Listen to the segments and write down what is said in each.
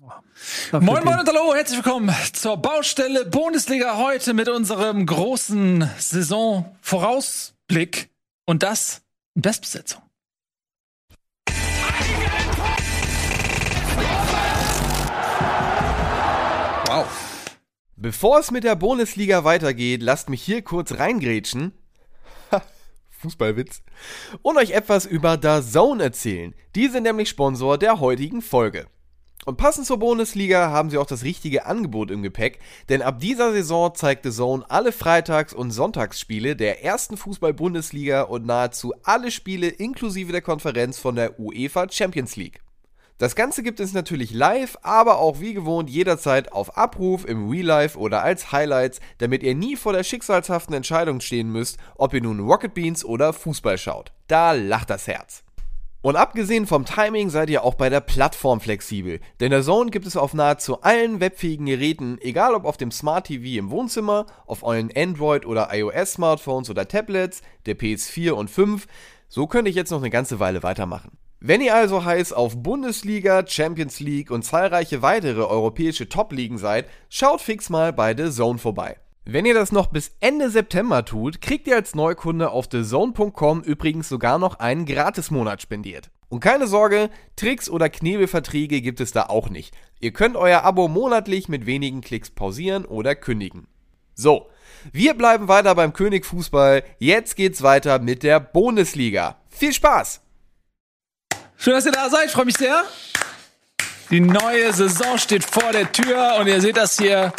Moin Moin und Hallo, herzlich willkommen zur Baustelle Bundesliga heute mit unserem großen Saisonvorausblick und das in Bestbesetzung. Wow. Bevor es mit der Bundesliga weitergeht, lasst mich hier kurz reingrätschen. Ha, Fußballwitz. Und euch etwas über The Zone erzählen. Die sind nämlich Sponsor der heutigen Folge. Und passend zur Bundesliga haben sie auch das richtige Angebot im Gepäck, denn ab dieser Saison zeigt The Zone alle Freitags- und Sonntagsspiele der ersten Fußball-Bundesliga und nahezu alle Spiele inklusive der Konferenz von der UEFA Champions League. Das Ganze gibt es natürlich live, aber auch wie gewohnt jederzeit auf Abruf im Real Life oder als Highlights, damit ihr nie vor der schicksalshaften Entscheidung stehen müsst, ob ihr nun Rocket Beans oder Fußball schaut. Da lacht das Herz. Und abgesehen vom Timing seid ihr auch bei der Plattform flexibel, denn der Zone gibt es auf nahezu allen webfähigen Geräten, egal ob auf dem Smart TV im Wohnzimmer, auf euren Android- oder iOS-Smartphones oder Tablets, der PS4 und 5. So könnte ich jetzt noch eine ganze Weile weitermachen. Wenn ihr also heiß auf Bundesliga, Champions League und zahlreiche weitere europäische Top-Ligen seid, schaut fix mal bei The Zone vorbei. Wenn ihr das noch bis Ende September tut, kriegt ihr als Neukunde auf thezone.com übrigens sogar noch einen Gratismonat spendiert. Und keine Sorge, Tricks oder Knebelverträge gibt es da auch nicht. Ihr könnt euer Abo monatlich mit wenigen Klicks pausieren oder kündigen. So, wir bleiben weiter beim König Fußball. Jetzt geht's weiter mit der Bundesliga. Viel Spaß! Schön, dass ihr da seid, ich freue mich sehr. Die neue Saison steht vor der Tür und ihr seht das hier.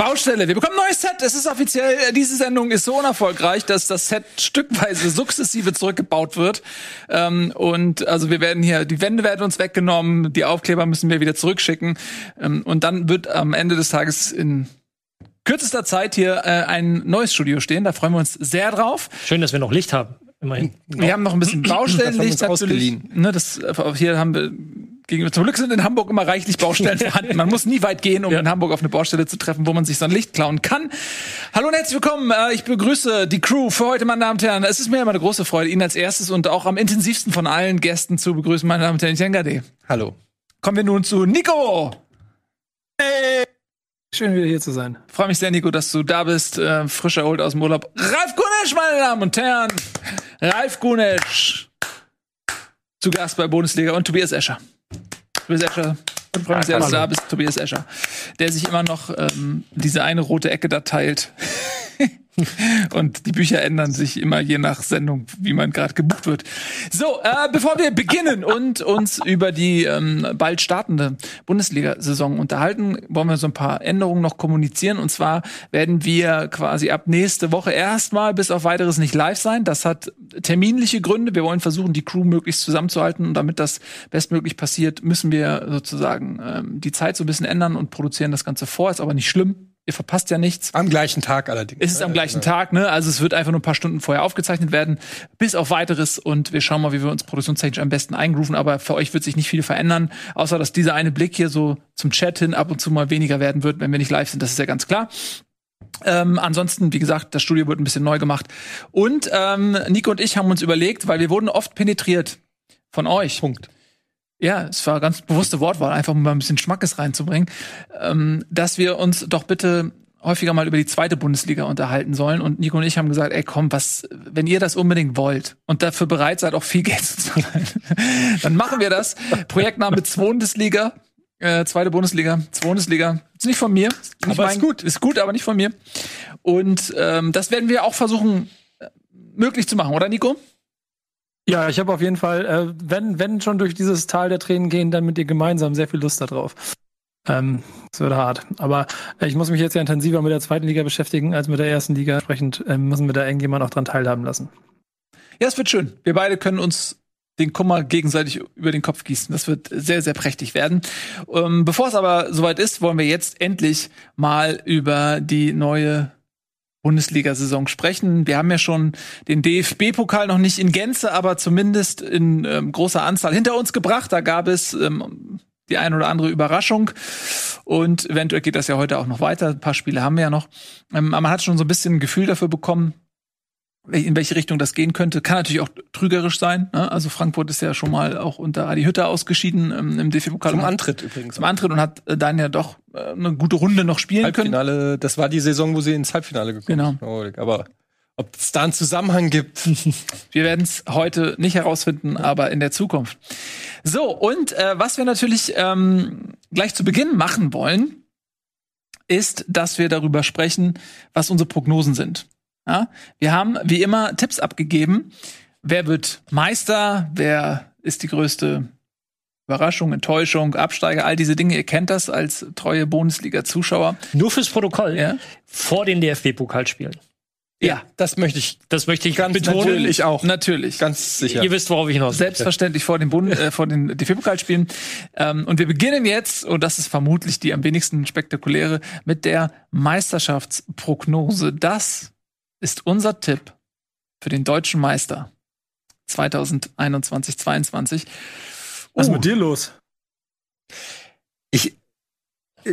Baustelle. Wir bekommen ein neues Set. Es ist offiziell, diese Sendung ist so unerfolgreich, dass das Set stückweise sukzessive zurückgebaut wird. Ähm, und also wir werden hier, die Wände werden uns weggenommen, die Aufkleber müssen wir wieder zurückschicken. Ähm, und dann wird am Ende des Tages in kürzester Zeit hier äh, ein neues Studio stehen. Da freuen wir uns sehr drauf. Schön, dass wir noch Licht haben. Immerhin. Wir haben noch ein bisschen Baustellenlicht natürlich. Ne, das, hier haben wir gegenüber. Zum Glück sind in Hamburg immer reichlich Baustellen vorhanden. Man muss nie weit gehen, um ja. in Hamburg auf eine Baustelle zu treffen, wo man sich so ein Licht klauen kann. Hallo und herzlich willkommen. Äh, ich begrüße die Crew für heute, meine Damen und Herren. Es ist mir immer eine große Freude, Ihnen als erstes und auch am intensivsten von allen Gästen zu begrüßen, meine Damen und Herren. Tengade. Hallo. Kommen wir nun zu Nico. Hey. Schön wieder hier zu sein. Freue mich sehr, Nico, dass du da bist. Äh, frisch erholt aus dem Urlaub. Ralf Gunesch, meine Damen und Herren. Ralf Gunesch. Zu Gast bei Bundesliga und Tobias Escher. Tobias Escher. Ich freue mich sehr, dass du da bist, Tobias Escher. Der sich immer noch ähm, diese eine rote Ecke da teilt. Und die Bücher ändern sich immer je nach Sendung, wie man gerade gebucht wird. So, äh, bevor wir beginnen und uns über die ähm, bald startende Bundesliga-Saison unterhalten, wollen wir so ein paar Änderungen noch kommunizieren. Und zwar werden wir quasi ab nächste Woche erstmal bis auf weiteres nicht live sein. Das hat terminliche Gründe. Wir wollen versuchen, die Crew möglichst zusammenzuhalten. Und damit das bestmöglich passiert, müssen wir sozusagen ähm, die Zeit so ein bisschen ändern und produzieren das Ganze vor. Ist aber nicht schlimm ihr verpasst ja nichts. Am gleichen Tag allerdings. Es ist am gleichen Tag, ne? Also es wird einfach nur ein paar Stunden vorher aufgezeichnet werden, bis auf weiteres und wir schauen mal, wie wir uns produktionstechnisch am besten eingrooven, aber für euch wird sich nicht viel verändern, außer dass dieser eine Blick hier so zum Chat hin ab und zu mal weniger werden wird, wenn wir nicht live sind, das ist ja ganz klar. Ähm, ansonsten, wie gesagt, das Studio wird ein bisschen neu gemacht. Und ähm, Nico und ich haben uns überlegt, weil wir wurden oft penetriert von euch. Punkt ja, es war ganz bewusste Wortwahl, einfach um mal ein bisschen Schmackes reinzubringen, ähm, dass wir uns doch bitte häufiger mal über die zweite Bundesliga unterhalten sollen. Und Nico und ich haben gesagt, ey komm, was, wenn ihr das unbedingt wollt und dafür bereit seid, auch viel Geld zu zahlen, dann machen wir das. Projektname Bundesliga, äh, zweite Bundesliga, zweite Bundesliga. Ist nicht von mir. Ist aber mein, ist gut. Ist gut, aber nicht von mir. Und ähm, das werden wir auch versuchen, äh, möglich zu machen, oder Nico? Ja, ich habe auf jeden Fall, äh, wenn, wenn schon durch dieses Tal der Tränen gehen, dann mit dir gemeinsam sehr viel Lust darauf. Ähm, es wird hart. Aber äh, ich muss mich jetzt ja intensiver mit der zweiten Liga beschäftigen als mit der ersten Liga. Entsprechend äh, müssen wir da irgendjemand auch dran teilhaben lassen. Ja, es wird schön. Wir beide können uns den Kummer gegenseitig über den Kopf gießen. Das wird sehr, sehr prächtig werden. Ähm, bevor es aber soweit ist, wollen wir jetzt endlich mal über die neue Bundesliga-Saison sprechen. Wir haben ja schon den DFB-Pokal noch nicht in Gänze, aber zumindest in ähm, großer Anzahl hinter uns gebracht. Da gab es ähm, die ein oder andere Überraschung. Und eventuell geht das ja heute auch noch weiter. Ein paar Spiele haben wir ja noch. Ähm, aber man hat schon so ein bisschen ein Gefühl dafür bekommen, in welche Richtung das gehen könnte. Kann natürlich auch trügerisch sein. Ne? Also Frankfurt ist ja schon mal auch unter Adi Hütter ausgeschieden ähm, im DFB-Pokal. Zum Antritt übrigens. Zum Antritt und hat äh, dann ja doch äh, eine gute Runde noch spielen können. Halbfinale, das war die Saison, wo sie ins Halbfinale gekommen Genau. sind. Aber ob es da einen Zusammenhang gibt, Wir werden es heute nicht herausfinden, aber in der Zukunft. So, und äh, was wir natürlich ähm, gleich zu Beginn machen wollen, ist, dass wir darüber sprechen, was unsere Prognosen sind. Ja? Wir haben wie immer Tipps abgegeben. Wer wird Meister? Wer ist die größte Überraschung, Enttäuschung, Absteiger? All diese Dinge. Ihr kennt das als treue Bundesliga-Zuschauer. Nur fürs Protokoll. Ja? Vor den DFB-Pokalspielen. Ja, das möchte ich Das möchte ich ganz betonen. natürlich auch. natürlich. Ganz sicher. Ihr wisst, worauf ich hinaus. Selbstverständlich vor den, Bund äh, vor den DFB-Pokalspielen. Ähm, und wir beginnen jetzt, und das ist vermutlich die am wenigsten spektakuläre, mit der Meisterschaftsprognose. Das ist unser Tipp für den deutschen Meister 2021, 22. Was ist Oh, mit dir los? Ich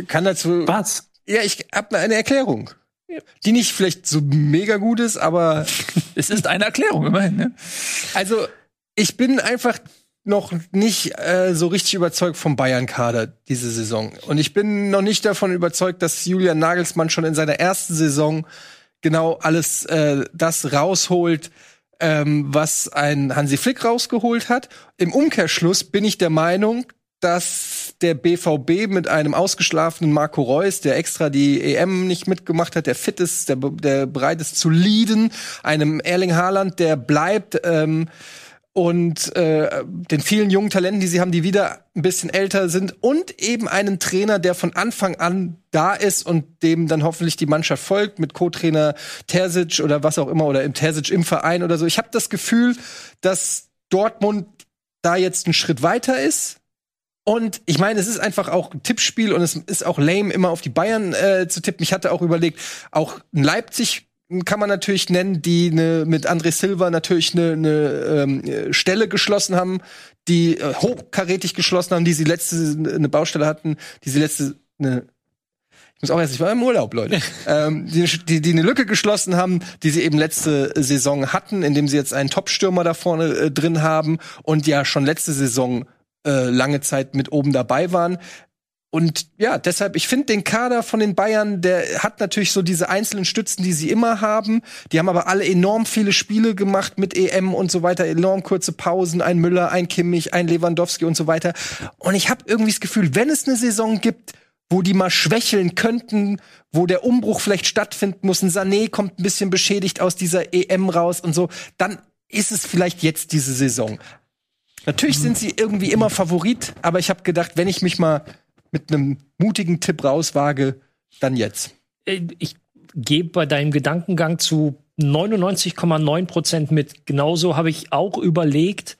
kann dazu. Was? Ja, ich habe eine Erklärung. Die nicht vielleicht so mega gut ist, aber Es ist eine Erklärung, immerhin. Ne? also ich bin einfach noch nicht äh, so richtig überzeugt vom Bayern-Kader diese Saison. Und ich bin noch nicht davon überzeugt, dass Julian Nagelsmann schon in seiner ersten Saison genau alles äh, das rausholt, ähm, was ein Hansi Flick rausgeholt hat. Im Umkehrschluss bin ich der Meinung, dass der BVB mit einem ausgeschlafenen Marco Reus, der extra die EM nicht mitgemacht hat, der fit ist, der, der bereit ist zu leaden, einem Erling Haaland, der bleibt, ähm, und äh, den vielen jungen Talenten, die sie haben, die wieder ein bisschen älter sind und eben einen Trainer, der von Anfang an da ist und dem dann hoffentlich die Mannschaft folgt mit Co-Trainer Terzic oder was auch immer oder im Terzic im Verein oder so. Ich habe das Gefühl, dass Dortmund da jetzt einen Schritt weiter ist. Und ich meine, es ist einfach auch ein Tippspiel und es ist auch lame, immer auf die Bayern äh, zu tippen. Ich hatte auch überlegt, auch ein Leipzig kann man natürlich nennen, die ne, mit André Silva natürlich eine ne, ähm, Stelle geschlossen haben, die äh, hochkarätig geschlossen haben, die sie letzte eine Baustelle hatten, die sie letzte eine ich muss auch erst, ich war im Urlaub, Leute. ähm, die, die, die eine Lücke geschlossen haben, die sie eben letzte Saison hatten, indem sie jetzt einen Top-Stürmer da vorne äh, drin haben und ja schon letzte Saison äh, lange Zeit mit oben dabei waren. Und ja, deshalb, ich finde den Kader von den Bayern, der hat natürlich so diese einzelnen Stützen, die sie immer haben. Die haben aber alle enorm viele Spiele gemacht mit EM und so weiter, enorm kurze Pausen, ein Müller, ein Kimmich, ein Lewandowski und so weiter. Und ich habe irgendwie das Gefühl, wenn es eine Saison gibt, wo die mal schwächeln könnten, wo der Umbruch vielleicht stattfinden muss, ein Sané kommt ein bisschen beschädigt aus dieser EM raus und so, dann ist es vielleicht jetzt diese Saison. Natürlich sind sie irgendwie immer Favorit, aber ich habe gedacht, wenn ich mich mal mit einem mutigen Tipp rauswage, dann jetzt. Äh, Ich gebe bei deinem Gedankengang zu 99,9 Prozent mit. Genauso habe ich auch überlegt,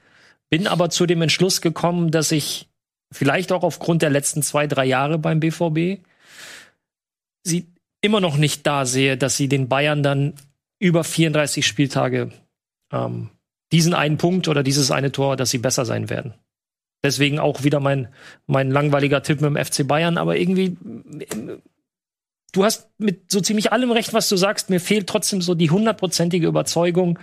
bin aber zu dem Entschluss gekommen, dass ich vielleicht auch aufgrund der letzten zwei, drei Jahre beim BVB sie immer noch nicht da sehe, dass sie den Bayern dann über 34 Spieltage ähm, diesen einen Punkt oder dieses eine Tor, dass sie besser sein werden. Deswegen auch wieder mein, mein langweiliger Tipp mit dem FC Bayern, aber irgendwie, du hast mit so ziemlich allem recht, was du sagst. Mir fehlt trotzdem so die hundertprozentige Überzeugung,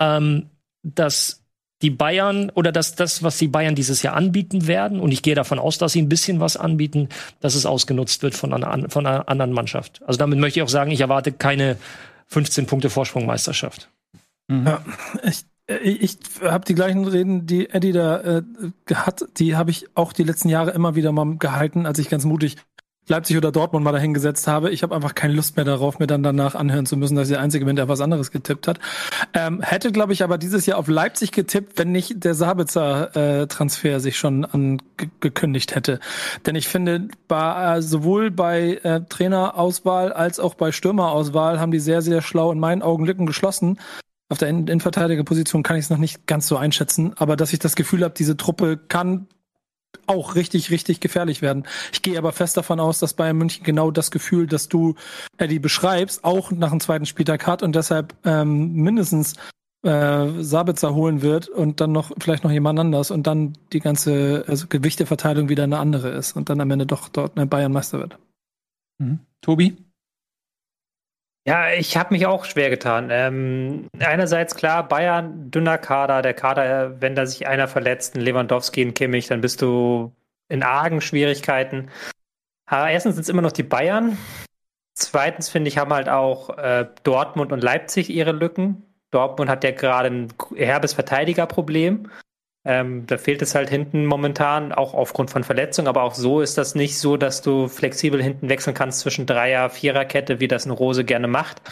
ähm, dass die Bayern oder dass das, was die Bayern dieses Jahr anbieten werden, und ich gehe davon aus, dass sie ein bisschen was anbieten, dass es ausgenutzt wird von einer, von einer anderen Mannschaft. Also damit möchte ich auch sagen, ich erwarte keine 15 Punkte Vorsprung-Meisterschaft. Ja, ich ich habe die gleichen Reden, die Eddie da äh, hat, die habe ich auch die letzten Jahre immer wieder mal gehalten, als ich ganz mutig Leipzig oder Dortmund mal dahingesetzt habe. Ich habe einfach keine Lust mehr darauf, mir dann danach anhören zu müssen, dass ich der Einzige bin, der was anderes getippt hat. Ähm, hätte, glaube ich, aber dieses Jahr auf Leipzig getippt, wenn nicht der Sabitzer-Transfer sich schon angekündigt hätte. Denn ich finde, bei, äh, sowohl bei äh, Trainerauswahl als auch bei Stürmerauswahl haben die sehr, sehr schlau in meinen Augen Lücken geschlossen. Auf der In- Innenverteidigerposition kann ich es noch nicht ganz so einschätzen, aber dass ich das Gefühl habe, diese Truppe kann auch richtig, richtig gefährlich werden. Ich gehe aber fest davon aus, dass Bayern München genau das Gefühl, das du, Eddie, beschreibst, auch nach dem zweiten Spieltag hat und deshalb ähm, mindestens äh, Sabitzer holen wird und dann noch vielleicht noch jemand anders und dann die ganze also Gewichteverteilung wieder eine andere ist und dann am Ende doch dort ein Bayern Meister wird. Mhm. Tobi? Ja, ich habe mich auch schwer getan. Ähm, einerseits klar, Bayern, dünner Kader, der Kader, wenn da sich einer verletzt, ein Lewandowski, ein Kimmich, dann bist du in argen Schwierigkeiten. Aber erstens sind es immer noch die Bayern. Zweitens finde ich, haben halt auch äh, Dortmund und Leipzig ihre Lücken. Dortmund hat ja gerade ein herbes Verteidigerproblem. Ähm, da fehlt es halt hinten momentan, auch aufgrund von Verletzungen, aber auch so ist das nicht so, dass du flexibel hinten wechseln kannst zwischen Dreier-, Viererkette, wie das eine Rose gerne macht.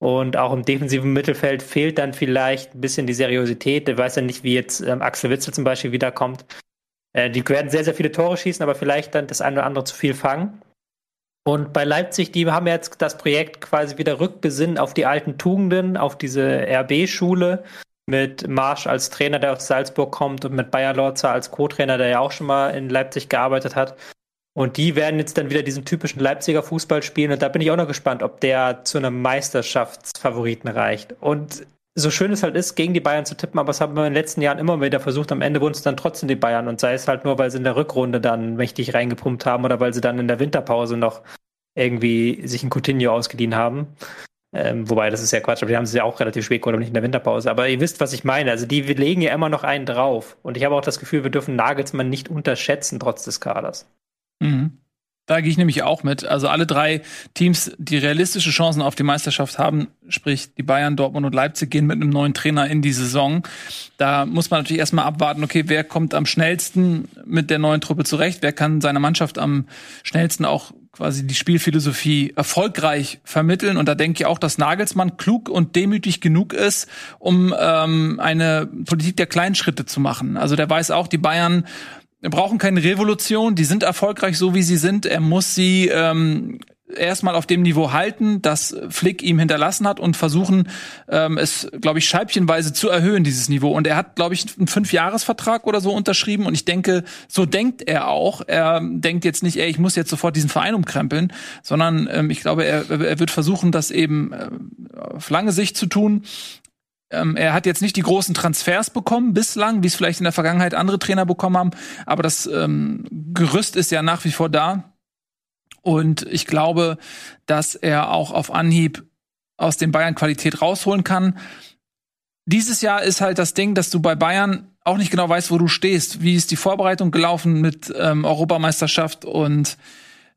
Und auch im defensiven Mittelfeld fehlt dann vielleicht ein bisschen die Seriosität. Ich weiß ja nicht, wie jetzt ähm, Axel Witzel zum Beispiel wiederkommt. Äh, die werden sehr, sehr viele Tore schießen, aber vielleicht dann das eine oder andere zu viel fangen. Und bei Leipzig, die haben jetzt das Projekt quasi wieder rückbesinnen auf die alten Tugenden, auf diese RB-Schule mit Marsch als Trainer, der aus Salzburg kommt und mit Bayer Lorzer als Co-Trainer, der ja auch schon mal in Leipzig gearbeitet hat. Und die werden jetzt dann wieder diesen typischen Leipziger Fußball spielen. Und da bin ich auch noch gespannt, ob der zu einem Meisterschaftsfavoriten reicht. Und so schön es halt ist, gegen die Bayern zu tippen, aber das haben wir in den letzten Jahren immer wieder versucht. Am Ende wurden es dann trotzdem die Bayern. Und sei es halt nur, weil sie in der Rückrunde dann mächtig reingepumpt haben oder weil sie dann in der Winterpause noch irgendwie sich ein Coutinho ausgeliehen haben. Ähm, wobei, das ist ja Quatsch, aber die haben es ja auch relativ spät oder nicht in der Winterpause. Aber ihr wisst, was ich meine. Also die legen ja immer noch einen drauf. Und ich habe auch das Gefühl, wir dürfen Nagelsmann nicht unterschätzen, trotz des Kaders. Mhm. Da gehe ich nämlich auch mit. Also alle drei Teams, die realistische Chancen auf die Meisterschaft haben, sprich die Bayern, Dortmund und Leipzig, gehen mit einem neuen Trainer in die Saison. Da muss man natürlich erstmal abwarten, okay, wer kommt am schnellsten mit der neuen Truppe zurecht, wer kann seiner Mannschaft am schnellsten auch quasi die Spielphilosophie erfolgreich vermitteln. Und da denke ich auch, dass Nagelsmann klug und demütig genug ist, um ähm, eine Politik der kleinen Schritte zu machen. Also der weiß auch, die Bayern brauchen keine Revolution, die sind erfolgreich so wie sie sind. Er muss sie ähm, erstmal auf dem Niveau halten, das Flick ihm hinterlassen hat und versuchen, ähm, es, glaube ich, scheibchenweise zu erhöhen, dieses Niveau. Und er hat, glaube ich, einen Fünfjahresvertrag oder so unterschrieben. Und ich denke, so denkt er auch. Er denkt jetzt nicht, ey, ich muss jetzt sofort diesen Verein umkrempeln, sondern ähm, ich glaube, er, er wird versuchen, das eben äh, auf lange Sicht zu tun. Ähm, er hat jetzt nicht die großen Transfers bekommen bislang, wie es vielleicht in der Vergangenheit andere Trainer bekommen haben, aber das ähm, Gerüst ist ja nach wie vor da. Und ich glaube, dass er auch auf Anhieb aus den Bayern Qualität rausholen kann. Dieses Jahr ist halt das Ding, dass du bei Bayern auch nicht genau weißt, wo du stehst. Wie ist die Vorbereitung gelaufen mit ähm, Europameisterschaft und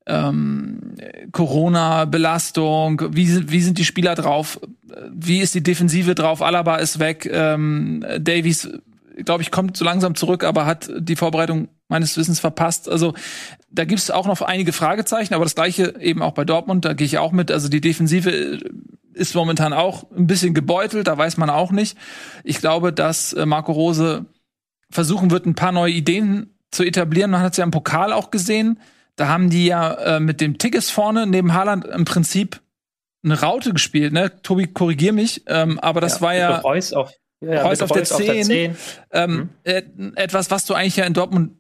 ähm, Corona-Belastung, wie, wie sind die Spieler drauf, wie ist die Defensive drauf, Alaba ist weg, ähm, Davies, glaube ich, kommt so langsam zurück, aber hat die Vorbereitung meines Wissens verpasst. Also da gibt es auch noch einige Fragezeichen, aber das gleiche eben auch bei Dortmund, da gehe ich auch mit. Also die Defensive ist momentan auch ein bisschen gebeutelt, da weiß man auch nicht. Ich glaube, dass äh, Marco Rose versuchen wird, ein paar neue Ideen zu etablieren. Man hat es ja im Pokal auch gesehen da haben die ja äh, mit dem Tigges vorne neben Haaland im Prinzip eine Raute gespielt, ne? Tobi, korrigier mich, ähm, aber das ja, war ja Reus auf, ja, Reus auf, der 10, auf der 10. Ähm, Mhm. äh, etwas, was du eigentlich ja in Dortmund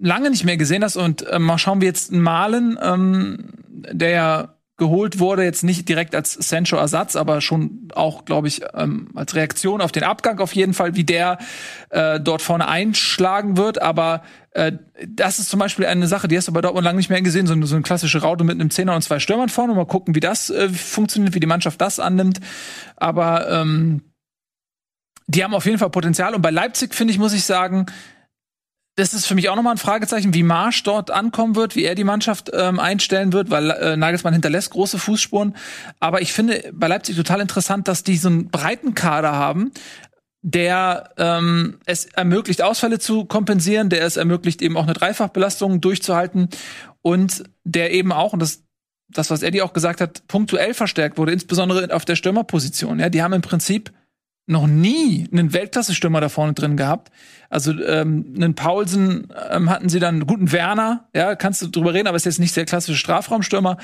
lange nicht mehr gesehen hast und äh, mal schauen wir jetzt Malen, ähm, der ja geholt wurde, jetzt nicht direkt als Sancho-Ersatz, aber schon auch, glaube ich, ähm, als Reaktion auf den Abgang auf jeden Fall, wie der äh, dort vorne einschlagen wird. Aber äh, das ist zum Beispiel eine Sache, die hast du bei Dortmund lange nicht mehr gesehen, so, so eine klassische Raute mit einem Zehner und zwei Stürmern vorne. Mal gucken, wie das äh, funktioniert, wie die Mannschaft das annimmt. Aber ähm, die haben auf jeden Fall Potenzial. Und bei Leipzig, finde ich, muss ich sagen, das ist für mich auch nochmal ein Fragezeichen, wie Marsch dort ankommen wird, wie er die Mannschaft ähm, einstellen wird, weil äh, Nagelsmann hinterlässt große Fußspuren. Aber ich finde bei Leipzig total interessant, dass die so einen breiten Kader haben, der ähm, es ermöglicht, Ausfälle zu kompensieren, der es ermöglicht, eben auch eine Dreifachbelastung durchzuhalten und der eben auch, und das das, was Eddie auch gesagt hat, punktuell verstärkt wurde, insbesondere auf der Stürmerposition. Ja, die haben im Prinzip noch nie einen Weltklasse-Stürmer da vorne drin gehabt. Also ähm, einen Paulsen ähm, hatten sie dann, einen guten Werner, ja, kannst du drüber reden, aber ist jetzt nicht der klassische Strafraumstürmer.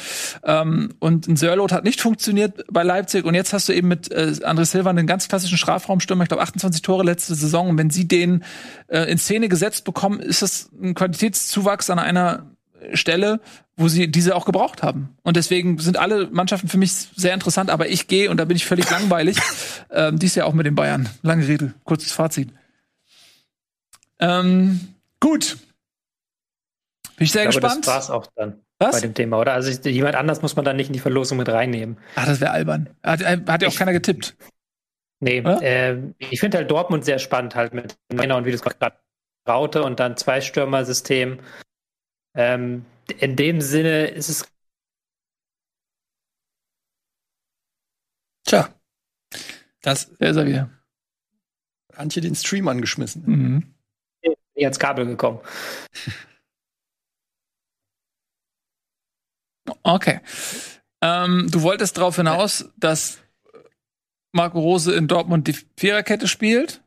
Ähm, und ein Sörlot hat nicht funktioniert bei Leipzig. Und jetzt hast du eben mit äh, André Silva einen ganz klassischen Strafraumstürmer, ich glaube 28 Tore letzte Saison. Und wenn sie den äh, in Szene gesetzt bekommen, ist das ein Qualitätszuwachs an einer Stelle, wo sie diese auch gebraucht haben. Und deswegen sind alle Mannschaften für mich sehr interessant, aber ich gehe, und da bin ich völlig langweilig, ähm, dies Jahr auch mit den Bayern. Lange Rede, kurzes Fazit. Ähm, gut. Bin ich sehr ich glaube, gespannt. das war's auch dann bei Was? dem Thema, oder? Also ich, jemand anders muss man dann nicht in die Verlosung mit reinnehmen. Ach, das wäre albern. Hat, hat ja auch Ich- keiner getippt. Nee, äh, ich finde halt Dortmund sehr spannend halt mit Männer und wie das gerade Raute und dann zwei Stürmer-System. Ähm, in dem Sinne ist es Tja. Das ist er wieder. Antje den Stream angeschmissen. Mhm. nicht ans Kabel gekommen. Okay. Ähm, du wolltest darauf hinaus, dass Marco Rose in Dortmund die Viererkette spielt.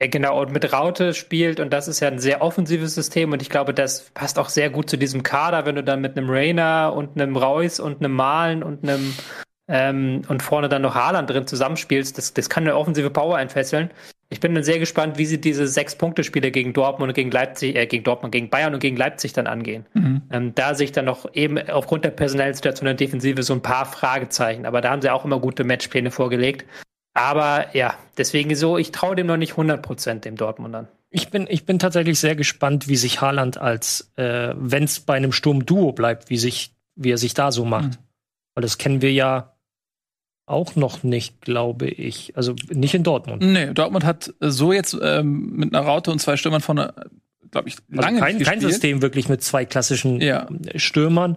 Ja, genau, und mit Raute spielt, und das ist ja ein sehr offensives System, und ich glaube, das passt auch sehr gut zu diesem Kader, wenn du dann mit einem Rainer und einem Reus und einem Malen und einem ähm, und vorne dann noch Haaland drin zusammenspielst, das, das kann eine offensive Power einfesseln. Ich bin dann sehr gespannt, wie sie diese Sechs-Punkte-Spiele gegen Dortmund und gegen Leipzig, äh, gegen Dortmund, gegen Bayern und gegen Leipzig dann angehen. Mhm. Ähm, da sehe ich dann noch eben aufgrund der personellen Situation der Defensive so ein paar Fragezeichen. Aber da haben sie auch immer gute Matchpläne vorgelegt. Aber ja, deswegen so, ich traue dem noch nicht 100% dem Dortmundern. Ich bin, ich bin tatsächlich sehr gespannt, wie sich Haaland als, äh, wenn es bei einem Sturm-Duo bleibt, wie, sich, wie er sich da so macht. Mhm. Weil das kennen wir ja auch noch nicht, glaube ich. Also nicht in Dortmund. Nee, Dortmund hat äh, so jetzt ähm, mit einer Raute und zwei Stürmern vorne, glaube ich, Also lange kein, nicht kein gespielt. System wirklich mit zwei klassischen Ja. Stürmern.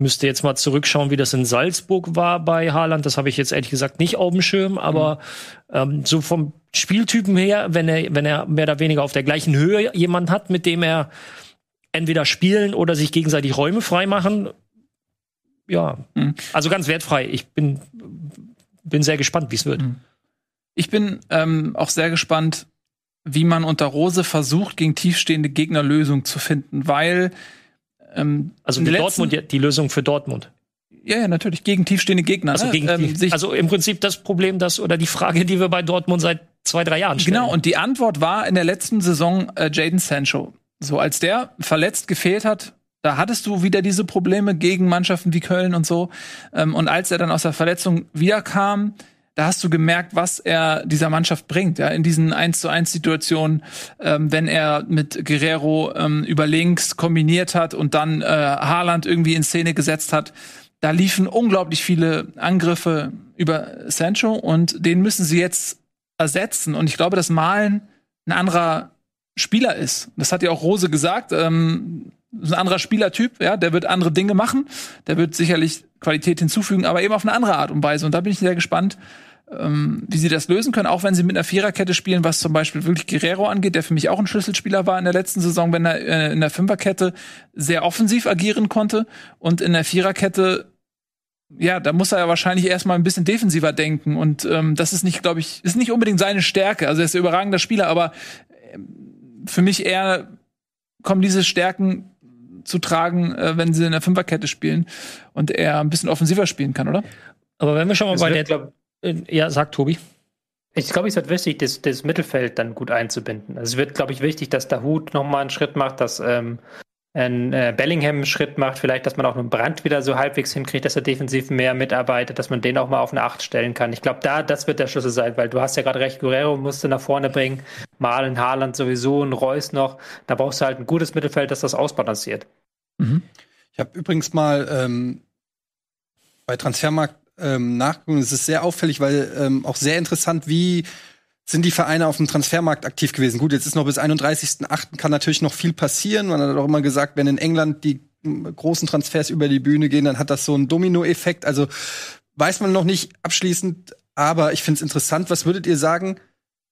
Müsste jetzt mal zurückschauen, wie das in Salzburg war bei Haaland. Das habe ich jetzt ehrlich gesagt nicht auf dem Schirm, aber ähm, so vom Spieltypen her, wenn er, wenn er mehr oder weniger auf der gleichen Höhe jemanden hat, mit dem er entweder spielen oder sich gegenseitig Räume freimachen, ja, Mhm. also ganz wertfrei. Ich bin, bin sehr gespannt, wie es wird. Mhm. Ich bin ähm, auch sehr gespannt, wie man unter Rose versucht, gegen tiefstehende Gegner Lösungen zu finden, weil ähm, Also den Dortmund, die Lösung für Dortmund. Ja, ja, natürlich, gegen tiefstehende Gegner. Also, ne? gegen ähm, also im Prinzip das Problem, das oder die Frage, die wir bei Dortmund seit zwei, drei Jahren stellen. Genau, und die Antwort war in der letzten Saison äh, Jaden Sancho. So, als der verletzt gefehlt hat, da hattest du wieder diese Probleme gegen Mannschaften wie Köln und so. Ähm, und als er dann aus der Verletzung wiederkam, da hast du gemerkt, was er dieser Mannschaft bringt, ja, in diesen 1 zu 1 Situationen, ähm, wenn er mit Guerrero ähm, über links kombiniert hat und dann äh, Haaland irgendwie in Szene gesetzt hat. Da liefen unglaublich viele Angriffe über Sancho und den müssen sie jetzt ersetzen. Und ich glaube, dass Malen ein anderer Spieler ist. Das hat ja auch Rose gesagt. Ähm, ein anderer Spielertyp, ja, der wird andere Dinge machen, der wird sicherlich Qualität hinzufügen, aber eben auf eine andere Art und Weise. Und da bin ich sehr gespannt, ähm, wie sie das lösen können, auch wenn sie mit einer Viererkette spielen, was zum Beispiel wirklich Guerrero angeht, der für mich auch ein Schlüsselspieler war in der letzten Saison, wenn er äh, in der Fünferkette sehr offensiv agieren konnte und in der Viererkette ja, da muss er ja wahrscheinlich erstmal ein bisschen defensiver denken. Und ähm, das ist nicht, glaube ich, ist nicht unbedingt seine Stärke. Also er ist ein überragender Spieler, aber ähm, für mich eher kommen diese Stärken zu tragen, äh, wenn sie in der Fünferkette spielen und er ein bisschen offensiver spielen kann, oder? Aber wenn wir schon mal Es bei wird, der. glaub, äh, Ja, sagt Tobi. ich glaube, es wird wichtig, das, das Mittelfeld dann gut einzubinden. Also es wird, glaube ich, wichtig, dass der Hut nochmal einen Schritt macht, dass ähm, ein äh, Bellingham einen Schritt macht, vielleicht, dass man auch einen Brand wieder so halbwegs hinkriegt, dass er defensiv mehr mitarbeitet, dass man den auch mal auf eine Acht stellen kann. Ich glaube, da, das wird der Schlüssel sein, weil du hast ja gerade recht, Guerrero musste nach vorne bringen, Malen, Haaland sowieso, ein Reus noch. Da brauchst du halt ein gutes Mittelfeld, das das ausbalanciert. Ich habe übrigens mal ähm, bei Transfermarkt ähm, nachgeguckt. Es ist sehr auffällig, weil ähm, auch sehr interessant, wie sind die Vereine auf dem Transfermarkt aktiv gewesen. Gut, jetzt ist noch bis 31.08. kann natürlich noch viel passieren. Man hat auch immer gesagt, wenn in England die großen Transfers über die Bühne gehen, dann hat das so einen Dominoeffekt. Also weiß man noch nicht abschließend, aber ich finde es interessant. Was würdet ihr sagen,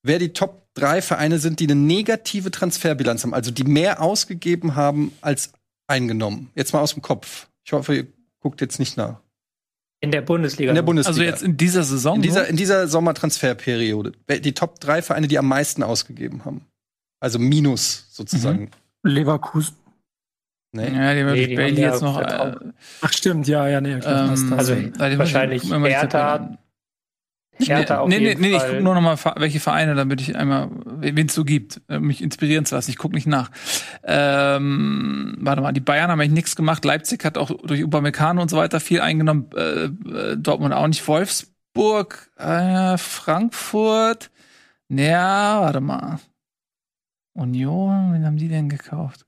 wer die Top drei Vereine sind, die eine negative Transferbilanz haben, also die mehr ausgegeben haben als eingenommen? Jetzt mal aus dem Kopf. Ich hoffe, ihr guckt jetzt nicht nach. In der Bundesliga. In der Bundesliga. Also jetzt in dieser Saison. in dieser, in dieser Sommertransferperiode. Die Top drei Vereine, die am meisten ausgegeben haben. Also Minus sozusagen. Leverkusen. Nee. ja, die Nee, ich die Bailey jetzt noch. Äh. Ach stimmt, ja, ja, nee. Passt ähm, das. Also, wahrscheinlich die Hertha, auf nee, nee, jeden nee, ich gucke nur noch mal, welche Vereine, damit ich einmal, wen es so gibt, äh, mich inspirieren zu lassen. Ich gucke nicht nach. Ähm, warte mal, die Bayern haben eigentlich nichts gemacht. Leipzig hat auch durch Upamecano und so weiter viel eingenommen. Äh, äh, Dortmund auch nicht. Wolfsburg, äh, Frankfurt. Ja, warte mal. Union, wen haben die denn gekauft?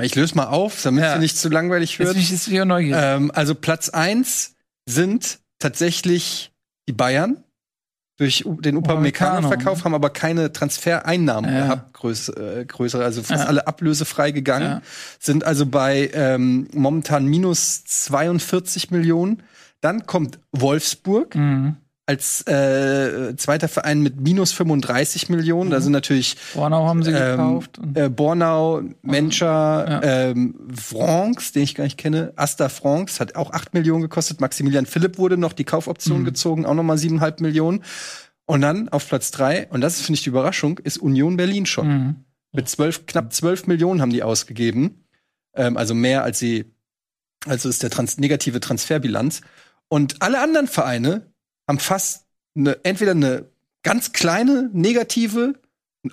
Ich löse mal auf, damit Ja. es nicht zu langweilig wird. ich jetzt wieder neugierig. Ähm, also Platz eins sind tatsächlich die Bayern durch den Upamecano-Verkauf, haben aber keine Transfereinnahmen Ja. gehabt, größ, äh, größere, also fast Ja. alle ablösefrei gegangen, Ja. sind also bei ähm, momentan minus 42 Millionen. Dann kommt Wolfsburg Mhm. Als äh, zweiter Verein mit minus 35 Millionen. Da sind natürlich Bornau haben sie ähm, gekauft. äh, Bornau, Mencher, Ja. ähm, Franks, den ich gar nicht kenne. Asta Franks hat auch 8 Millionen gekostet. Maximilian Philipp wurde noch die Kaufoption Mhm. gezogen, auch noch mal 7,5 Millionen. Und dann auf Platz 3, und das ist, finde ich, die Überraschung, ist Union Berlin schon. Mhm. Mit 12, knapp 12 Millionen haben die ausgegeben. Ähm, also mehr als sie, also ist der trans negative Transferbilanz. Und alle anderen Vereine haben fast eine, entweder eine ganz kleine negative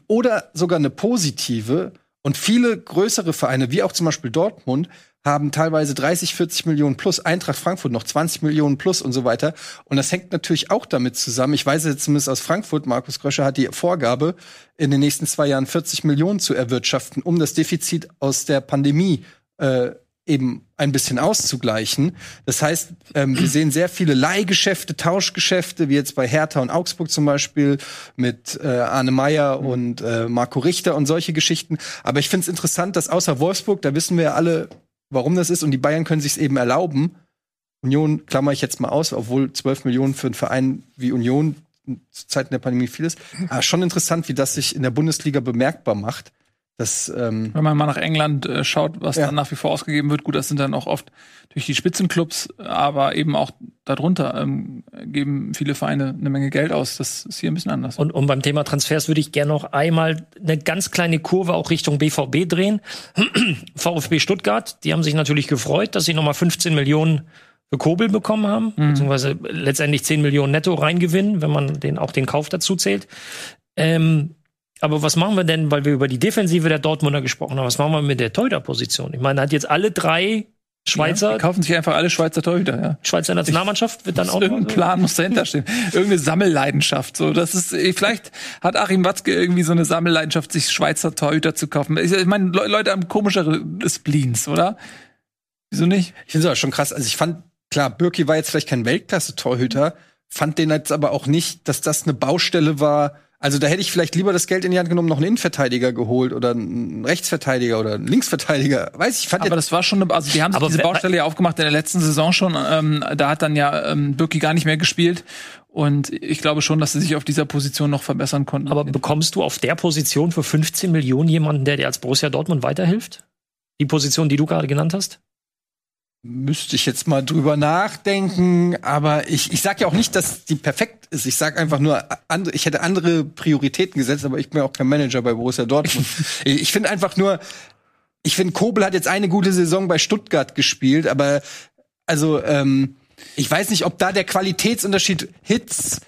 oder sogar eine positive. Und viele größere Vereine, wie auch zum Beispiel Dortmund, haben teilweise 30, 40 Millionen plus, Eintracht Frankfurt noch 20 Millionen plus und so weiter. Und das hängt natürlich auch damit zusammen. Ich weiß jetzt zumindest aus Frankfurt, Markus Gröscher hat die Vorgabe, in den nächsten zwei Jahren 40 Millionen zu erwirtschaften, um das Defizit aus der Pandemie äh, eben ein bisschen auszugleichen. Das heißt, ähm, wir sehen sehr viele Leihgeschäfte, Tauschgeschäfte, wie jetzt bei Hertha und Augsburg zum Beispiel mit äh, Arne Meyer und äh, Marco Richter und solche Geschichten. Aber ich finde es interessant, dass außer Wolfsburg, da wissen wir ja alle, warum das ist und die Bayern können sich eben erlauben. Union klammer ich jetzt mal aus, obwohl 12 Millionen für einen Verein wie Union zu Zeiten der Pandemie viel ist. Aber schon interessant, wie das sich in der Bundesliga bemerkbar macht. Das, ähm, Wenn man mal nach England äh, schaut, was Ja. dann nach wie vor ausgegeben wird, gut, das sind dann auch oft durch die Spitzenclubs, aber eben auch darunter ähm, geben viele Vereine eine Menge Geld aus. Das ist hier ein bisschen anders. Und, und beim Thema Transfers würde ich gerne noch einmal eine ganz kleine Kurve auch Richtung BVB drehen. VfB Stuttgart, die haben sich natürlich gefreut, dass sie nochmal 15 Millionen für Kobel bekommen haben, beziehungsweise letztendlich 10 Millionen netto reingewinnen, wenn man den auch den Kauf dazu zählt. Ähm, aber was machen wir denn, weil wir über die Defensive der Dortmunder gesprochen haben, was machen wir mit der Torhüter-Position? Ich meine, hat jetzt alle drei Schweizer, Die kaufen sich einfach alle Schweizer Torhüter, ja. Schweizer Nationalmannschaft wird dann auch noch Irgendein Plan muss dahinter stehen. Irgendeine Sammelleidenschaft. So, das ist, eh, vielleicht hat Achim Watzke irgendwie so eine Sammelleidenschaft, sich Schweizer Torhüter zu kaufen. Ich, ich meine, Le Leute haben komischere Spleens, oder? Wieso nicht? Ich finde es aber schon krass. Also ich fand, klar, Birki war jetzt vielleicht kein Weltklasse-Torhüter, fand den jetzt aber auch nicht, dass das eine Baustelle war. Also da hätte ich vielleicht lieber das Geld in die Hand genommen, noch einen Innenverteidiger geholt oder einen Rechtsverteidiger oder einen Linksverteidiger. Weiß ich, fand Aber das war schon, eine, also die haben sich Aber diese Baustelle ja aufgemacht in der letzten Saison schon. Ähm, da hat dann ja ähm, Birki gar nicht mehr gespielt. Und ich glaube schon, dass sie sich auf dieser Position noch verbessern konnten. Aber bekommst du auf der Position für 15 Millionen jemanden, der dir als Borussia Dortmund weiterhilft? Die Position, die du gerade genannt hast? Müsste ich jetzt mal drüber nachdenken. Aber ich, ich sag ja auch nicht, dass die perfekt ist. Ich sag einfach nur, andere, ich hätte andere Prioritäten gesetzt, aber ich bin ja auch kein Manager bei Borussia Dortmund. ich finde einfach nur, ich finde, Kobel hat jetzt eine gute Saison bei Stuttgart gespielt, aber also ähm, ich weiß nicht, ob da der Qualitätsunterschied Hitz,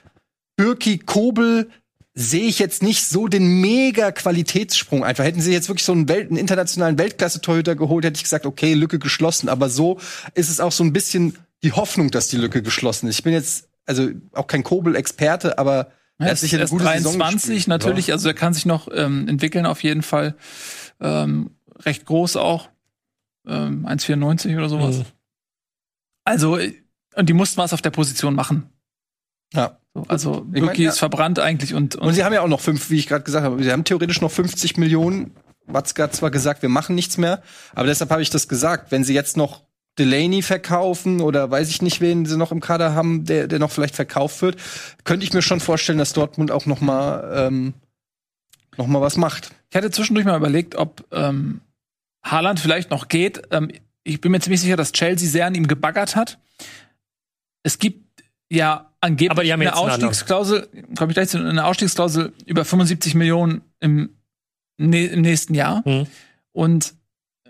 Birki, Kobel sehe ich jetzt nicht so den mega Qualitätssprung einfach. Hätten sie jetzt wirklich so einen, Welt, einen internationalen Weltklasse-Torhüter geholt, hätte ich gesagt, okay, Lücke geschlossen. Aber so ist es auch so ein bisschen die Hoffnung, dass die Lücke geschlossen ist. Ich bin jetzt also auch kein Kobel-Experte, aber Er er hat ist, sicher er eine ist gute Saison 23 gespielt. natürlich, also er kann sich noch ähm, entwickeln auf jeden Fall. Ähm, recht groß auch. Ähm, 1,94 oder sowas. Mhm. Also, äh, und die mussten was auf der Position machen. Ja. So, also, Ich mein, ja. ist verbrannt eigentlich und, Und und sie haben ja auch noch fünf, wie ich gerade gesagt habe, sie haben theoretisch noch 50 Millionen. Watzke hat zwar gesagt, wir machen nichts mehr, aber deshalb habe ich das gesagt. Wenn sie jetzt noch Delaney verkaufen oder weiß ich nicht, wen sie noch im Kader haben, der, der noch vielleicht verkauft wird, könnte ich mir schon vorstellen, dass Dortmund auch noch mal, ähm, noch mal was macht. ich hatte zwischendurch mal überlegt, ob ähm, Haaland vielleicht noch geht. Ähm, ich bin mir ziemlich sicher, dass Chelsea sehr an ihm gebaggert hat. Es gibt ja angeblich Aber die haben eine. Ausstiegsklausel, komme ich gleich zu, eine Ausstiegsklausel über 75 Millionen im, ne, im nächsten Jahr. Mhm. Und äh,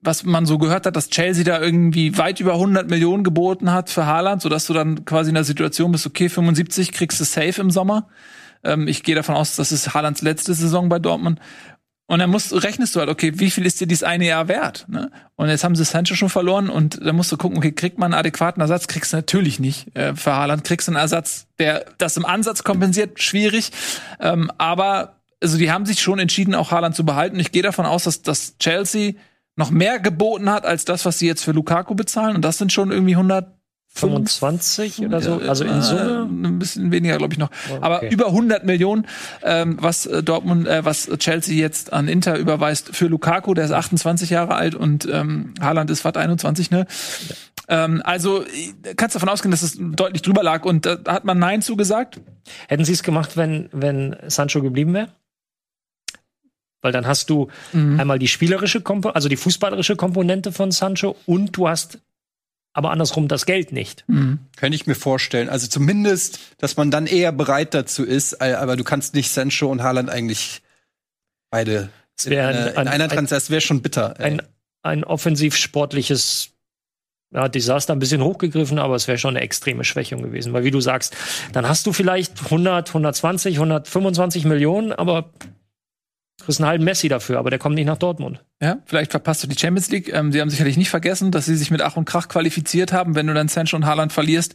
was man so gehört hat, dass Chelsea da irgendwie weit über 100 Millionen geboten hat für Haaland, sodass du dann quasi in der Situation bist, okay, 75 kriegst du safe im Sommer. Ähm, ich gehe davon aus, das ist Haalands letzte Saison bei Dortmund. Und dann musst, rechnest du halt, okay, wie viel ist dir dieses eine Jahr wert? Ne? Und jetzt haben sie Sancho schon verloren und dann musst du gucken, okay, kriegt man einen adäquaten Ersatz? Kriegst du natürlich nicht. Äh, für Haaland kriegst du einen Ersatz, der das im Ansatz kompensiert, schwierig. Ähm, aber also die haben sich schon entschieden, auch Haaland zu behalten. Ich gehe davon aus, dass, dass Chelsea noch mehr geboten hat als das, was sie jetzt für Lukaku bezahlen. Und das sind schon irgendwie 100 25 oder so, also in Summe. Ein bisschen weniger, glaube ich noch. Okay. Aber über 100 Millionen, ähm, was äh, Dortmund, äh, was Chelsea jetzt an Inter überweist für Lukaku, der ist 28 Jahre alt und ähm, Haaland ist fast 21, ne? Ähm, also äh, kannst davon ausgehen, dass es deutlich drüber lag und äh, da hat man Nein zugesagt. Hätten sie es gemacht, wenn, wenn Sancho geblieben wäre? Weil dann hast du Mhm. einmal die spielerische Komponente, also die fußballerische Komponente von Sancho und du hast aber andersrum das Geld nicht. Könnte ich mir vorstellen. Also zumindest, dass man dann eher bereit dazu ist, äh, aber du kannst nicht Sancho und Haaland eigentlich beide Es in, wäre äh, ein, in ein, einer ein, Transfer, das wäre schon bitter. ey. ein, ein offensiv-sportliches ja, Desaster ein bisschen hochgegriffen, aber es wäre schon eine extreme Schwächung gewesen. Weil wie du sagst, dann hast du vielleicht 100, 120, 125 Millionen, aber kriegst einen halben Messi dafür, aber der kommt nicht nach Dortmund. Ja, vielleicht verpasst du die Champions League. Ähm, sie haben sicherlich nicht vergessen, dass sie sich mit Ach und Krach qualifiziert haben. Wenn du dann Sancho und Haaland verlierst,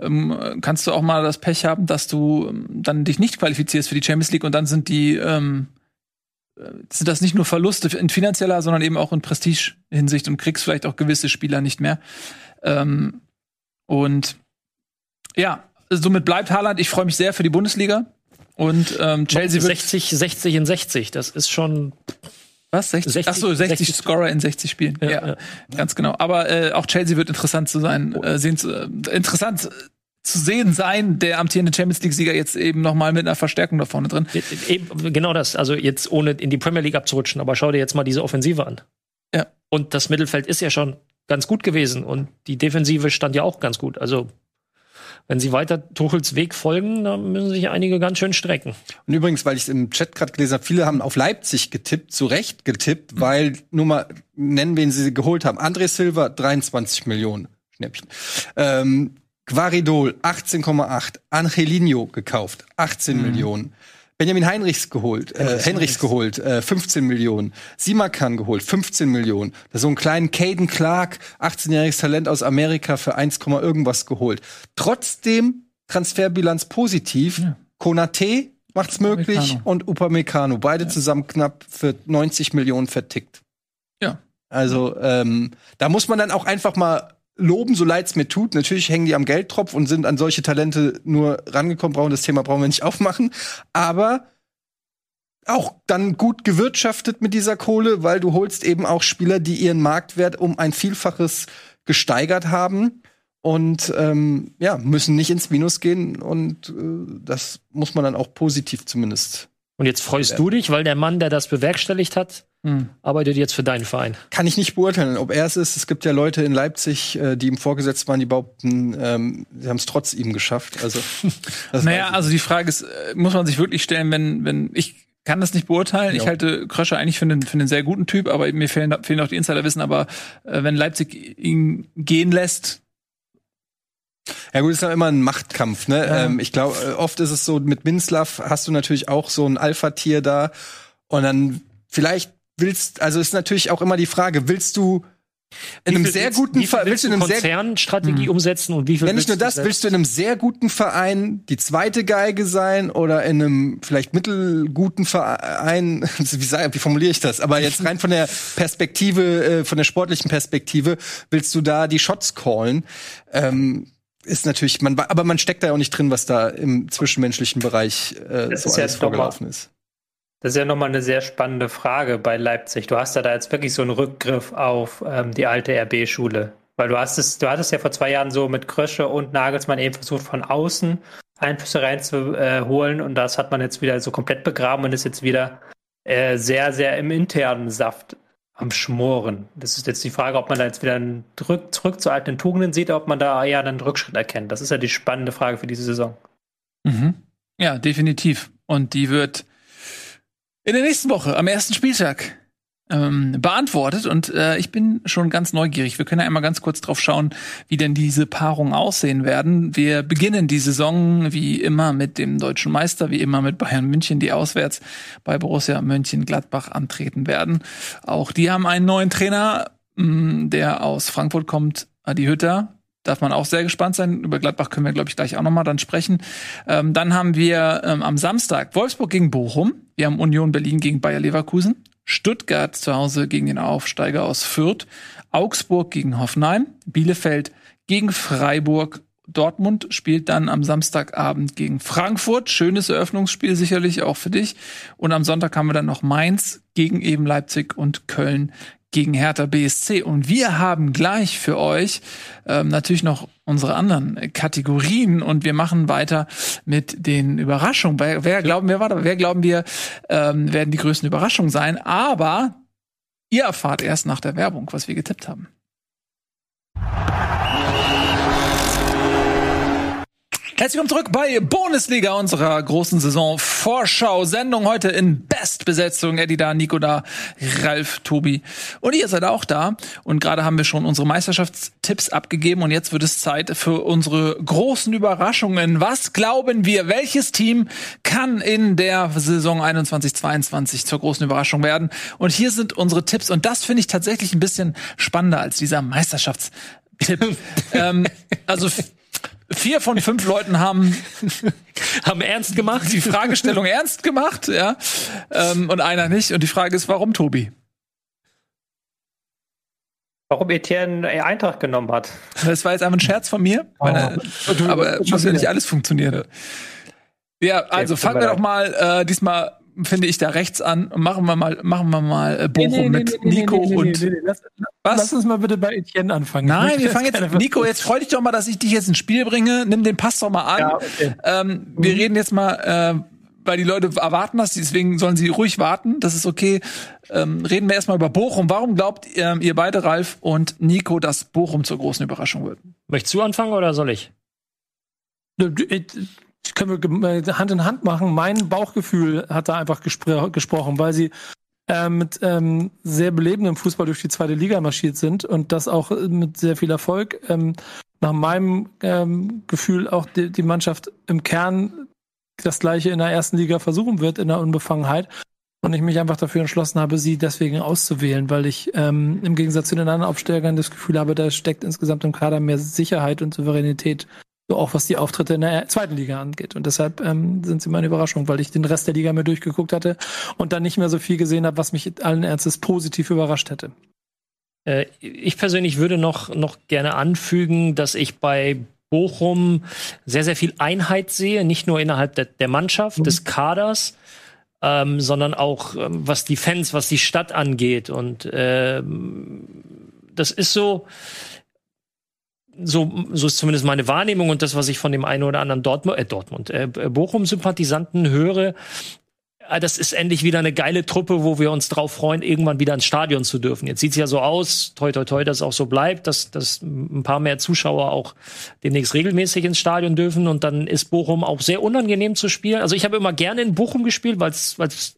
ähm, kannst du auch mal das Pech haben, dass du ähm, dann dich nicht qualifizierst für die Champions League und dann sind die ähm, äh, sind das nicht nur Verluste in finanzieller, sondern eben auch in Prestige-Hinsicht und kriegst vielleicht auch gewisse Spieler nicht mehr. Ähm, und ja, somit bleibt Haaland. Ich freue mich sehr für die Bundesliga. Und ähm, Chelsea wird 60, 60 in 60, das ist schon Was? 60? 60 Ach so, 60, 60 Scorer in 60 Spielen. Ja, Ja, ja. ganz genau. Aber äh, auch Chelsea wird interessant zu sein, äh, sehen zu, äh, interessant äh, zu sehen sein, der amtierende Champions League Sieger jetzt eben noch mal mit einer Verstärkung da vorne drin. Eben, genau das. Also jetzt ohne in die Premier League abzurutschen, aber schau dir jetzt mal diese Offensive an. Ja. Und das Mittelfeld ist ja schon ganz gut gewesen und die Defensive stand ja auch ganz gut. Also wenn sie weiter Tuchels Weg folgen, dann müssen sich einige ganz schön strecken. Und übrigens, weil ich es im Chat gerade gelesen habe, viele haben auf Leipzig getippt, zu Recht getippt, weil nur mal nennen, wen sie geholt haben. André Silva 23 Millionen Schnäppchen. Ähm, Guaridol 18,8. Angelino gekauft 18 Millionen. Benjamin Heinrichs geholt, äh, Henrichs geholt, äh, 15 Millionen. Simakan geholt, 15 Millionen. So einen kleinen Caden Clark, 18-jähriges Talent aus Amerika für 1, irgendwas geholt. Trotzdem Transferbilanz positiv. Konate macht's möglich Upamecano. und Upamecano. Beide zusammen knapp für 90 Millionen vertickt. Ja. Also ähm, da muss man dann auch einfach mal loben, so leid's mir tut. Natürlich hängen die am Geldtropf und sind an solche Talente nur rangekommen. Brauchen das Thema brauchen wir nicht aufmachen. Aber auch dann gut gewirtschaftet mit dieser Kohle, weil du holst eben auch Spieler, die ihren Marktwert um ein Vielfaches gesteigert haben und ähm, ja müssen nicht ins Minus gehen und äh, das muss man dann auch positiv zumindest Und jetzt freust du dich, weil der Mann, der das bewerkstelligt hat, Hm. arbeitet jetzt für deinen Verein. kann ich nicht beurteilen, ob er es ist. Es gibt ja Leute in Leipzig, äh, die ihm vorgesetzt waren, die behaupten, ähm, sie haben es trotz ihm geschafft. Also Naja, also die Frage ist, äh, muss man sich wirklich stellen, wenn, wenn ich kann das nicht beurteilen. Ich Ja. halte Kröscher eigentlich für einen, für einen sehr guten Typ, aber mir fehlen, fehlen auch die Insiderwissen. Aber äh, wenn Leipzig ihn gehen lässt, ich. ja gut, ist ja immer ein Machtkampf. Ne? Ja. Ähm, ich glaube, äh, oft ist es so, mit Minslav hast du natürlich auch so ein Alpha-Tier da und dann vielleicht willst, also ist natürlich auch immer die Frage, willst du in einem sehr willst- guten wie viel Ver- willst du in einem sehr Konzernstrategie umsetzen und wie viel Ja, nicht nur willst das, du willst du in einem sehr guten Verein die zweite Geige sein oder in einem vielleicht mittelguten Verein, wie, wie formuliere ich das? Aber jetzt rein von der Perspektive, äh, von der sportlichen Perspektive, willst du da die Shots callen? Ähm, ist natürlich, man, aber man steckt da ja auch nicht drin, was da im zwischenmenschlichen Bereich äh, Das so ist alles vorgelaufen ist. Das ist ja nochmal eine sehr spannende Frage bei Leipzig. Du hast ja da jetzt wirklich so einen Rückgriff auf ähm, die alte RB-Schule. Weil du hast es, du hattest ja vor zwei Jahren so mit Krösche und Nagelsmann eben versucht, von außen Einflüsse reinzuholen und das hat man jetzt wieder so komplett begraben und ist jetzt wieder äh, sehr, sehr im internen Saft am Schmoren. Das ist jetzt die Frage, ob man da jetzt wieder einen Rück, zurück zu alten Tugenden sieht, ob man da eher einen Rückschritt erkennt. Das ist ja die spannende Frage für diese Saison. Mhm. Ja, definitiv. Und die wird in der nächsten Woche, am ersten Spieltag, ähm, beantwortet. Und äh, ich bin schon ganz neugierig. Wir können ja einmal ganz kurz drauf schauen, wie denn diese Paarungen aussehen werden. Wir beginnen die Saison wie immer mit dem deutschen Meister, wie immer mit Bayern München, die auswärts bei Borussia Mönchengladbach antreten werden. Auch die haben einen neuen Trainer, mh, der aus Frankfurt kommt, Adi Hütter. Darf man auch sehr gespannt sein. Über Gladbach können wir, glaube ich, gleich auch noch mal dann sprechen. Ähm, dann haben wir ähm, am Samstag Wolfsburg gegen Bochum. Wir haben Union Berlin gegen Bayer Leverkusen. Stuttgart zu Hause gegen den Aufsteiger aus Fürth, Augsburg gegen Hoffenheim, Bielefeld gegen Freiburg Dortmund spielt dann am Samstagabend gegen Frankfurt. Schönes Eröffnungsspiel sicherlich auch für dich. Und am Sonntag haben wir dann noch Mainz gegen eben Leipzig und Köln gegen Hertha BSC. Und wir haben gleich für euch ähm, natürlich noch unsere anderen Kategorien und wir machen weiter mit den Überraschungen. Wer, wer glauben wir, warte, wer glauben wir, ähm, werden die größten Überraschungen sein? Aber ihr erfahrt erst nach der Werbung, was wir getippt haben. Herzlich willkommen zurück bei Bundesliga unserer großen Saison Vorschau Sendung heute in Bestbesetzung. Eddie da, Nico da, Ralf, Tobi und ihr seid auch da. Und gerade haben wir schon unsere Meisterschaftstipps abgegeben und jetzt wird es Zeit für unsere großen Überraschungen. Was glauben wir? Welches Team kann in der Saison 21/22 zur großen Überraschung werden? Und hier sind unsere Tipps und das finde ich tatsächlich ein bisschen spannender als dieser Meisterschaftstipp. ähm, also vier von fünf Leuten haben Haben ernst gemacht? die Fragestellung ernst gemacht, ja, ähm, und einer nicht. Und die Frage ist, warum Tobi? Warum Etienne Eintracht genommen hat. Das war jetzt einfach ein Scherz von mir, weil, äh, aber muss ja nicht alles funktionieren. Ja, also fangen wir doch mal äh, diesmal finde ich da rechts an und machen wir mal machen wir mal äh, Bochum mit Nico und Lass, was? lass uns mal bitte bei Etienne anfangen. Nein, wir jetzt fangen jetzt. Nico, jetzt freu dich doch mal, dass ich dich jetzt ins Spiel bringe. Nimm den Pass doch mal an. Ja, okay. ähm, wir reden jetzt mal, äh, weil die Leute erwarten das, deswegen sollen sie ruhig warten. Das ist okay. Ähm, reden wir erstmal über Bochum. Warum glaubt ähm, ihr beide, Ralf und Nico, dass Bochum zur großen Überraschung wird? Möchtest du anfangen oder soll ich? Können wir äh, Hand in Hand machen. Mein Bauchgefühl hat da einfach gespr gesprochen, weil sie äh, mit ähm, sehr belebendem Fußball durch die zweite Liga marschiert sind und das auch äh, mit sehr viel Erfolg. Ähm, nach meinem ähm, Gefühl auch die, die Mannschaft im Kern das gleiche in der ersten Liga versuchen wird in der Unbefangenheit. Und ich mich einfach dafür entschlossen habe, sie deswegen auszuwählen, weil ich ähm, im Gegensatz zu den anderen Aufsteigern das Gefühl habe, da steckt insgesamt im Kader mehr Sicherheit und Souveränität, so auch was die Auftritte in der zweiten Liga angeht. Und deshalb ähm, sind sie meine Überraschung, weil ich den Rest der Liga mir durchgeguckt hatte und dann nicht mehr so viel gesehen habe, was mich allen Ernstes positiv überrascht hätte. Äh, ich persönlich würde noch, noch gerne anfügen, dass ich bei Bochum sehr, sehr viel Einheit sehe, nicht nur innerhalb der, der Mannschaft, des Kaders, ähm, sondern auch ähm, was die Fans, was die Stadt angeht. Und ähm, das ist so, so, so ist zumindest meine Wahrnehmung und das, was ich von dem einen oder anderen Dortmund, äh, Dortmund, äh, Bochum-Sympathisanten höre. Ah, Das ist endlich wieder eine geile Truppe, wo wir uns drauf freuen, irgendwann wieder ins Stadion zu dürfen. Jetzt sieht's ja so aus, toi toi toi, dass es auch so bleibt, dass, dass ein paar mehr Zuschauer auch demnächst regelmäßig ins Stadion dürfen. Und dann ist Bochum auch sehr unangenehm zu spielen. Also ich habe immer gerne in Bochum gespielt, weil es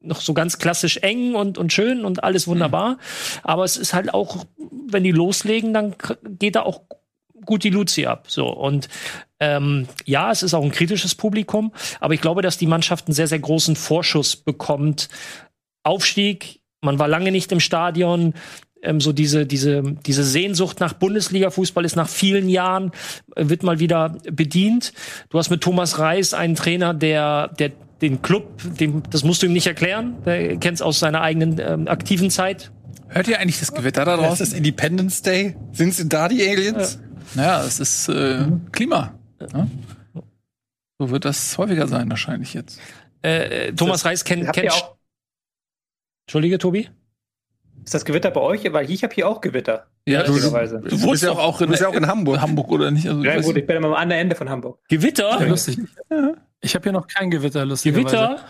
noch so ganz klassisch eng und, und schön und alles wunderbar. Aber es ist halt auch, wenn die loslegen, dann geht da auch gut die Luzi ab. So und ähm, ja, es ist auch ein kritisches Publikum, aber ich glaube, dass die Mannschaft einen sehr, sehr großen Vorschuss bekommt. Aufstieg, man war lange nicht im Stadion. Ähm, so diese, diese, diese Sehnsucht nach Bundesliga-Fußball ist nach vielen Jahren, äh, wird mal wieder bedient. Du hast mit Thomas Reis einen Trainer, der, der den Club, dem, das musst du ihm nicht erklären, der kennt es aus seiner eigenen ähm, aktiven Zeit. Hört ihr eigentlich das Gewitter da Das draußen? ist Independence Day. Sind sie da, die Aliens? Naja, es ist äh, Klima. Ja? So wird das häufiger sein wahrscheinlich jetzt. Äh, Thomas Reis kennt, auch, Entschuldige, Tobi? ist das Gewitter bei euch? Weil ich habe hier auch Gewitter. Ja, du, lustigerweise. du wohnst ja auch, auch Du bist ja auch in Hamburg. Hamburg oder nicht? Also, Ja, gut, ich bin immer am anderen Ende von Hamburg. Gewitter? Ja, lustig. Ich habe hier noch kein Gewitter, lustigerweise. Gewitter?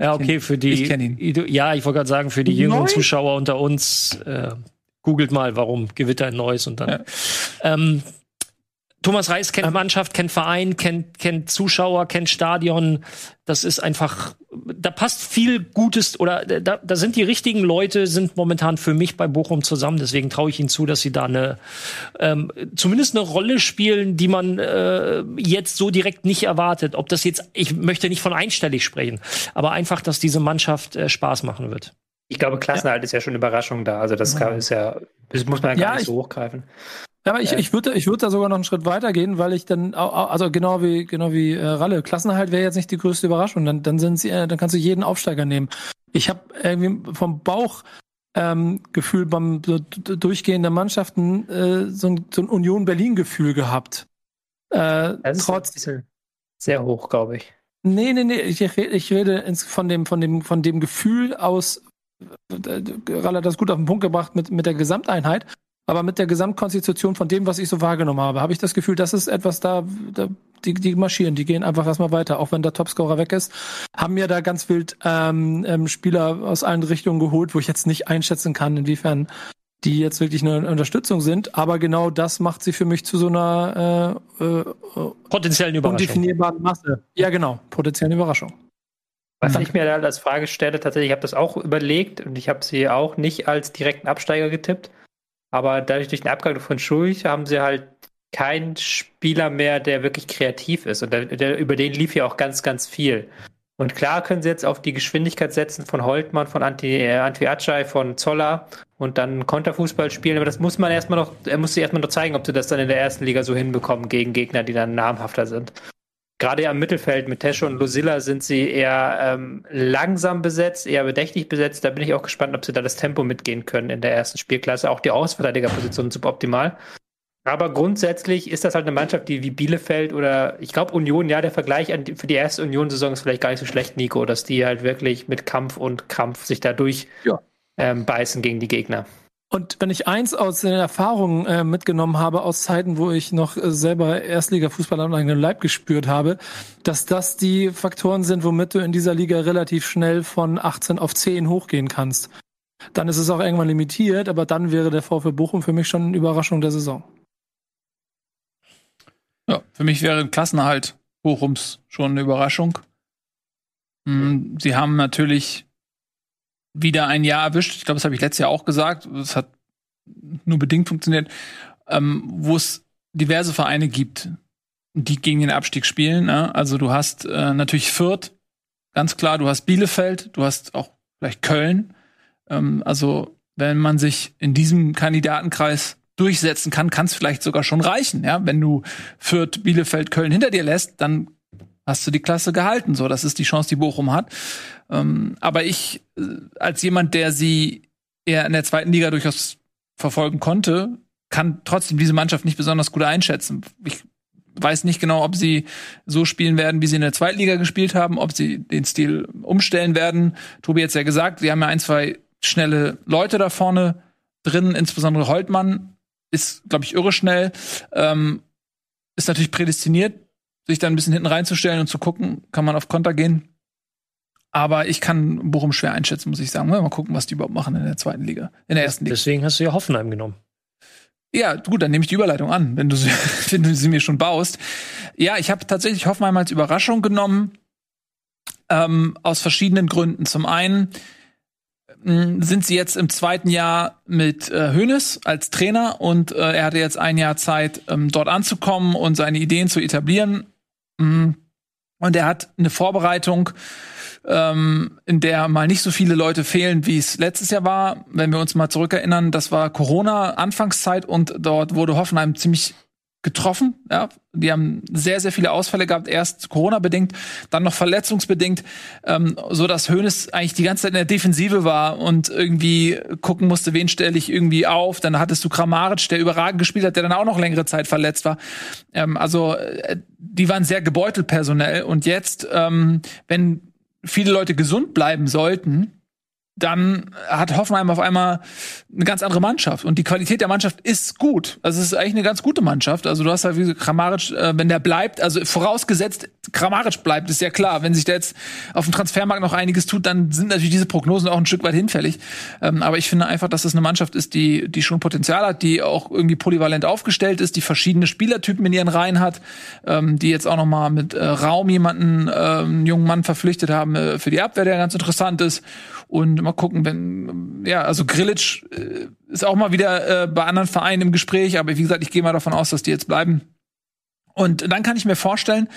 Ja, okay, für die. Ich kenn ihn. Ja, ich wollte gerade sagen, für die jüngeren? Zuschauer unter uns, äh, googelt mal, warum Gewitter in Neuss und dann. Ja. Ähm, Thomas Reis kennt Mannschaft, kennt Verein, kennt, kennt Zuschauer, kennt Stadion. Das ist einfach, da passt viel Gutes oder da, da sind die richtigen Leute, sind momentan für mich bei Bochum zusammen. Deswegen traue ich ihnen zu, dass sie da eine, ähm, zumindest eine Rolle spielen, die man äh, jetzt so direkt nicht erwartet. Ob das jetzt, ich möchte nicht von einstellig sprechen, aber einfach, dass diese Mannschaft äh, Spaß machen wird. Ich glaube, Klassenhalt ist ja schon eine Überraschung da. Also das kann- ist ja, das muss man ja gar Ja, nicht ich- so hochgreifen. Ja, aber ich, ich würde ich würd da sogar noch einen Schritt weiter gehen, weil ich dann, also genau wie, genau wie äh, Ralle, Klassenerhalt wäre jetzt nicht die größte Überraschung. Dann, dann sind sie, äh, dann kannst du jeden Aufsteiger nehmen. Ich habe irgendwie vom Bauch ähm, Gefühl beim so Durchgehen der Mannschaften äh, so ein, so ein Union Berlin Gefühl gehabt. Äh, Das ist trotz ein bisschen sehr hoch, glaube ich. Nee, nee, nee, ich, ich rede ins, von dem, von dem, von dem Gefühl aus, äh, Ralle hat das gut auf den Punkt gebracht mit, mit der Gesamteinheit, aber mit der Gesamtkonstitution von dem, was ich so wahrgenommen habe, habe ich das Gefühl, das ist etwas da, da die, die marschieren, die gehen einfach erstmal weiter, auch wenn der Topscorer weg ist, haben ja da ganz wild ähm, ähm, Spieler aus allen Richtungen geholt, wo ich jetzt nicht einschätzen kann, inwiefern die jetzt wirklich eine Unterstützung sind, aber genau das macht sie für mich zu so einer äh, äh, Potenziellen Überraschung. undefinierbaren Masse. Ja, genau, potenzielle Überraschung. Was Mhm. ich mir da als Frage stelle, tatsächlich, ich habe das auch überlegt und ich habe sie auch nicht als direkten Absteiger getippt. Aber dadurch durch den Abgang von Schulch haben sie halt keinen Spieler mehr, der wirklich kreativ ist. Und der, der, über den lief ja auch ganz, ganz viel. Und klar können sie jetzt auf die Geschwindigkeit setzen von Holtmann, von Anti, äh, Anti Acay, von Zoller und dann Konterfußball spielen. Aber das muss man erstmal noch, er muss sich erstmal noch zeigen, ob sie das dann in der ersten Liga so hinbekommen gegen Gegner, die dann namhafter sind. Gerade am Mittelfeld mit Tesche und Lucilla sind sie eher ähm, langsam besetzt, eher bedächtig besetzt. Da bin ich auch gespannt, ob sie da das Tempo mitgehen können in der ersten Spielklasse. Auch die Außenverteidigerposition ist suboptimal. Aber grundsätzlich ist das halt eine Mannschaft, die wie Bielefeld oder ich glaube Union, ja, der Vergleich an die, für die erste Union-Saison ist vielleicht gar nicht so schlecht, Nico, dass die halt wirklich mit Kampf und Krampf sich da durch Ja. ähm, beißen gegen die Gegner. Und wenn ich eins aus den Erfahrungen äh, mitgenommen habe, aus Zeiten, wo ich noch äh, selber Erstliga-Fußball am eigenen Leib gespürt habe, dass das die Faktoren sind, womit du in dieser Liga relativ schnell von 18 auf 10 hochgehen kannst. Dann ist es auch irgendwann limitiert, aber dann wäre der VfB Bochum für mich schon eine Überraschung der Saison. Ja, für mich wäre ein Klassenerhalt Bochums schon eine Überraschung. Mm, Sie haben natürlich wieder ein Jahr erwischt. Ich glaube, das habe ich letztes Jahr auch gesagt. Es hat nur bedingt funktioniert, ähm, wo es diverse Vereine gibt, die gegen den Abstieg spielen. Ne? Also du hast äh, natürlich Fürth, ganz klar. Du hast Bielefeld, du hast auch vielleicht Köln. Ähm, also wenn man sich in diesem Kandidatenkreis durchsetzen kann, kann es vielleicht sogar schon reichen. Ja, wenn du Fürth, Bielefeld, Köln hinter dir lässt, dann hast du die Klasse gehalten. So, das ist die Chance, die Bochum hat. Ähm, aber ich, äh, als jemand, der sie eher in der zweiten Liga durchaus verfolgen konnte, kann trotzdem diese Mannschaft nicht besonders gut einschätzen. Ich weiß nicht genau, ob sie so spielen werden, wie sie in der zweiten Liga gespielt haben, ob sie den Stil umstellen werden. Tobi hat ja gesagt, sie haben ja ein, zwei schnelle Leute da vorne drin, insbesondere Holtmann ist, glaube ich, irre schnell. Ähm, ist natürlich prädestiniert, sich dann ein bisschen hinten reinzustellen und zu gucken, kann man auf Konter gehen. Aber ich kann Bochum schwer einschätzen, muss ich sagen. Mal gucken, was die überhaupt machen in der zweiten Liga, in der ersten Liga. Deswegen hast du ja Hoffenheim genommen. Ja, gut, dann nehme ich die Überleitung an, wenn du sie, wenn du sie mir schon baust. Ja, ich habe tatsächlich Hoffenheim als Überraschung genommen, ähm, aus verschiedenen Gründen. Zum einen mh, sind sie jetzt im zweiten Jahr mit äh, Hoeneß als Trainer und äh, er hatte jetzt ein Jahr Zeit, ähm, dort anzukommen und seine Ideen zu etablieren. Mm. Und er hat eine Vorbereitung, ähm, in der mal nicht so viele Leute fehlen, wie es letztes Jahr war. Wenn wir uns mal zurückerinnern, das war Corona-Anfangszeit und dort wurde Hoffenheim ziemlich getroffen. Ja, die haben sehr, sehr viele Ausfälle gehabt. Erst Corona-bedingt, dann noch verletzungsbedingt, ähm, so dass Hoeneß eigentlich die ganze Zeit in der Defensive war und irgendwie gucken musste, wen stelle ich irgendwie auf. Dann hattest du Kramaric, der überragend gespielt hat, der dann auch noch längere Zeit verletzt war. Ähm, also äh, die waren sehr gebeutelt personell. Und jetzt, ähm, wenn viele Leute gesund bleiben sollten, dann hat Hoffenheim auf einmal eine ganz andere Mannschaft. Und die Qualität der Mannschaft ist gut. Also es ist eigentlich eine ganz gute Mannschaft. Also du hast halt wie Kramaric, äh, wenn der bleibt, also vorausgesetzt, Kramaric bleibt, ist ja klar. Wenn sich da jetzt auf dem Transfermarkt noch einiges tut, dann sind natürlich diese Prognosen auch ein Stück weit hinfällig. Ähm, aber ich finde einfach, dass es eine Mannschaft ist, die, die schon Potenzial hat, die auch irgendwie polyvalent aufgestellt ist, die verschiedene Spielertypen in ihren Reihen hat, ähm, die jetzt auch noch mal mit äh, Raum jemanden, äh, einen jungen Mann verpflichtet haben äh, für die Abwehr, der ganz interessant ist. Und mal gucken, wenn, ja, also Grilic äh, ist auch mal wieder äh, bei anderen Vereinen im Gespräch, aber wie gesagt, ich gehe mal davon aus, dass die jetzt bleiben. Und dann kann ich mir vorstellen,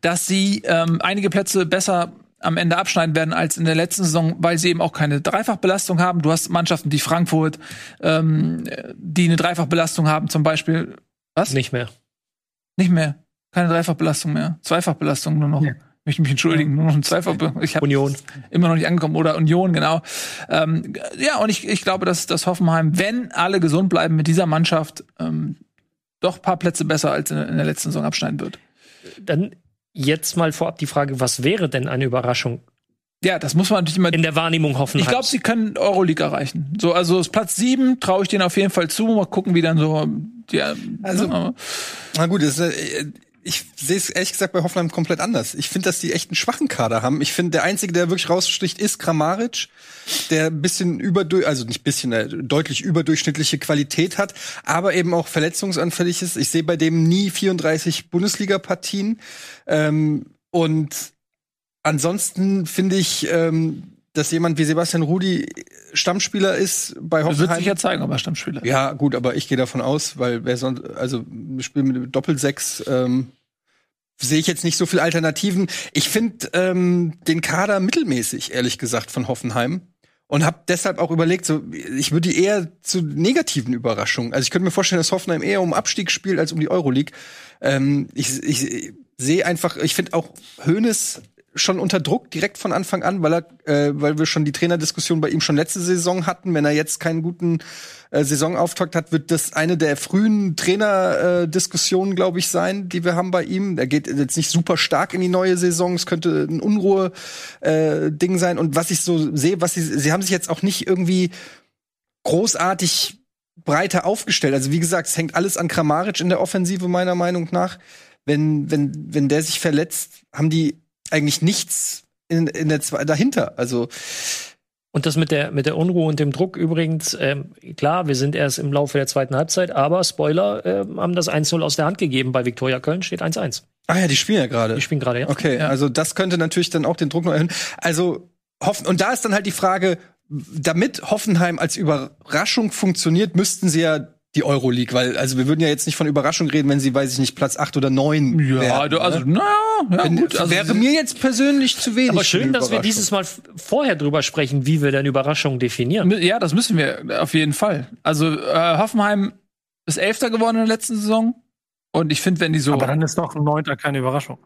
dass sie ähm, einige Plätze besser am Ende abschneiden werden als in der letzten Saison, weil sie eben auch keine Dreifachbelastung haben. Du hast Mannschaften, die Frankfurt, ähm, die eine Dreifachbelastung haben, zum Beispiel. Was? Nicht mehr. Nicht mehr. Keine Dreifachbelastung mehr. Zweifachbelastung nur noch. Ja. Ich möchte mich entschuldigen, nur noch ein Zweifach. Ich habe Union. immer noch nicht angekommen. Oder Union, genau. Ähm, ja, und ich, ich glaube, dass, dass Hoffenheim, wenn alle gesund bleiben mit dieser Mannschaft, ähm, doch ein paar Plätze besser als in, in der letzten Saison abschneiden wird. Dann jetzt mal vorab die Frage, was wäre denn eine Überraschung Ja, das muss man natürlich immer. in der Wahrnehmung Hoffenheims? Ich glaube, sie können Euroleague erreichen. So, also das Platz sieben traue ich denen auf jeden Fall zu. Mal gucken, wie dann so die. Also- Na gut, das, ist, äh, ich sehe es ehrlich gesagt bei Hoffenheim komplett anders. Ich finde, dass die echt einen schwachen Kader haben. Ich finde, der einzige, der wirklich raussticht, ist Kramaric, der ein bisschen überdurch, also nicht bisschen, äh, deutlich überdurchschnittliche Qualität hat, aber eben auch verletzungsanfällig ist. Ich sehe bei dem nie 34 Bundesliga-Partien. Ähm, und ansonsten finde ich, ähm, dass jemand wie Sebastian Rudi Stammspieler ist bei das wird Hoffenheim. sich ja zeigen, ob er Stammspieler ist. Ja, gut, aber ich gehe davon aus, weil wer sonst, also ein Spiel mit Doppelsechs ähm, sehe ich jetzt nicht so viel Alternativen. Ich finde ähm, den Kader mittelmäßig, ehrlich gesagt, von Hoffenheim. Und habe deshalb auch überlegt, so ich würde die eher zu negativen Überraschungen. Also ich könnte mir vorstellen, dass Hoffenheim eher um Abstieg spielt als um die Euroleague. Ähm, ich ich sehe einfach, ich finde auch Hoeneß schon unter Druck direkt von Anfang an, weil er, äh, weil wir schon die Trainerdiskussion bei ihm schon letzte Saison hatten. Wenn er jetzt keinen guten äh, Saisonauftakt hat, wird das eine der frühen Trainerdiskussionen, äh, glaube ich, sein, die wir haben bei ihm. Er geht jetzt nicht super stark in die neue Saison. Es könnte ein Unruhe äh, sein. Und was ich so sehe, was sie, sie haben sich jetzt auch nicht irgendwie großartig breiter aufgestellt. Also wie gesagt, es hängt alles an Kramaric in der Offensive meiner Meinung nach. Wenn wenn wenn der sich verletzt, haben die eigentlich nichts in, in der Zwe dahinter. Also Und das mit der, mit der Unruhe und dem Druck übrigens, ähm, klar, wir sind erst im Laufe der zweiten Halbzeit, aber Spoiler, äh, haben das 1-0 aus der Hand gegeben. Bei Viktoria Köln steht 1-1. ah ja, die spielen ja gerade. Die spielen gerade, ja. Okay, also das könnte natürlich dann auch den Druck noch erhöhen. Also hoffen und da ist dann halt die Frage, damit Hoffenheim als Überraschung funktioniert, müssten sie ja die Euroleague, weil also wir würden ja jetzt nicht von Überraschung reden, wenn sie weiß ich nicht Platz acht oder neun Ja, wären, du, also, ne? naja, ja, Wenn- gut. Also, wäre mir jetzt persönlich zu wenig. Aber schön, dass wir dieses Mal vorher drüber sprechen, wie wir denn Überraschungen definieren. Ja, das müssen wir auf jeden Fall. Also äh, Hoffenheim ist Elfter geworden in der letzten Saison. Und ich finde, wenn die so. Aber dann ist doch ein Neunter keine Überraschung.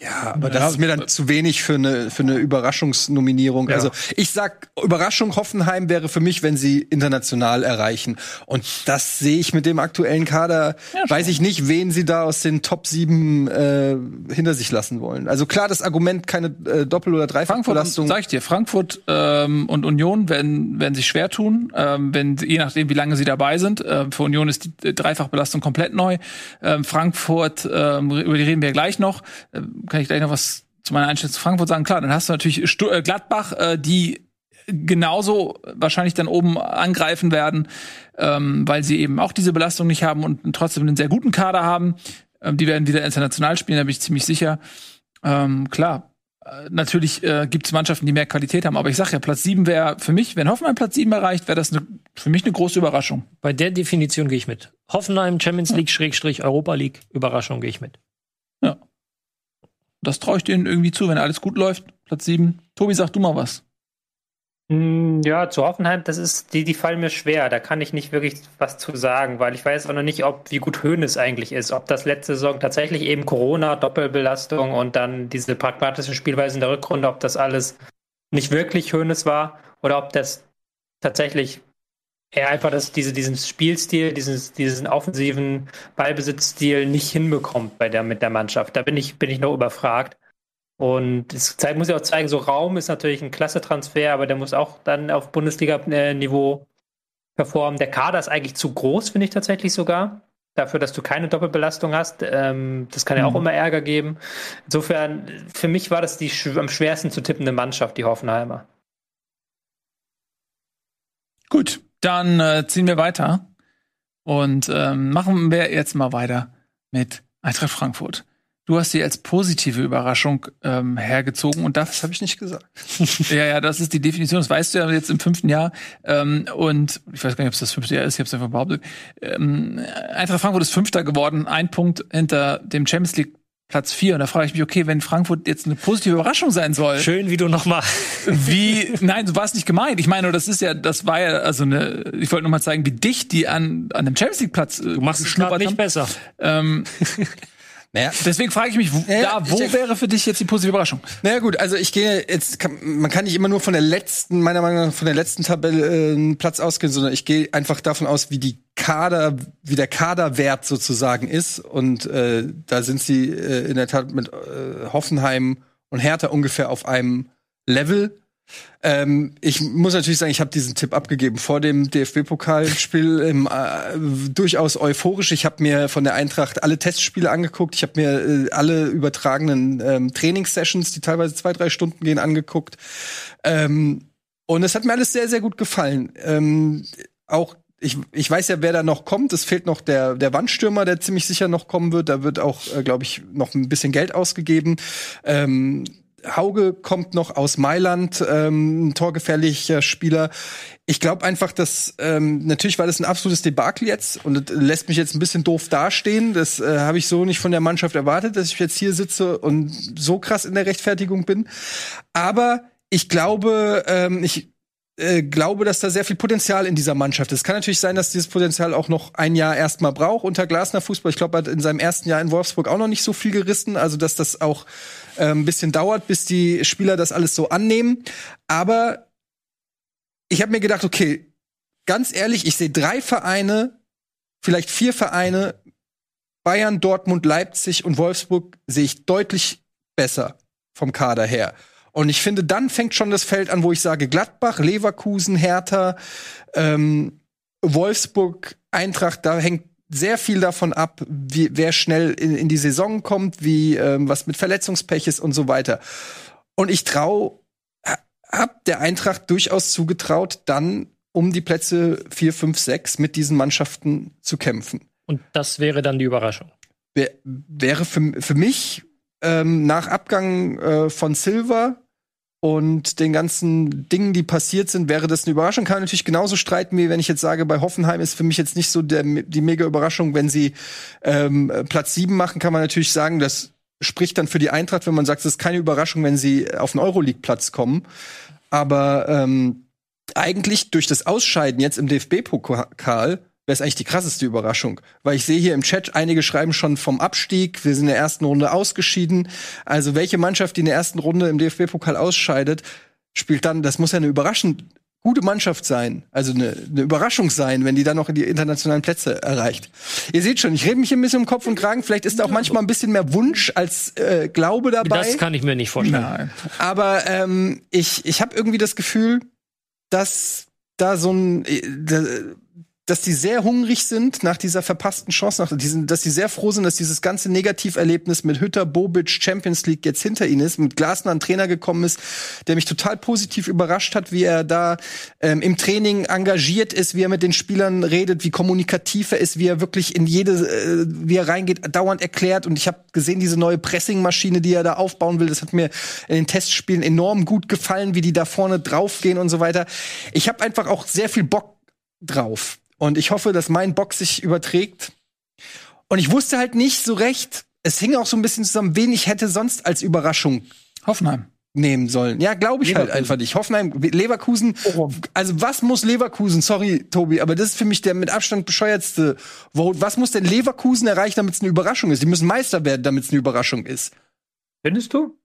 Ja, aber Ja, das ist mir dann zu wenig für eine, für eine Überraschungsnominierung. Ja. Also ich sag, Überraschung Hoffenheim wäre für mich, wenn sie international erreichen. Und das sehe ich mit dem aktuellen Kader, weiß ich nicht, wen sie da aus den Top 7 äh, hinter sich lassen wollen. Also klar, das Argument, keine äh, Doppel- oder Frankfurt, Dreifachbelastung. sag ich dir, Frankfurt ähm, und Union werden, werden sich schwer tun, ähm, wenn, je nachdem, wie lange sie dabei sind. Ähm, für Union ist die äh, Dreifachbelastung komplett neu. Ähm, Frankfurt, ähm, über die reden wir gleich noch. Ähm, kann ich gleich noch was zu meiner Einstellung zu Frankfurt sagen? Klar, dann hast du natürlich Stu äh, Gladbach, äh, die genauso wahrscheinlich dann oben angreifen werden, ähm, weil sie eben auch diese Belastung nicht haben und trotzdem einen sehr guten Kader haben. Ähm, die werden wieder international spielen, da bin ich ziemlich sicher. Ähm, klar, äh, natürlich äh, gibt es Mannschaften, die mehr Qualität haben, aber ich sag ja, Platz 7 wäre für mich, wenn Hoffenheim Platz 7 erreicht, wäre das ne, für mich eine große Überraschung. Bei der Definition gehe ich mit. Hoffenheim, Champions League, Schrägstrich, Europa League, Überraschung gehe ich mit. Das traue ich denen irgendwie zu, wenn alles gut läuft. Platz 7. Tobi, sag du mal was. Hm, Ja, zu Hoffenheim, das ist, die, die fallen mir schwer. Da kann ich nicht wirklich was zu sagen, weil ich weiß auch noch nicht, ob, wie gut Hoeneß eigentlich ist. Ob das letzte Saison tatsächlich eben Corona, Doppelbelastung und dann diese pragmatische Spielweise in der Rückrunde, ob das alles nicht wirklich Hoeneß war oder ob das tatsächlich er einfach das, diese, diesen Spielstil, diesen, diesen offensiven Ballbesitzstil nicht hinbekommt bei der, mit der Mannschaft. Da bin ich, bin ich noch überfragt. Und es zeigt, muss ja auch zeigen, so Raum ist natürlich ein klasse Transfer, aber der muss auch dann auf Bundesliga-Niveau performen. Der Kader ist eigentlich zu groß, finde ich tatsächlich sogar. Dafür, dass du keine Doppelbelastung hast. Ähm, das kann ja auch Mhm. immer Ärger geben. Insofern, für mich war das die am schwersten zu tippende Mannschaft, die Hoffenheimer. Gut, dann äh, ziehen wir weiter und ähm, machen wir jetzt mal weiter mit Eintracht Frankfurt. Du hast sie als positive Überraschung ähm, hergezogen und Das das habe ich nicht gesagt. ja, ja, das ist die Definition, das weißt du ja jetzt im fünften Jahr. Ähm, und ich weiß gar nicht, ob es das fünfte Jahr ist, ich habe es einfach behauptet. Ähm, Eintracht Frankfurt ist Fünfter geworden, ein Punkt hinter dem Champions League Platz 4. Und da frage ich mich, okay, wenn Frankfurt jetzt eine positive Überraschung sein soll, Schön, wie du noch mal. wie, nein, so war es nicht gemeint. Ich meine, das ist ja, das war ja, also eine, ich wollte nur mal zeigen, wie dicht die an, an dem Champions League Platz äh, Du machst es nicht haben. besser. Ähm, Naja, deswegen frage ich mich, wo, Ja, ja, da, wo ich- wäre für dich jetzt die positive Überraschung? Naja gut, also ich gehe jetzt, kann, man kann nicht immer nur von der letzten, meiner Meinung nach von der letzten Tabelle äh, Platz ausgehen, sondern ich gehe einfach davon aus, wie die Kader, wie der Kaderwert sozusagen ist. Und äh, da sind sie äh, in der Tat mit äh, Hoffenheim und Hertha ungefähr auf einem Level. Ähm, ich muss natürlich sagen, ich habe diesen Tipp abgegeben vor dem DFB-Pokalspiel äh, durchaus euphorisch. Ich habe mir von der Eintracht alle Testspiele angeguckt. Ich habe mir äh, alle übertragenen ähm, Trainingssessions, die teilweise zwei, drei Stunden gehen, angeguckt. Ähm, und es hat mir alles sehr, sehr gut gefallen. Ähm, auch ich, ich weiß ja, wer da noch kommt. Es fehlt noch der, der Wandstürmer, der ziemlich sicher noch kommen wird. Da wird auch, äh, glaube ich, noch ein bisschen Geld ausgegeben. Ähm, Hauge kommt noch aus Mailand, ähm, ein torgefährlicher Spieler. Ich glaube einfach, dass ähm, natürlich war das ein absolutes Debakel jetzt und lässt mich jetzt ein bisschen doof dastehen. Das äh, habe ich so nicht von der Mannschaft erwartet, dass ich jetzt hier sitze und so krass in der Rechtfertigung bin. Aber ich glaube, ähm, ich äh, glaube, dass da sehr viel Potenzial in dieser Mannschaft ist. Es kann natürlich sein, dass dieses Potenzial auch noch ein Jahr erstmal braucht unter Glasner Fußball. Ich glaube, er hat in seinem ersten Jahr in Wolfsburg auch noch nicht so viel gerissen. Also, dass das auch ein bisschen dauert, bis die Spieler das alles so annehmen. Aber ich habe mir gedacht, okay, ganz ehrlich, ich sehe drei Vereine, vielleicht vier Vereine, Bayern, Dortmund, Leipzig und Wolfsburg sehe ich deutlich besser vom Kader her. Und ich finde, dann fängt schon das Feld an, wo ich sage, Gladbach, Leverkusen, Hertha, ähm, Wolfsburg, Eintracht, da hängt sehr viel davon ab, wie, wer schnell in, in die Saison kommt, wie ähm, was mit Verletzungspech ist und so weiter. Und ich trau, ha- hab der Eintracht durchaus zugetraut, dann um die Plätze 4, 5, 6 mit diesen Mannschaften zu kämpfen. Und das wäre dann die Überraschung. Wär, wäre für, für mich ähm, nach Abgang äh, von Silva und den ganzen Dingen, die passiert sind, wäre das eine Überraschung. Kann natürlich genauso streiten, wie wenn ich jetzt sage, bei Hoffenheim ist für mich jetzt nicht so der, die mega Überraschung, wenn sie ähm, Platz sieben machen, kann man natürlich sagen, das spricht dann für die Eintracht, wenn man sagt, es ist keine Überraschung, wenn sie auf den Euroleague-Platz kommen. Aber ähm, eigentlich durch das Ausscheiden jetzt im DFB-Pokal wäre es eigentlich die krasseste Überraschung. Weil ich sehe hier im Chat, einige schreiben schon vom Abstieg, wir sind in der ersten Runde ausgeschieden. Also welche Mannschaft, die in der ersten Runde im DFB-Pokal ausscheidet, spielt dann, das muss ja eine überraschend gute Mannschaft sein, also eine, eine Überraschung sein, wenn die dann noch in die internationalen Plätze erreicht. Ihr seht schon, ich rede mich ein bisschen um Kopf und Kragen, vielleicht ist da auch manchmal ein bisschen mehr Wunsch als äh, Glaube dabei. Das kann ich mir nicht vorstellen. Nein. Aber ähm, ich, ich habe irgendwie das Gefühl, dass da so ein, äh, dass die sehr hungrig sind nach dieser verpassten Chance, nach diesen, dass sie sehr froh sind, dass dieses ganze Negativerlebnis mit Hütter, Bobic, Champions League jetzt hinter ihnen ist, mit Glasner ein Trainer gekommen ist, der mich total positiv überrascht hat, wie er da ähm, im Training engagiert ist, wie er mit den Spielern redet, wie kommunikativ er ist, wie er wirklich in jede, äh, wie er reingeht, dauernd erklärt. Und ich habe gesehen, diese neue Pressingmaschine, die er da aufbauen will, das hat mir in den Testspielen enorm gut gefallen, wie die da vorne draufgehen und so weiter. Ich habe einfach auch sehr viel Bock drauf. Und ich hoffe, dass mein Bock sich überträgt. Und ich wusste halt nicht so recht, es hing auch so ein bisschen zusammen, wen ich hätte sonst als Überraschung Hoffenheim. nehmen sollen. Ja, glaube ich halt Leverkusen. einfach nicht. Hoffenheim, Leverkusen. Also was muss Leverkusen? Sorry, Tobi, aber das ist für mich der mit Abstand bescheuertste Vote. Was muss denn Leverkusen erreichen, damit es eine Überraschung ist? Die müssen Meister werden, damit es eine Überraschung ist. Findest du?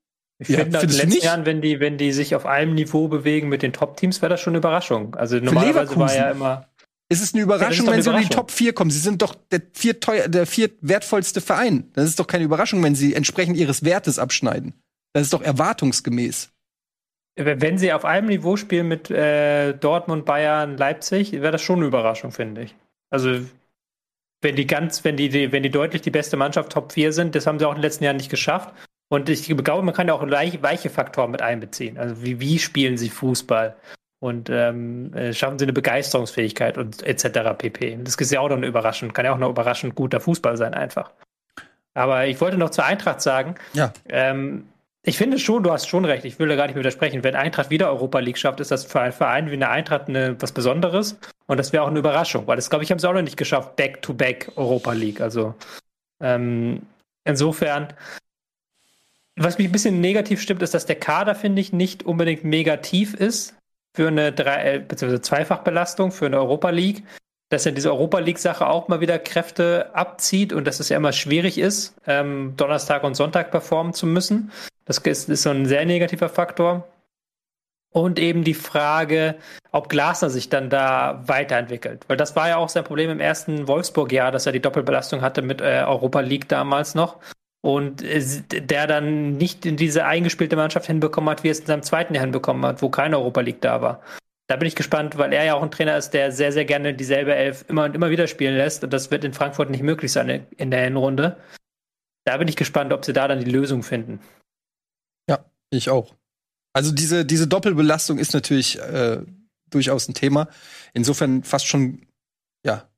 Ich Ja, finde, in den letzten nicht? Jahren, wenn die, wenn die sich auf einem Niveau bewegen mit den Top-Teams, wäre das schon eine Überraschung. Also normalerweise war ja immer. Es ist eine Überraschung, ist doch wenn sie unter die. Top 4 kommen. Sie sind doch der viert, teuer, der viert wertvollste Verein. Das ist doch keine Überraschung, wenn sie entsprechend ihres Wertes abschneiden. Das ist doch erwartungsgemäß. Wenn sie auf einem Niveau spielen mit äh, Dortmund, Bayern, Leipzig, wäre das schon eine Überraschung, finde ich. Also wenn die ganz, wenn die, die, wenn die deutlich die beste Mannschaft Top 4 sind, das haben sie auch in den letzten Jahren nicht geschafft. Und ich glaube, man kann ja auch weiche, weiche Faktoren mit einbeziehen. Also wie, wie spielen sie Fußball? Und ähm, äh, schaffen sie eine Begeisterungsfähigkeit und etc. pp. Das ist ja auch noch eine Überraschung, kann ja auch noch überraschend guter Fußball sein, einfach. Aber ich wollte noch zur Eintracht sagen, Ja. ähm, ich finde schon, du hast schon recht, ich will da gar nicht widersprechen. Wenn Eintracht wieder Europa League schafft, ist das für einen Verein wie eine Eintracht eine, was Besonderes. Und das wäre auch eine Überraschung, weil das, glaube ich, haben sie auch noch nicht geschafft, Back-to-Back Europa League. Also ähm, insofern, Was mich ein bisschen negativ stimmt, ist, dass der Kader, finde ich, nicht unbedingt mega tief ist für eine drei, äh, beziehungsweise Zweifachbelastung für eine Europa League. Dass ja diese Europa League-Sache auch mal wieder Kräfte abzieht und dass es ja immer schwierig ist, ähm, Donnerstag und Sonntag performen zu müssen. Das ist, ist so ein sehr negativer Faktor. Und eben die Frage, ob Glasner sich dann da weiterentwickelt. Weil das war ja auch sein Problem im ersten Wolfsburg-Jahr, dass er die Doppelbelastung hatte mit äh, Europa League damals noch. Und äh, der dann nicht in diese eingespielte Mannschaft hinbekommen hat, wie er es in seinem zweiten Jahr hinbekommen hat, wo keine Europa League da war. Da bin ich gespannt, weil er ja auch ein Trainer ist, der sehr, sehr gerne dieselbe Elf immer und immer wieder spielen lässt. Und das wird in Frankfurt nicht möglich sein in der Hinrunde. Da bin ich gespannt, ob sie da dann die Lösung finden. Ja, ich auch. Also diese, diese Doppelbelastung ist natürlich äh, durchaus ein Thema. Insofern fast schon, ja,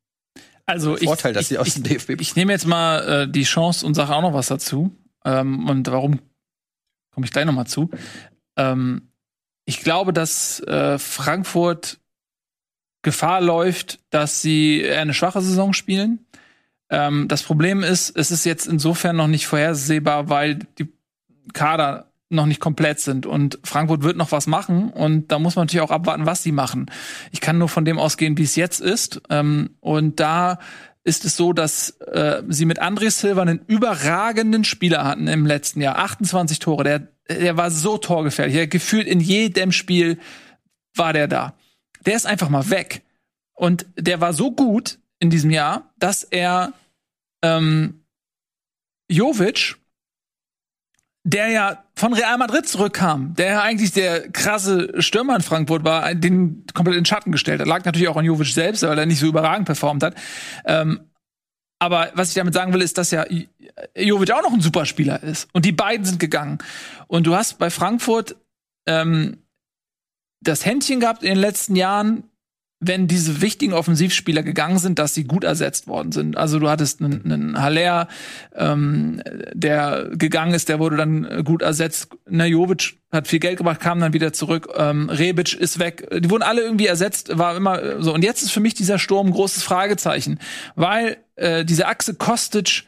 also Vorteil, dass ich, sie aus ich, dem DFB Ich nehme jetzt mal äh, die Chance und sage auch noch was dazu. Ähm, und warum komme ich gleich noch mal zu. Ähm, ich glaube, dass äh, Frankfurt Gefahr läuft, dass sie eher eine schwache Saison spielen. Ähm, das Problem ist, es ist jetzt insofern noch nicht vorhersehbar, weil die Kader noch nicht komplett sind und Frankfurt wird noch was machen und da muss man natürlich auch abwarten, was sie machen. Ich kann nur von dem ausgehen, wie es jetzt ist ähm, und da ist es so, dass äh, sie mit André Silva einen überragenden Spieler hatten im letzten Jahr. 28 Tore. Der, der war so torgefährlich. Er gefühlt in jedem Spiel war der da. Der ist einfach mal weg. Und der war so gut in diesem Jahr, dass er ähm, Jovic der ja von Real Madrid zurückkam, der ja eigentlich der krasse Stürmer in Frankfurt war, den komplett in Schatten gestellt hat. Lag natürlich auch an Jovic selbst, weil er nicht so überragend performt hat. Ähm, aber was ich damit sagen will, ist, dass ja Jovic auch noch ein Superspieler ist. Und die beiden sind gegangen. Und du hast bei Frankfurt ähm, das Händchen gehabt in den letzten Jahren, wenn diese wichtigen Offensivspieler gegangen sind, dass sie gut ersetzt worden sind. Also du hattest einen, einen Haller, ähm, der gegangen ist, der wurde dann gut ersetzt. Najovic hat viel Geld gemacht, kam dann wieder zurück. Ähm, Rebic ist weg. Die wurden alle irgendwie ersetzt, war immer so. Und jetzt ist für mich dieser Sturm ein großes Fragezeichen, weil äh, diese Achse Kostic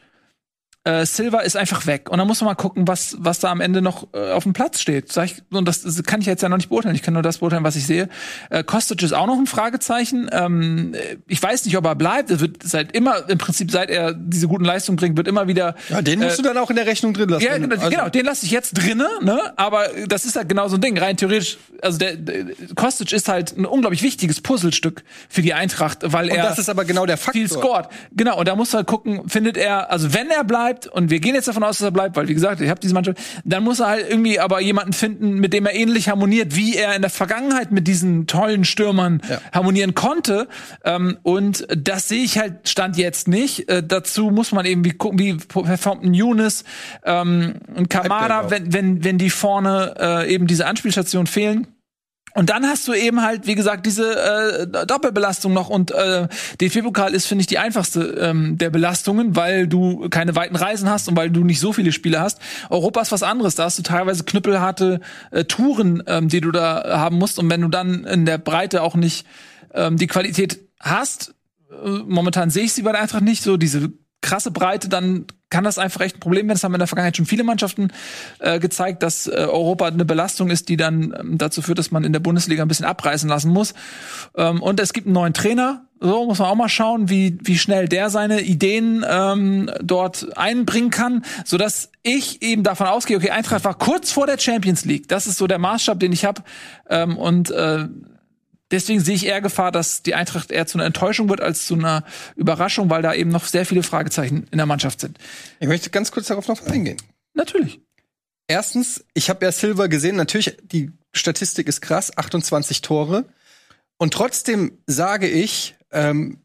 äh, Silva ist einfach weg. Und dann muss man mal gucken, was, was da am Ende noch äh, auf dem Platz steht. Sag ich, und das, das kann ich jetzt ja noch nicht beurteilen. Ich kann nur das beurteilen, was ich sehe. Äh, Kostic ist auch noch ein Fragezeichen. Ähm, ich weiß nicht, ob er bleibt. Es wird seit immer, im Prinzip, seit er diese guten Leistungen bringt, wird immer wieder. Ja, den musst äh, du dann auch in der Rechnung drin lassen. Ja, genau, Also- genau den lasse ich jetzt drinne, ne? Aber das ist halt genau so ein Ding. Rein theoretisch, also der, der Kostic ist halt ein unglaublich wichtiges Puzzlestück für die Eintracht, weil Und er das ist aber genau der Faktor. viel scored. Genau, und da muss halt gucken, findet er, also wenn er bleibt, und wir gehen jetzt davon aus, dass er bleibt, weil wie gesagt, ich habe diese Mannschaft, dann muss er halt irgendwie aber jemanden finden, mit dem er ähnlich harmoniert, wie er in der Vergangenheit mit diesen tollen Stürmern Ja. harmonieren konnte. Ähm, und das sehe ich halt Stand jetzt nicht. Äh, dazu muss man eben wie gucken, wie performt ein Younes ähm, und Kamada, Bleibt wenn, wenn, wenn die vorne äh, eben diese Anspielstationen fehlen. Und dann hast du eben halt, wie gesagt, diese äh, Doppelbelastung noch. Und äh, DFB-Pokal ist, finde ich, die einfachste ähm, der Belastungen, weil du keine weiten Reisen hast und weil du nicht so viele Spiele hast. Europa ist was anderes. Da hast du teilweise knüppelharte äh, Touren, ähm, die du da haben musst. Und wenn du dann in der Breite auch nicht ähm, die Qualität hast, äh, momentan sehe ich sie bei der Eintracht nicht, so diese krasse Breite, dann kann das einfach echt ein Problem werden. Das haben in der Vergangenheit schon viele Mannschaften äh, gezeigt, dass äh, Europa eine Belastung ist, die dann ähm, dazu führt, dass man in der Bundesliga ein bisschen abreißen lassen muss. Ähm, und es gibt einen neuen Trainer. So muss man auch mal schauen, wie, wie schnell der seine Ideen ähm, dort einbringen kann, sodass ich eben davon ausgehe, okay, Eintracht war kurz vor der Champions League. Das ist so der Maßstab, den ich habe. Ähm, und äh, deswegen sehe ich eher Gefahr, dass die Eintracht eher zu einer Enttäuschung wird als zu einer Überraschung, weil da eben noch sehr viele Fragezeichen in der Mannschaft sind. Ich möchte ganz kurz darauf noch eingehen. Natürlich. Erstens, ich habe ja Silver gesehen. Natürlich, die Statistik ist krass, 28 Tore. Und trotzdem sage ich, ähm,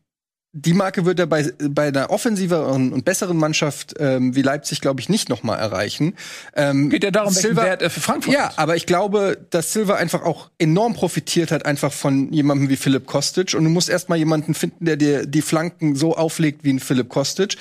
die Marke wird er bei, bei einer offensiveren und besseren Mannschaft ähm, wie Leipzig, glaube ich, nicht noch mal erreichen. Ähm, Geht ja darum, welchen Silva- Wert er für Frankfurt Ja, aber ich glaube, dass Silva einfach auch enorm profitiert hat, einfach von jemandem wie Philipp Kostic. Und du musst erst mal jemanden finden, der dir die Flanken so auflegt wie ein Philipp Kostic.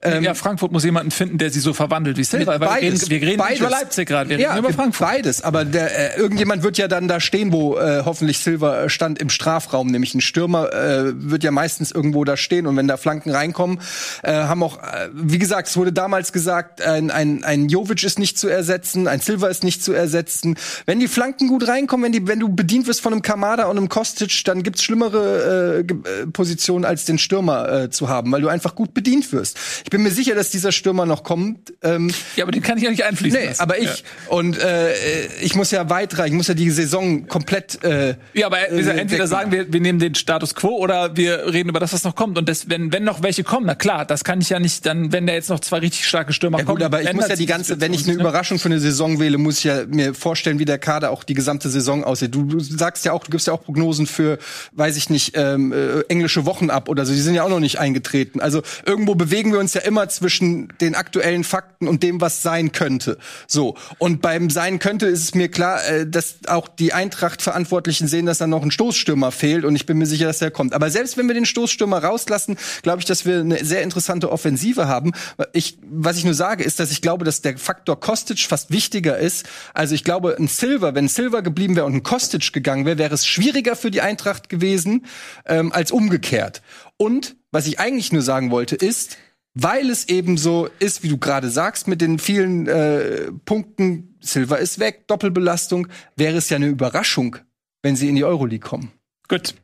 Ähm, ja, Frankfurt muss jemanden finden, der sie so verwandelt wie Silva. Weil beides, wir reden, wir reden beides. nicht über Leipzig gerade, wir ja, reden über Frankfurt. Beides, aber der, äh, irgendjemand wird ja dann da stehen, wo äh, hoffentlich Silva äh, stand im Strafraum, nämlich ein Stürmer äh, wird ja meistens irgendwo da stehen und wenn da Flanken reinkommen, äh, haben auch, äh, wie gesagt, es wurde damals gesagt, ein, ein, ein Jovic ist nicht zu ersetzen, ein Silva ist nicht zu ersetzen. Wenn die Flanken gut reinkommen, wenn, die, wenn du bedient wirst von einem Kamada und einem Kostic, dann gibt's schlimmere äh, äh, Positionen als den Stürmer äh, zu haben, weil du einfach gut bedient wirst. Ich bin mir sicher, dass dieser Stürmer noch kommt. Ähm, Ja, aber den kann ich ja nicht einfließen nee, lassen. aber ich und äh, ich muss ja weit rein, ich muss ja die Saison komplett äh, Ja, aber äh, entweder decken. sagen wir, wir nehmen den Status quo oder wir reden über das, was noch kommt. Und das, wenn, wenn noch welche kommen, na klar, das kann ich ja nicht, dann, wenn da jetzt noch zwei richtig starke Stürmer Ja kommen. gut, aber ich muss ja die ganze, wenn ich eine ne? Überraschung für eine Saison wähle, muss ich ja mir vorstellen, wie der Kader auch die gesamte Saison aussieht. Du, du sagst ja auch, du gibst ja auch Prognosen für, weiß ich nicht, ähm, äh, englische Wochen ab oder so. Die sind ja auch noch nicht eingetreten. Also irgendwo bewegen wir uns ja immer zwischen den aktuellen Fakten und dem, was sein könnte. So und beim sein könnte ist es mir klar, äh, dass auch die Eintracht-Verantwortlichen sehen, dass da noch ein Stoßstürmer fehlt und ich bin mir sicher, dass der kommt. Aber selbst wenn wir den Stoßstürmer rauslassen, glaube ich, dass wir eine sehr interessante Offensive haben. Ich, was ich nur sage, ist, dass ich glaube, dass der Faktor Kostic fast wichtiger ist. Also ich glaube, ein Silver, wenn Silver geblieben wäre und ein Kostic gegangen wäre, wäre es schwieriger für die Eintracht gewesen ähm, als umgekehrt. Und was ich eigentlich nur sagen wollte, ist, weil es eben so ist, wie du gerade sagst, mit den vielen äh, Punkten, Silver ist weg, Doppelbelastung, wäre es ja eine Überraschung, wenn sie in die Euroleague kommen. Gut.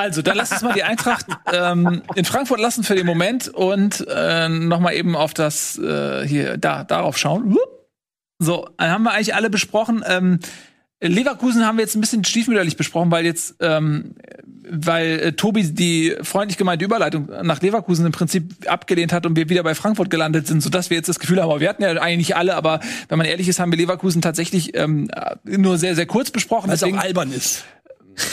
Also, dann lass uns mal die Eintracht ähm, in Frankfurt lassen für den Moment und äh, noch mal eben auf das äh, hier da darauf schauen. So, dann haben wir eigentlich alle besprochen. Ähm, Leverkusen haben wir jetzt ein bisschen stiefmütterlich besprochen, weil jetzt, ähm, weil äh, Tobi die freundlich gemeinte Überleitung nach Leverkusen im Prinzip abgelehnt hat und wir wieder bei Frankfurt gelandet sind, sodass wir jetzt das Gefühl haben, aber wir hatten ja eigentlich nicht alle, aber wenn man ehrlich ist, haben wir Leverkusen tatsächlich ähm, nur sehr, sehr kurz besprochen. Weil es auch albern ist.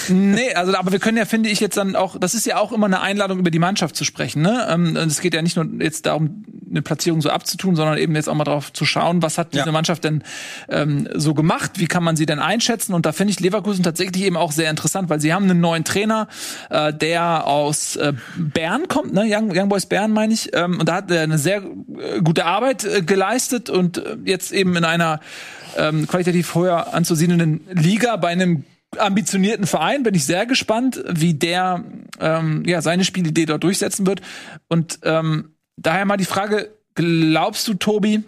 Nee, also aber wir können ja, finde ich, jetzt dann auch, das ist ja auch immer eine Einladung, über die Mannschaft zu sprechen. Ne? Ähm, es geht ja nicht nur jetzt darum, eine Platzierung so abzutun, sondern eben jetzt auch mal drauf zu schauen, was hat diese Ja. Mannschaft denn ähm, so gemacht, wie kann man sie denn einschätzen? Und da finde ich Leverkusen tatsächlich eben auch sehr interessant, weil sie haben einen neuen Trainer, äh, der aus äh, Bern kommt, ne? Young, Young Boys Bern meine ich. Ähm, und da hat er eine sehr äh, gute Arbeit äh, geleistet und äh, jetzt eben in einer ähm, qualitativ höher anzusiedelnden Liga bei einem ambitionierten Verein. Bin ich sehr gespannt, wie der ähm, ja seine Spielidee dort durchsetzen wird. Und ähm, daher mal die Frage: Glaubst du, Tobi,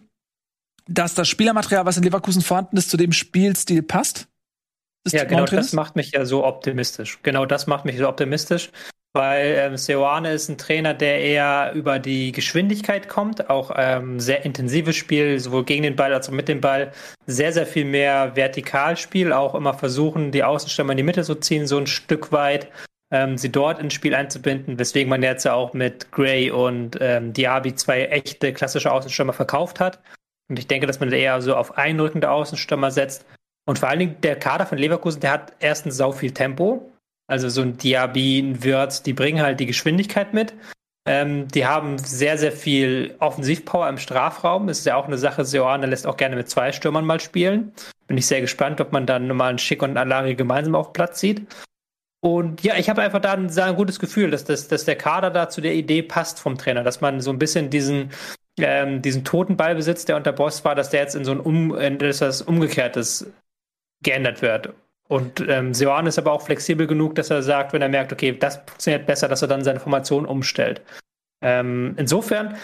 dass das Spielermaterial, was in Leverkusen vorhanden ist, zu dem Spielstil passt? Ja, genau das macht mich ja so optimistisch. Genau das macht mich so optimistisch, weil ähm, Seoane ist ein Trainer, der eher über die Geschwindigkeit kommt, auch ähm, sehr intensives Spiel, sowohl gegen den Ball als auch mit dem Ball, sehr, sehr viel mehr Vertikalspiel, auch immer versuchen, die Außenstürmer in die Mitte zu ziehen, so ein Stück weit, ähm, sie dort ins Spiel einzubinden, weswegen man jetzt ja auch mit Gray und ähm, Diaby zwei echte klassische Außenstürmer verkauft hat. Und ich denke, dass man eher so auf einrückende Außenstürmer setzt. Und vor allen Dingen der Kader von Leverkusen, der hat erstens sau viel Tempo. Also so ein Diaby, ein Wirtz, die bringen halt die Geschwindigkeit mit. Ähm, die haben sehr, sehr viel Offensivpower im Strafraum. Das ist ja auch eine Sache, Seoane lässt auch gerne mit zwei Stürmern mal spielen. Bin ich sehr gespannt, ob man dann mal einen Schick und einen Alari gemeinsam auf Platz sieht. Und ja, ich habe einfach da ein, ein gutes Gefühl, dass, dass, dass der Kader da zu der Idee passt vom Trainer, dass man so ein bisschen diesen, ähm, diesen toten Ballbesitz, der unter Boss war, dass der jetzt in so ein um, in das Umgekehrtes geändert wird. Und ähm, Seoane ist aber auch flexibel genug, dass er sagt, wenn er merkt, okay, das funktioniert besser, dass er dann seine Formation umstellt. Ähm, insofern,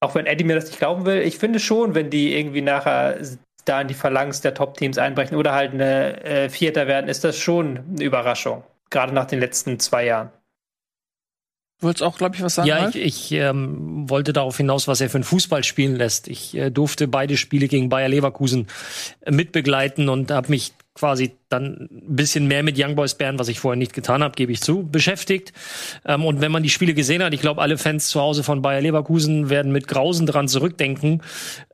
auch wenn Eddie mir das nicht glauben will, ich finde schon, wenn die irgendwie nachher da in die Phalanx der Top-Teams einbrechen oder halt eine äh, Vierter werden, ist das schon eine Überraschung. Gerade nach den letzten zwei Jahren. Du wolltest auch, glaube ich, was sagen? Ja, ich, ich ähm, wollte darauf hinaus, was er für einen Fußball spielen lässt. Ich äh, durfte beide Spiele gegen Bayer Leverkusen äh, mitbegleiten und habe mich quasi dann ein bisschen mehr mit Young Boys Bern, was ich vorher nicht getan habe, gebe ich zu, beschäftigt. Ähm, und wenn man die Spiele gesehen hat, ich glaube, alle Fans zu Hause von Bayer Leverkusen werden mit Grausen dran zurückdenken.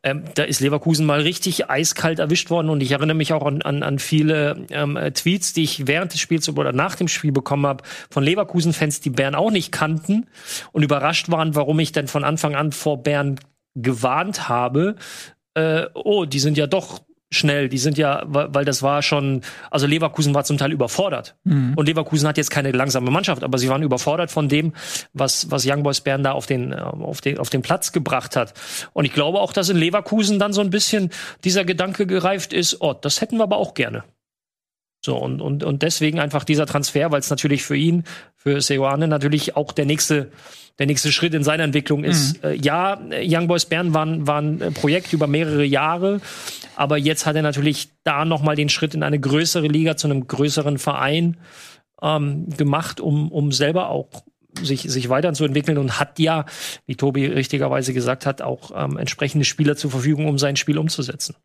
Ähm, da ist Leverkusen mal richtig eiskalt erwischt worden und ich erinnere mich auch an, an, an viele ähm, äh, Tweets, die ich während des Spiels oder nach dem Spiel bekommen habe von Leverkusen-Fans, die Bern auch nicht kannten und überrascht waren, warum ich denn von Anfang an vor Bern gewarnt habe. Äh, oh, die sind ja doch schnell, die sind ja, weil das war schon, also Leverkusen war zum Teil überfordert. Und Leverkusen hat jetzt keine langsame Mannschaft, aber sie waren überfordert von dem, was, was Young Boys Bern da auf den, äh, auf den, auf den Platz gebracht hat. Und ich glaube auch, dass in Leverkusen dann so ein bisschen dieser Gedanke gereift ist, oh, das hätten wir aber auch gerne. So, und, und, und deswegen einfach dieser Transfer, weil es natürlich für ihn, für Seoane natürlich auch der nächste, der nächste Schritt in seiner Entwicklung ist. Mhm. Äh, ja, Young Boys Bern waren, waren ein Projekt über mehrere Jahre, aber jetzt hat er natürlich da nochmal den Schritt in eine größere Liga zu einem größeren Verein ähm, gemacht, um, um selber auch sich, sich weiterzuentwickeln und hat ja, wie Tobi richtigerweise gesagt hat, auch ähm, entsprechende Spieler zur Verfügung, um sein Spiel umzusetzen.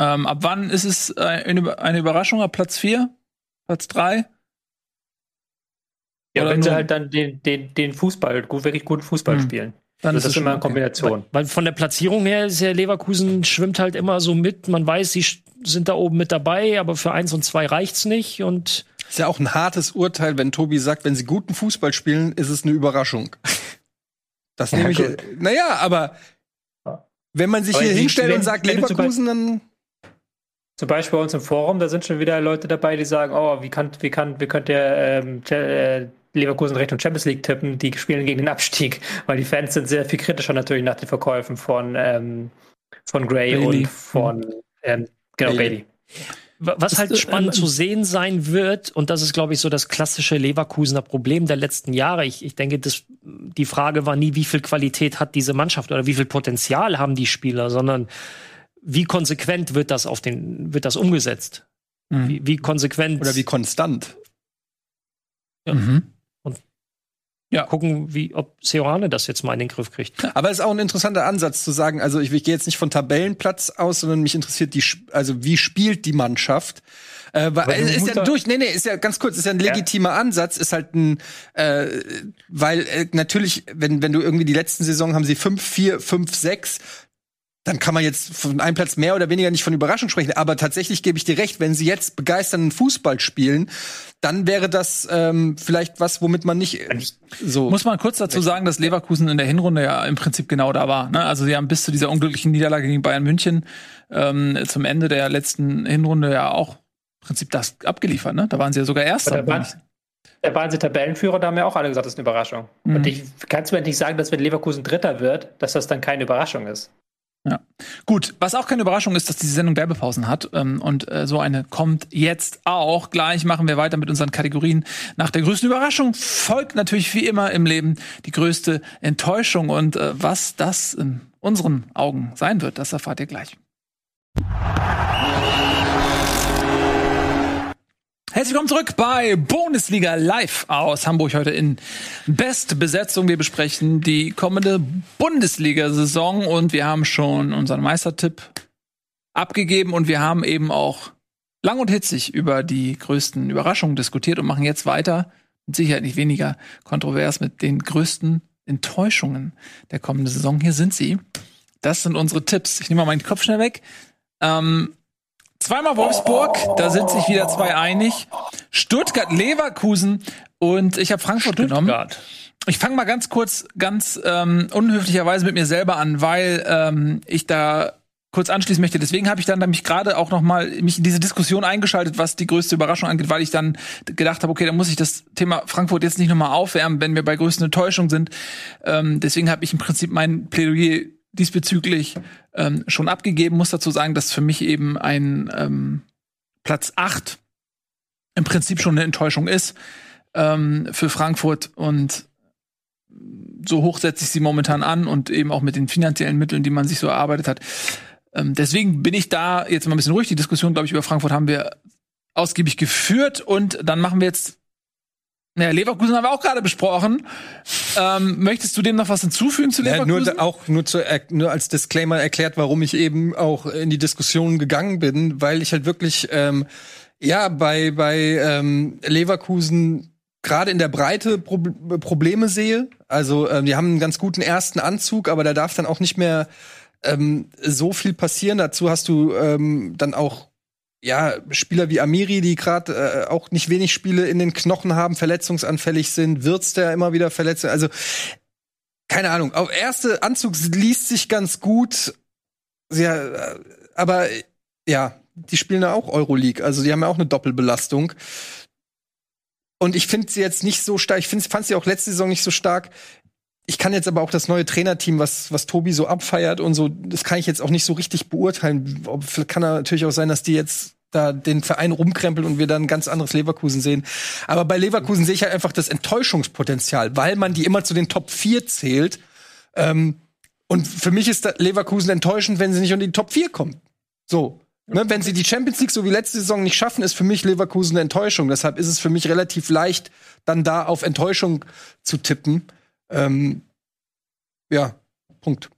Ähm, ab wann ist es äh, eine, eine Überraschung? Ab Platz 4? Platz 3? Ja, Oder wenn sie nur- halt dann den, den, den Fußball, wirklich guten Fußball Hm. spielen. Dann das ist schon immer eine okay. Kombination. Weil von der Platzierung her ist ja Leverkusen schwimmt halt immer so mit. Man weiß, sie sind da oben mit dabei, aber für eins und zwei reicht's nicht. Und Ist ja auch ein hartes Urteil, wenn Tobi sagt, wenn sie guten Fußball spielen, ist es eine Überraschung. Das Ja, nehme ich. gut. Naja, aber wenn man sich Aber hier hinstellt wenn- und sagt Leverkusen, dann Zum Beispiel bei uns im Forum, da sind schon wieder Leute dabei, die sagen, oh, wie kann, wie kann, wie könnt ihr ähm, äh, Leverkusen Richtung Champions League tippen? Die spielen gegen den Abstieg, weil die Fans sind sehr viel kritischer natürlich nach den Verkäufen von, ähm, von Gray Bailey. und von ähm, genau, Bailey. Bailey. wa- was halt spannend äh, zu sehen sein wird, und das ist, glaube ich, so das klassische Leverkusener Problem der letzten Jahre. Ich, ich denke, das, die Frage war nie, wie viel Qualität hat diese Mannschaft oder wie viel Potenzial haben die Spieler, sondern wie konsequent wird das auf den, wird das umgesetzt? Mhm. Wie, wie konsequent oder wie konstant. Mhm. Gucken, wie, ob Seoane das jetzt mal in den Griff kriegt. Aber es ist auch ein interessanter Ansatz zu sagen, also ich, ich gehe jetzt nicht von Tabellenplatz aus, sondern mich interessiert die, also wie spielt die Mannschaft? Äh, weil, ist ja durch, nee, nee, ist ja ganz kurz, ist ja ein legitimer Ansatz, ist halt ein, äh, weil äh, natürlich, wenn, wenn du irgendwie die letzten Saison haben sie fünf, vier, fünf, sechs, dann kann man jetzt von einem Platz mehr oder weniger nicht von Überraschung sprechen. Aber tatsächlich gebe ich dir recht, wenn sie jetzt begeisternden Fußball spielen, dann wäre das ähm, vielleicht was, womit man nicht äh, so. Muss man kurz dazu sagen, dass Leverkusen in der Hinrunde ja im Prinzip genau da war. Ne? Also sie haben bis zu dieser unglücklichen Niederlage gegen Bayern München ähm, zum Ende der letzten Hinrunde ja auch im Prinzip das abgeliefert. Ne? Da waren sie ja sogar Erster. Da waren- sie Tabellenführer, da haben ja auch alle gesagt, das ist eine Überraschung. Mhm. Und ich kannst du mir nicht sagen, dass wenn Leverkusen Dritter wird, dass das dann keine Überraschung ist. Gut, was auch keine Überraschung ist, dass diese Sendung Werbepausen hat. Ähm, und äh, so eine kommt jetzt auch. Gleich machen wir weiter mit unseren Kategorien. Nach der größten Überraschung folgt natürlich wie immer im Leben die größte Enttäuschung. Und äh, was das in unseren Augen sein wird, das erfahrt ihr gleich. Herzlich willkommen zurück bei Bundesliga Live aus Hamburg heute in Bestbesetzung. Wir besprechen die kommende Bundesliga-Saison und wir haben schon unseren Meistertipp abgegeben und wir haben eben auch lang und hitzig über die größten Überraschungen diskutiert und machen jetzt weiter, mit Sicherheit nicht weniger kontrovers, mit den größten Enttäuschungen der kommenden Saison. Hier sind sie. Das sind unsere Tipps. Ich nehme mal meinen Kopf schnell weg. Ähm, Zweimal Wolfsburg, da sind sich wieder zwei einig. Stuttgart, Leverkusen und ich habe Frankfurt genommen. Ich fange mal ganz kurz, ganz ähm, unhöflicherweise mit mir selber an, weil ähm, ich da kurz anschließen möchte. Deswegen habe ich dann mich gerade auch noch mal mich in diese Diskussion eingeschaltet, was die größte Überraschung angeht, weil ich dann gedacht habe, okay, dann muss ich das Thema Frankfurt jetzt nicht noch mal aufwärmen, wenn wir bei größten Enttäuschungen sind. Ähm, deswegen habe ich im Prinzip mein Plädoyer diesbezüglich ähm, schon abgegeben. Muss dazu sagen, dass für mich eben ein ähm, Platz 8 im Prinzip schon eine Enttäuschung ist ähm, für Frankfurt und so hoch setze ich sie momentan an und eben auch mit den finanziellen Mitteln, die man sich so erarbeitet hat. Ähm, deswegen bin ich da jetzt mal ein bisschen ruhig. Die Diskussion, glaube ich, über Frankfurt haben wir ausgiebig geführt und dann machen wir jetzt ja, Leverkusen haben wir auch gerade besprochen. Ähm, möchtest du dem noch was hinzufügen zu Ja, Leverkusen? nur da- auch nur, zu, nur als Disclaimer erklärt, warum ich eben auch in die Diskussion gegangen bin, weil ich halt wirklich ähm, ja bei bei ähm, Leverkusen gerade in der Breite Pro Probleme sehe. Also ähm, die haben einen ganz guten ersten Anzug, aber da darf dann auch nicht mehr ähm, so viel passieren. Dazu hast du ähm, dann auch ja, Spieler wie Amiri, die gerade äh, auch nicht wenig Spiele in den Knochen haben, verletzungsanfällig sind, Wirtz, der immer wieder verletzt. Also keine Ahnung. Auf erste Anzug liest sich ganz gut. Ja, äh, aber ja, die spielen ja auch Euroleague, also die haben ja auch eine Doppelbelastung. Und ich finde sie jetzt nicht so stark. Ich fand sie auch letzte Saison nicht so stark. Ich kann jetzt aber auch das neue Trainerteam, was, was Tobi so abfeiert und so, das kann ich jetzt auch nicht so richtig beurteilen. Ob, kann natürlich auch sein, dass die jetzt da den Verein rumkrempelt und wir dann ein ganz anderes Leverkusen sehen. Aber bei Leverkusen sehe ich halt einfach das Enttäuschungspotenzial, weil man die immer zu den Top 4 zählt. Ähm, und für mich ist Leverkusen enttäuschend, wenn sie nicht unter die Top 4 kommen. So. Ne, wenn sie die Champions League so wie letzte Saison nicht schaffen, ist für mich Leverkusen eine Enttäuschung. Deshalb ist es für mich relativ leicht, dann da auf Enttäuschung zu tippen. Ähm, ja, Punkt.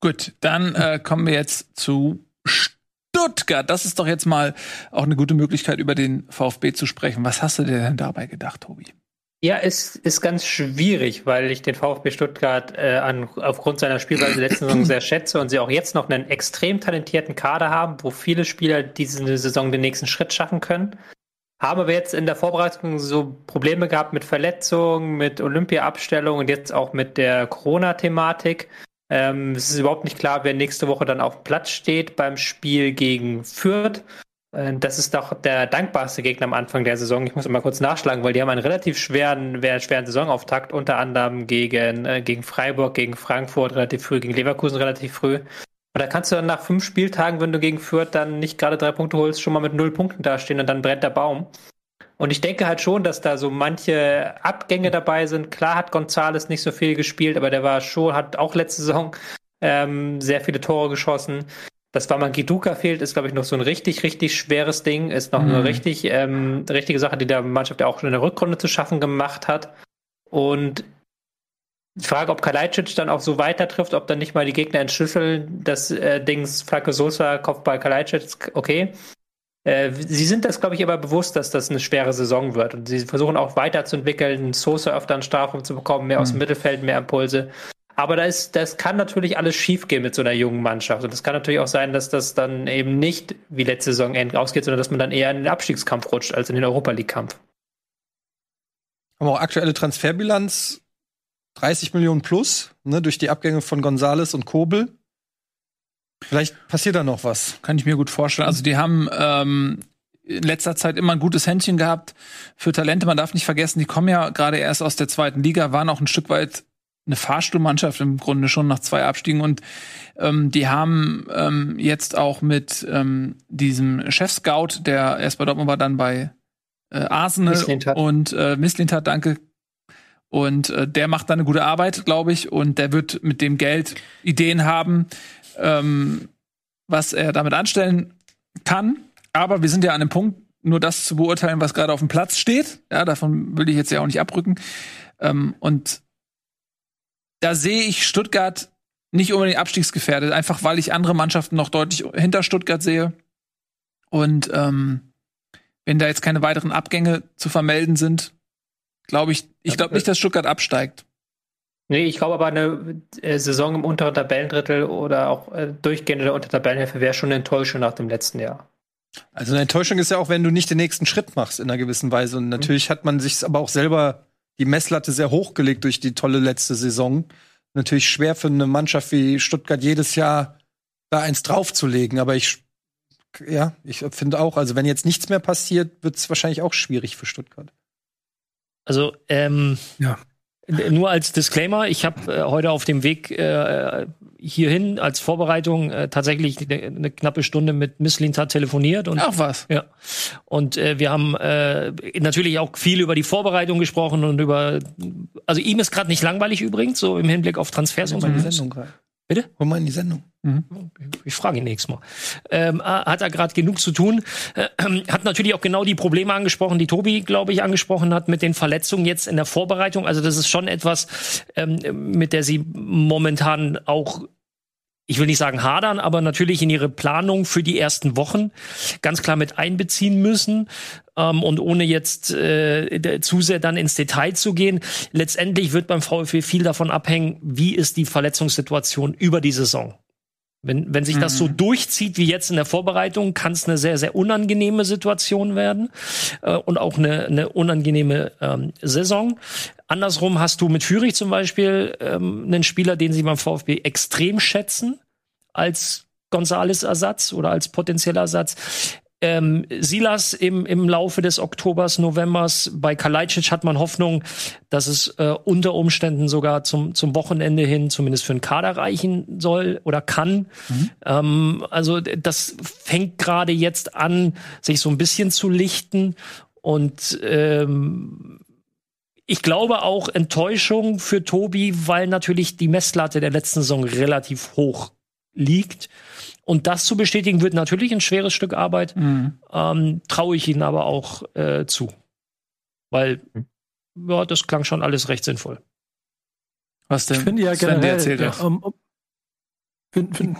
Gut, dann äh, kommen wir jetzt zu Stuttgart. Das ist doch jetzt mal auch eine gute Möglichkeit, über den VfB zu sprechen. Was hast du dir denn dabei gedacht, Tobi? Ja, es ist ganz schwierig, weil ich den VfB Stuttgart äh, an, aufgrund seiner Spielweise letzten Saison sehr schätze und sie auch jetzt noch einen extrem talentierten Kader haben, wo viele Spieler diese Saison den nächsten Schritt schaffen können. Haben aber jetzt in der Vorbereitung so Probleme gehabt mit Verletzungen, mit Olympia-Abstellung und jetzt auch mit der Corona-Thematik. Ähm, es ist überhaupt nicht klar, wer nächste Woche dann auf dem Platz steht beim Spiel gegen Fürth. Äh, das ist doch der dankbarste Gegner am Anfang der Saison. Ich muss mal kurz nachschlagen, weil die haben einen relativ schweren, schweren Saisonauftakt, unter anderem gegen, äh, gegen Freiburg, gegen Frankfurt relativ früh, gegen Leverkusen relativ früh. Und da kannst du dann nach fünf Spieltagen, wenn du gegen Fürth dann nicht gerade drei Punkte holst, schon mal mit null Punkten dastehen und dann brennt der Baum. Und ich denke halt schon, dass da so manche Abgänge dabei sind. Klar hat Gonzales nicht so viel gespielt, aber der war schon, hat auch letzte Saison ähm, sehr viele Tore geschossen. Dass Wamagiduka fehlt, ist, glaube ich, noch so ein richtig, richtig schweres Ding. Ist noch mhm. eine richtig, ähm, richtige Sache, die der Mannschaft ja auch schon in der Rückrunde zu schaffen gemacht hat. Und die Frage, ob Kalajdzic dann auch so weiter trifft, ob dann nicht mal die Gegner entschlüsseln, das äh, Dings Flacke Sosa, Kopfball Kalajdzic, okay. Äh, sie sind das, glaube ich, aber bewusst, dass das eine schwere Saison wird. Und sie versuchen auch weiterzuentwickeln, Sosa öfter einen Strafraum zu bekommen, mehr mhm. aus dem mhm. Mittelfeld, mehr Impulse. Aber da ist, das kann natürlich alles schiefgehen mit so einer jungen Mannschaft. Und es kann natürlich auch sein, dass das dann eben nicht wie letzte Saison ausgeht, sondern dass man dann eher in den Abstiegskampf rutscht als in den Europa League-Kampf. Haben auch aktuelle Transferbilanz 30 Millionen plus, ne, durch die Abgänge von Gonzales und Kobel. Vielleicht passiert da noch was. Kann ich mir gut vorstellen. Also die haben ähm, in letzter Zeit immer ein gutes Händchen gehabt für Talente. Man darf nicht vergessen, die kommen ja gerade erst aus der zweiten Liga, waren auch ein Stück weit eine Fahrstuhlmannschaft im Grunde schon nach zwei Abstiegen und ähm, die haben ähm, jetzt auch mit ähm, diesem Chef-Scout, der erst bei Dortmund war, dann bei äh, Arsenal und äh, Misslintat, danke. Und äh, der macht da eine gute Arbeit, glaube ich, und der wird mit dem Geld Ideen haben, ähm, was er damit anstellen kann. Aber wir sind ja an dem Punkt, nur das zu beurteilen, was gerade auf dem Platz steht. Ja, davon will ich jetzt ja auch nicht abrücken. Ähm, und da sehe ich Stuttgart nicht unbedingt abstiegsgefährdet, einfach weil ich andere Mannschaften noch deutlich hinter Stuttgart sehe. Und ähm, wenn da jetzt keine weiteren Abgänge zu vermelden sind, glaube ich, ich glaube nicht, dass Stuttgart absteigt. Nee, ich glaube aber eine äh, Saison im unteren Tabellendrittel oder auch äh, durchgehende unter Tabellenhälfte wäre schon eine Enttäuschung nach dem letzten Jahr. Also eine Enttäuschung ist ja auch, wenn du nicht den nächsten Schritt machst in einer gewissen Weise. Und natürlich mhm. hat man sich aber auch selber die Messlatte sehr hochgelegt durch die tolle letzte Saison. Natürlich schwer für eine Mannschaft wie Stuttgart jedes Jahr da eins draufzulegen. Aber ich, ja, ich finde auch, also wenn jetzt nichts mehr passiert, wird es wahrscheinlich auch schwierig für Stuttgart. Also, ähm, ja. Nur als Disclaimer, ich habe äh, heute auf dem Weg äh, hierhin als Vorbereitung äh, tatsächlich eine, eine knappe Stunde mit Miss Linta telefoniert. Und, Ach was. Ja. Und äh, wir haben äh, natürlich auch viel über die Vorbereitung gesprochen und über, also ihm ist gerade nicht langweilig übrigens, so im Hinblick auf Transfers und so. Bitte? Hol mal in die Sendung. Mhm. Ich frage ihn nächstes Mal. Ähm, hat er gerade genug zu tun? Äh, hat natürlich auch genau die Probleme angesprochen, die Tobi, glaube ich, angesprochen hat mit den Verletzungen jetzt in der Vorbereitung. Also das ist schon etwas, ähm, mit der sie momentan auch ich will nicht sagen hadern, aber natürlich in ihre Planung für die ersten Wochen ganz klar mit einbeziehen müssen. Ähm, und ohne jetzt äh, zu sehr dann ins Detail zu gehen, letztendlich wird beim VfB viel davon abhängen, wie ist die Verletzungssituation über die Saison. Wenn, wenn sich das so mhm. durchzieht wie jetzt in der Vorbereitung, kann es eine sehr, sehr unangenehme Situation werden äh, und auch eine, eine unangenehme ähm, Saison. Andersrum hast du mit Fürich zum Beispiel ähm, einen Spieler, den sie beim VfB extrem schätzen als Gonzales Ersatz oder als potenzieller Ersatz. ähm, Silas im, im Laufe des Oktobers, Novembers. Bei Kalajdzic hat man Hoffnung, dass es äh, unter Umständen sogar zum, zum Wochenende hin zumindest für den Kader reichen soll oder kann. Mhm. Ähm, also das fängt gerade jetzt an, sich so ein bisschen zu lichten. Und ähm, ich glaube auch Enttäuschung für Tobi, weil natürlich die Messlatte der letzten Saison relativ hoch liegt. Und das zu bestätigen wird natürlich ein schweres Stück Arbeit. Mhm. Ähm, Traue ich ihnen aber auch äh, zu. Weil, ja, das klang schon alles recht sinnvoll. Was denn? Ich finde ja Sven generell, ja, um, um, find, find,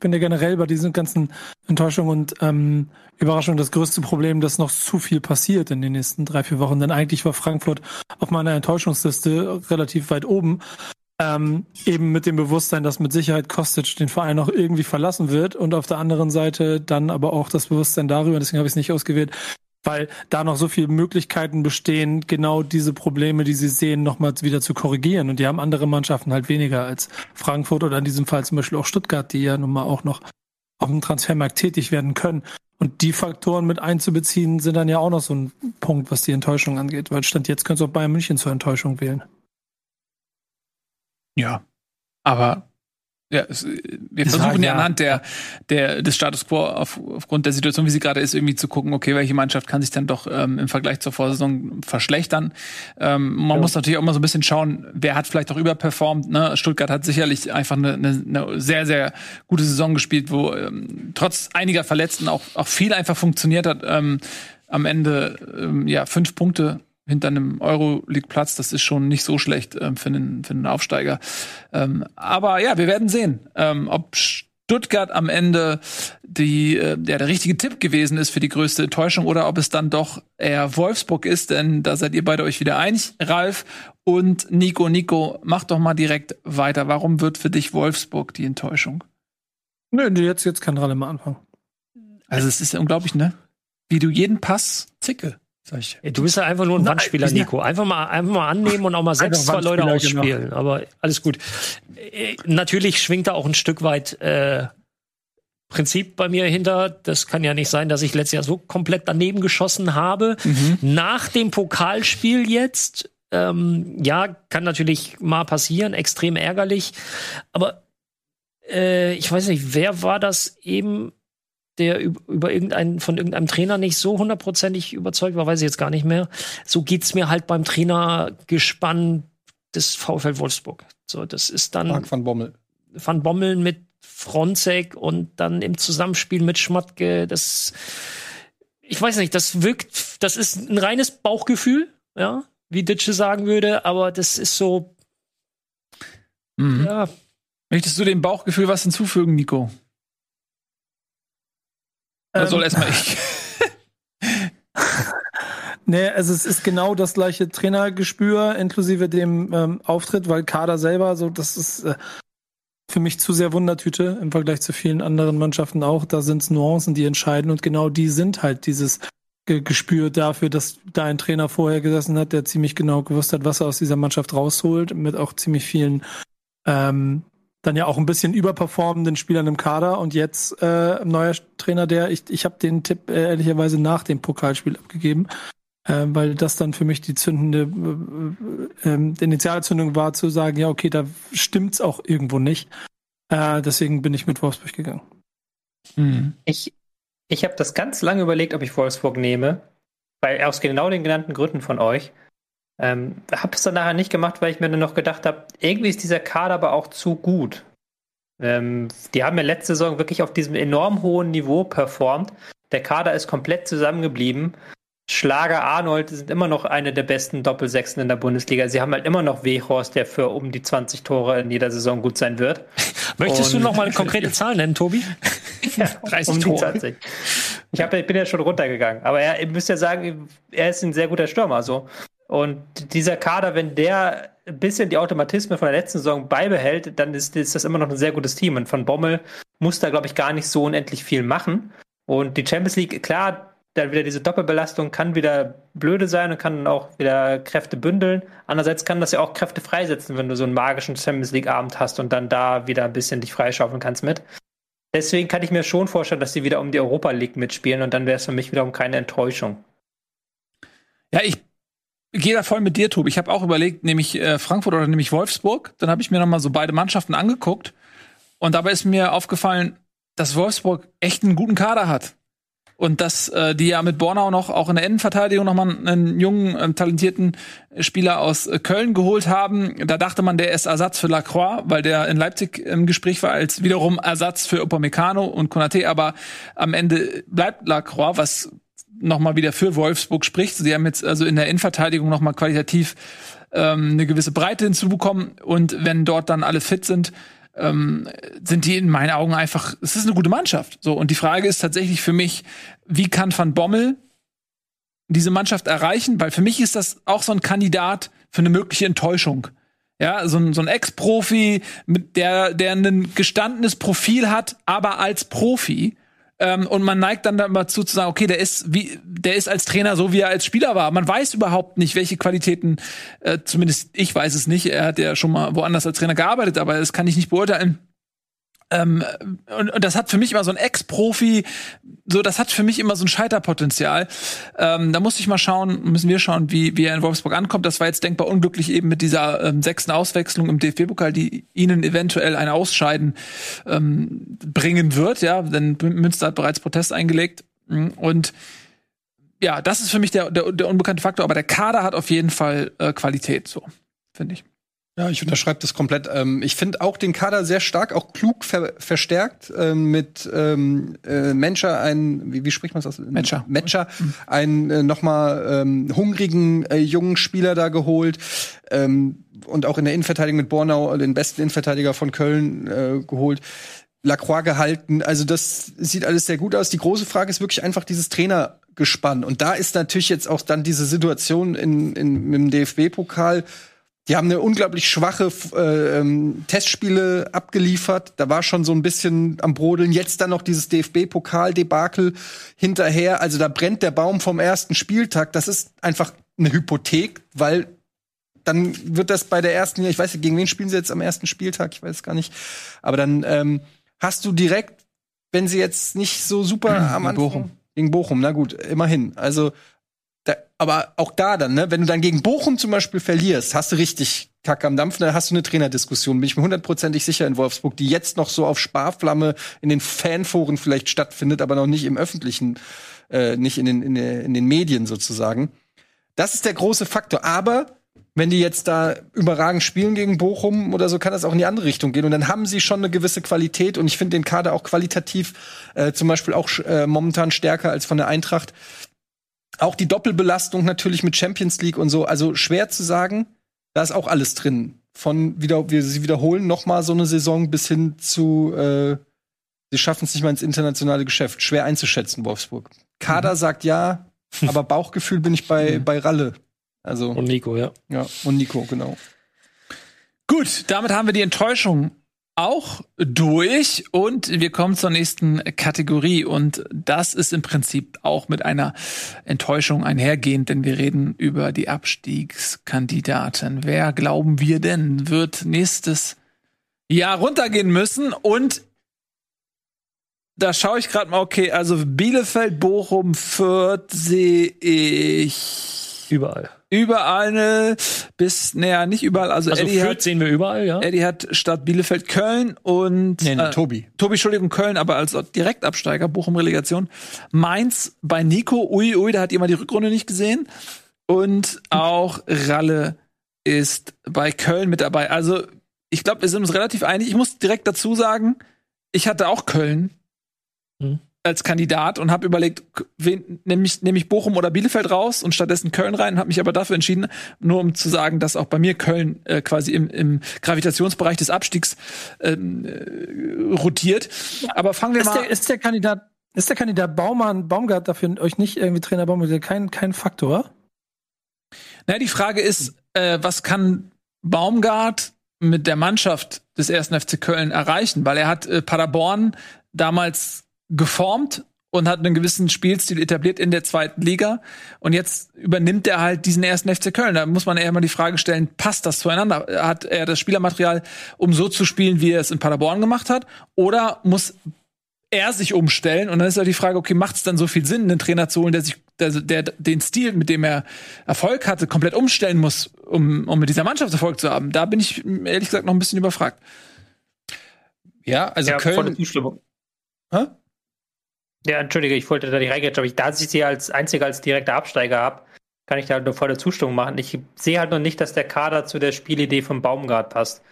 finde generell bei diesen ganzen Enttäuschungen und ähm, Überraschungen das größte Problem, dass noch zu viel passiert in den nächsten drei, vier Wochen. Denn eigentlich war Frankfurt auf meiner Enttäuschungsliste relativ weit oben. Ähm, eben mit dem Bewusstsein, dass mit Sicherheit Kostic den Verein noch irgendwie verlassen wird und auf der anderen Seite dann aber auch das Bewusstsein darüber, deswegen habe ich es nicht ausgewählt, weil da noch so viele Möglichkeiten bestehen, genau diese Probleme, die sie sehen, nochmal wieder zu korrigieren. Und die haben andere Mannschaften halt weniger als Frankfurt oder in diesem Fall zum Beispiel auch Stuttgart, die ja nun mal auch noch auf dem Transfermarkt tätig werden können. Und die Faktoren mit einzubeziehen, sind dann ja auch noch so ein Punkt, was die Enttäuschung angeht. Weil Stand jetzt könntest du auch Bayern München zur Enttäuschung wählen. Ja, aber ja, es, wir versuchen ja, ja anhand der, der, des Status quo auf, aufgrund der Situation, wie sie gerade ist, irgendwie zu gucken, okay, welche Mannschaft kann sich dann doch ähm, im Vergleich zur Vorsaison verschlechtern. Ähm, man ja. muss natürlich auch mal so ein bisschen schauen, wer hat vielleicht auch überperformt. Ne? Stuttgart hat sicherlich einfach eine, eine, eine sehr, sehr gute Saison gespielt, wo ähm, trotz einiger Verletzten auch, auch viel einfach funktioniert hat. Ähm, am Ende ähm, ja fünf Punkte hinter einem Euroleague-Platz, das ist schon nicht so schlecht ähm, für, einen, für einen Aufsteiger. Ähm, aber ja, wir werden sehen, ähm, ob Stuttgart am Ende die, äh, ja, der richtige Tipp gewesen ist für die größte Enttäuschung oder ob es dann doch eher Wolfsburg ist, denn da seid ihr beide euch wieder einig, Ralf und Nico. Nico, mach doch mal direkt weiter. Warum wird für dich Wolfsburg die Enttäuschung? Nö, jetzt, jetzt kann Ralle mal anfangen. Also es ist ja unglaublich, ne? Wie du jeden Pass zicke. Du bist ja einfach nur ein Wandspieler, Nico. Einfach mal, einfach mal annehmen und auch mal selbst zwei Leute genau. ausspielen. Genau. Aber alles gut. Äh, natürlich schwingt da auch ein Stück weit äh, Prinzip bei mir hinter. Das kann ja nicht sein, dass ich letztes Jahr so komplett daneben geschossen habe. Mhm. Nach dem Pokalspiel jetzt, ähm, ja, kann natürlich mal passieren, extrem ärgerlich. Aber äh, ich weiß nicht, wer war das eben? Der über irgendeinen, von irgendeinem Trainer nicht so hundertprozentig überzeugt war, weiß ich jetzt gar nicht mehr. So geht's mir halt beim Trainergespann des VfL Wolfsburg. So, das ist dann. Marc van Bommel. Van Bommel mit Fronzek und dann im Zusammenspiel mit Schmatke, das, ich weiß nicht, das wirkt, das ist ein reines Bauchgefühl, ja, wie Ditsche sagen würde, aber das ist so, mhm. ja. Möchtest du dem Bauchgefühl was hinzufügen, Nico? Ähm, soll erstmal ich. nee, also es ist genau das gleiche Trainergespür inklusive dem ähm, Auftritt, weil Kader selber, so das ist äh, für mich zu sehr Wundertüte im Vergleich zu vielen anderen Mannschaften auch. Da sind es Nuancen, die entscheiden und genau die sind halt dieses Gespür dafür, dass da ein Trainer vorher gesessen hat, der ziemlich genau gewusst hat, was er aus dieser Mannschaft rausholt, mit auch ziemlich vielen ähm, dann ja auch ein bisschen überperformenden Spielern im Kader und jetzt äh, ein neuer Trainer, der ich ich habe den Tipp äh, ehrlicherweise nach dem Pokalspiel abgegeben, äh, weil das dann für mich die zündende äh, äh, Initialzündung war zu sagen, ja okay, da stimmt's auch irgendwo nicht. Äh, deswegen bin ich mit Wolfsburg gegangen. Mhm. Ich ich habe das ganz lange überlegt, ob ich Wolfsburg nehme, weil aus genau den genannten Gründen von euch. Ähm, habe es dann nachher nicht gemacht, weil ich mir dann noch gedacht habe, irgendwie ist dieser Kader aber auch zu gut. Ähm, die haben ja letzte Saison wirklich auf diesem enorm hohen Niveau performt. Der Kader ist komplett zusammengeblieben. Schlager Arnold sind immer noch eine der besten Doppelsechsen in der Bundesliga. Sie haben halt immer noch Wehorst, der für um die 20 Tore in jeder Saison gut sein wird. Möchtest Und du noch mal eine konkrete Zahl nennen, Tobi? ja, 30 um Tore. 20. Ich, hab, ich bin ja schon runtergegangen. Aber er, ihr müsst ja sagen, er ist ein sehr guter Stürmer. So. Und dieser Kader, wenn der ein bisschen die Automatismen von der letzten Saison beibehält, dann ist, ist das immer noch ein sehr gutes Team. Und von Bommel muss da, glaube ich, gar nicht so unendlich viel machen. Und die Champions League, klar, dann wieder diese Doppelbelastung kann wieder blöde sein und kann auch wieder Kräfte bündeln. Andererseits kann das ja auch Kräfte freisetzen, wenn du so einen magischen Champions League Abend hast und dann da wieder ein bisschen dich freischaufeln kannst mit. Deswegen kann ich mir schon vorstellen, dass sie wieder um die Europa League mitspielen und dann wäre es für mich wiederum keine Enttäuschung. Ja, ich gehe da voll mit dir, Tobi. Ich habe auch überlegt, nämlich äh, Frankfurt oder nämlich Wolfsburg. Dann habe ich mir noch mal so beide Mannschaften angeguckt und dabei ist mir aufgefallen, dass Wolfsburg echt einen guten Kader hat. Und dass äh, die ja mit Bornau noch auch in der Innenverteidigung noch mal einen jungen, ähm, talentierten Spieler aus äh, Köln geholt haben. Da dachte man, der ist Ersatz für Lacroix, weil der in Leipzig im Gespräch war als wiederum Ersatz für Upamecano und Konate. Aber am Ende bleibt Lacroix, was noch mal wieder für Wolfsburg spricht. Sie haben jetzt also in der Innenverteidigung noch mal qualitativ ähm, eine gewisse Breite hinzubekommen. Und wenn dort dann alle fit sind, ähm, sind die in meinen Augen einfach, es ist eine gute Mannschaft. So, und die Frage ist tatsächlich für mich, wie kann Van Bommel diese Mannschaft erreichen? Weil für mich ist das auch so ein Kandidat für eine mögliche Enttäuschung. Ja, so ein, so ein Ex-Profi, der, der ein gestandenes Profil hat, aber als Profi ähm, und man neigt dann dazu zu sagen, okay, der ist wie, der ist als Trainer so, wie er als Spieler war. Man weiß überhaupt nicht, welche Qualitäten, äh, zumindest ich weiß es nicht. Er hat ja schon mal woanders als Trainer gearbeitet, aber das kann ich nicht beurteilen ähm, und, und das hat für mich immer so ein Ex-Profi, so das hat für mich immer so ein Scheiterpotenzial. Ähm, da muss ich mal schauen, müssen wir schauen, wie, wie er in Wolfsburg ankommt. Das war jetzt denkbar unglücklich eben mit dieser ähm, sechsten Auswechslung im DFB-Pokal, die ihnen eventuell ein Ausscheiden ähm, bringen wird, ja, denn Münster hat bereits Protest eingelegt. Und ja, das ist für mich der, der, der unbekannte Faktor, aber der Kader hat auf jeden Fall äh, Qualität, so, finde ich. Ja, ich unterschreibe das komplett. Ähm, ich finde auch den Kader sehr stark, auch klug ver verstärkt ähm, mit ähm, äh, Menscher, ein, wie, wie spricht man das aus? Menscher. Menscher, mhm. einen äh, nochmal ähm, hungrigen äh, jungen Spieler da geholt ähm, und auch in der Innenverteidigung mit Bornau den besten Innenverteidiger von Köln äh, geholt. Lacroix gehalten. Also das sieht alles sehr gut aus. Die große Frage ist wirklich einfach dieses Trainergespann. Und da ist natürlich jetzt auch dann diese Situation in, in, im DFB-Pokal die haben eine unglaublich schwache äh, ähm, Testspiele abgeliefert. Da war schon so ein bisschen am Brodeln. Jetzt dann noch dieses DFB-Pokal-Debakel hinterher. Also da brennt der Baum vom ersten Spieltag. Das ist einfach eine Hypothek, weil dann wird das bei der ersten, ich weiß nicht, gegen wen spielen sie jetzt am ersten Spieltag? Ich weiß es gar nicht. Aber dann ähm, hast du direkt, wenn sie jetzt nicht so super am Anfang Bochum. gegen Bochum, na gut, immerhin. Also aber auch da dann, ne, wenn du dann gegen Bochum zum Beispiel verlierst, hast du richtig Kacke am Dampfen, dann hast du eine Trainerdiskussion, bin ich mir hundertprozentig sicher in Wolfsburg, die jetzt noch so auf Sparflamme in den Fanforen vielleicht stattfindet, aber noch nicht im öffentlichen, äh, nicht in den, in, den, in den Medien sozusagen. Das ist der große Faktor. Aber wenn die jetzt da überragend spielen gegen Bochum oder so, kann das auch in die andere Richtung gehen. Und dann haben sie schon eine gewisse Qualität und ich finde den Kader auch qualitativ äh, zum Beispiel auch äh, momentan stärker als von der Eintracht. Auch die Doppelbelastung natürlich mit Champions League und so, also schwer zu sagen. Da ist auch alles drin. Von wieder, wir sie wiederholen noch mal so eine Saison bis hin zu, äh, sie schaffen es nicht mal ins internationale Geschäft. Schwer einzuschätzen, Wolfsburg. Kader mhm. sagt ja, aber Bauchgefühl bin ich bei, mhm. bei Ralle. Also, und Nico, ja. Ja, und Nico, genau. Gut, damit haben wir die Enttäuschung auch durch und wir kommen zur nächsten Kategorie und das ist im Prinzip auch mit einer Enttäuschung einhergehend, denn wir reden über die Abstiegskandidaten. Wer glauben wir denn wird nächstes Jahr runtergehen müssen und da schaue ich gerade mal, okay, also Bielefeld, Bochum, Fürth sehe ich überall überall eine bis, naja, nicht überall. Also, also Eddie Fürth hat, sehen wir überall, ja. Eddie hat statt Bielefeld Köln und nee, nee, äh, Tobi. Tobi, Entschuldigung, Köln, aber als Direktabsteiger, Bochum Relegation. Mainz bei Nico, ui, ui, da hat jemand die Rückrunde nicht gesehen. Und auch Ralle ist bei Köln mit dabei. Also, ich glaube, wir sind uns relativ einig. Ich muss direkt dazu sagen, ich hatte auch Köln. Hm als Kandidat und habe überlegt, wen nehme ich, nehm ich Bochum oder Bielefeld raus und stattdessen Köln rein, habe mich aber dafür entschieden, nur um zu sagen, dass auch bei mir Köln äh, quasi im, im Gravitationsbereich des Abstiegs ähm, äh, rotiert. Aber fangen wir ist mal. Der, ist der Kandidat, ist der Kandidat Baumann, Baumgart dafür euch nicht irgendwie Trainer Baumgart kein, kein Faktor? Na, die Frage ist, äh, was kann Baumgart mit der Mannschaft des ersten FC Köln erreichen? Weil er hat äh, Paderborn damals geformt und hat einen gewissen Spielstil etabliert in der zweiten Liga. Und jetzt übernimmt er halt diesen ersten FC Köln. Da muss man eher mal die Frage stellen, passt das zueinander? Hat er das Spielermaterial, um so zu spielen, wie er es in Paderborn gemacht hat? Oder muss er sich umstellen und dann ist ja die Frage, okay, macht es dann so viel Sinn, einen Trainer zu holen, der sich, der, der den Stil, mit dem er Erfolg hatte, komplett umstellen muss, um, um mit dieser Mannschaft Erfolg zu haben? Da bin ich ehrlich gesagt noch ein bisschen überfragt. Ja, also ja, volle Köln. Zustimmung. Hä? Ja, entschuldige, ich wollte da die reingehen, aber ich, da ich sie als einziger als direkter Absteiger habe, kann ich da eine volle Zustimmung machen. Ich sehe halt noch nicht, dass der Kader zu der Spielidee von Baumgart passt.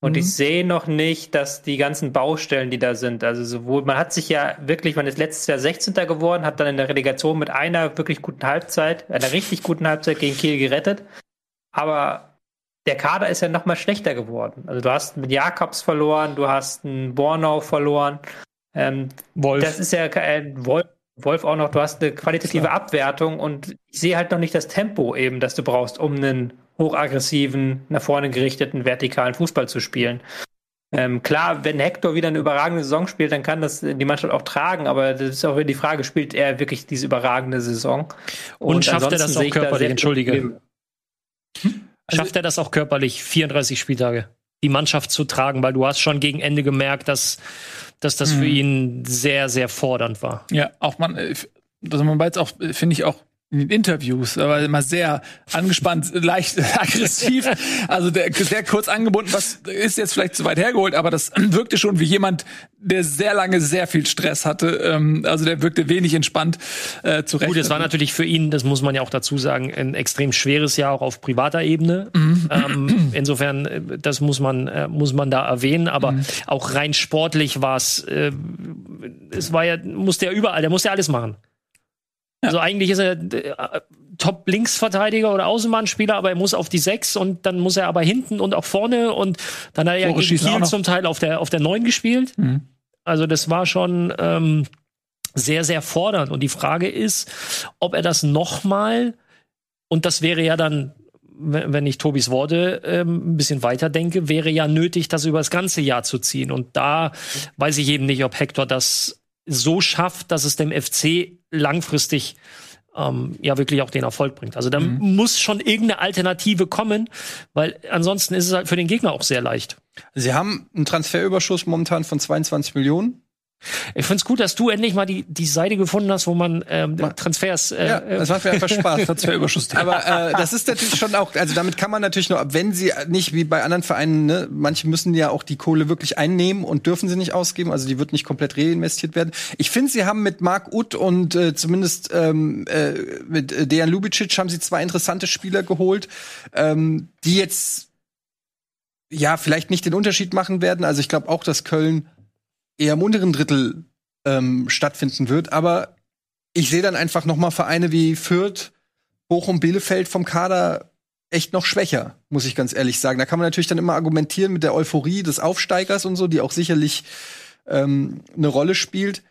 Und Mhm. ich sehe noch nicht, dass die ganzen Baustellen, die da sind, also sowohl, man hat sich ja wirklich, man ist letztes Jahr 16. geworden, hat dann in der Relegation mit einer wirklich guten Halbzeit, einer richtig guten Halbzeit gegen Kiel gerettet. Aber der Kader ist ja noch mal schlechter geworden. Also du hast mit Jakobs verloren, du hast einen Bornau verloren. Ähm, Wolf. das ist ja kein Wolf, Wolf auch noch, du hast eine qualitative Abwertung und ich sehe halt noch nicht das Tempo eben, das du brauchst, um einen hochaggressiven, nach vorne gerichteten, vertikalen Fußball zu spielen. Ähm, klar, wenn Hector wieder eine überragende Saison spielt, dann kann das die Mannschaft auch tragen, aber das ist auch wieder die Frage, spielt er wirklich diese überragende Saison? Und schafft er das auch da körperlich? viele Entschuldige. Probleme. Schafft er das auch körperlich, 34 Spieltage, die Mannschaft zu tragen? Weil du hast schon gegen Ende gemerkt, dass, dass das für ihn sehr, sehr fordernd war. Ja, auch man, äh, also man weiß auch, äh, finde ich auch in den Interviews, aber immer sehr angespannt, leicht aggressiv. Also der sehr kurz angebunden, was ist jetzt vielleicht zu weit hergeholt, aber das wirkte schon wie jemand, der sehr lange sehr viel Stress hatte. Ähm, Also der wirkte wenig entspannt äh, zurecht. Gut, es war natürlich für ihn, das muss man ja auch dazu sagen, ein extrem schweres Jahr auch auf privater Ebene. Ähm, insofern, äh, das muss man, äh, muss man da erwähnen. Aber auch rein sportlich war es, äh, es war ja, musste er überall, der musste ja alles machen. Also eigentlich ist er äh, Top-Linksverteidiger oder Außenbahnspieler, aber er muss auf die Sechs und dann muss er aber hinten und auch vorne und dann hat er ja Tore gegen schießen auch Kiel zum Teil auf der, auf der Neun gespielt. Mhm. Also das war schon ähm, sehr, sehr fordernd. Und die Frage ist, ob er das nochmal, und das wäre ja dann, wenn wenn ich Tobis Worte ähm, ein bisschen weiter denke, wäre ja nötig, das über das ganze Jahr zu ziehen. Und da weiß ich eben nicht, ob Hector das so schafft, dass es dem FC langfristig ähm, ja wirklich auch den Erfolg bringt. Also da muss schon irgendeine Alternative kommen, weil ansonsten ist es halt für den Gegner auch sehr leicht. Sie haben einen Transferüberschuss momentan von 22 Millionen. Ich find's gut, dass du endlich mal die, die Seite gefunden hast, wo man ähm, Transfers. Äh, Ja, äh, das macht mir einfach Spaß. Transferüberschuss. Aber äh, das ist natürlich schon auch, also damit kann man natürlich nur, wenn sie nicht wie bei anderen Vereinen, ne, manche müssen ja auch die Kohle wirklich einnehmen und dürfen sie nicht ausgeben, also die wird nicht komplett reinvestiert werden. Ich finde, sie haben mit Marc Uth und äh, zumindest ähm, äh, mit äh, Dejan Lubicic haben sie zwei interessante Spieler geholt, ähm, die jetzt ja vielleicht nicht den Unterschied machen werden. Also ich glaube auch, dass Köln eher im unteren Drittel ähm, stattfinden wird, aber ich sehe dann einfach noch mal Vereine wie Fürth, Bochum, Bielefeld vom Kader echt noch schwächer, muss ich ganz ehrlich sagen. Da kann man natürlich dann immer argumentieren mit der Euphorie des Aufsteigers und so, die auch sicherlich ähm, eine Rolle spielt.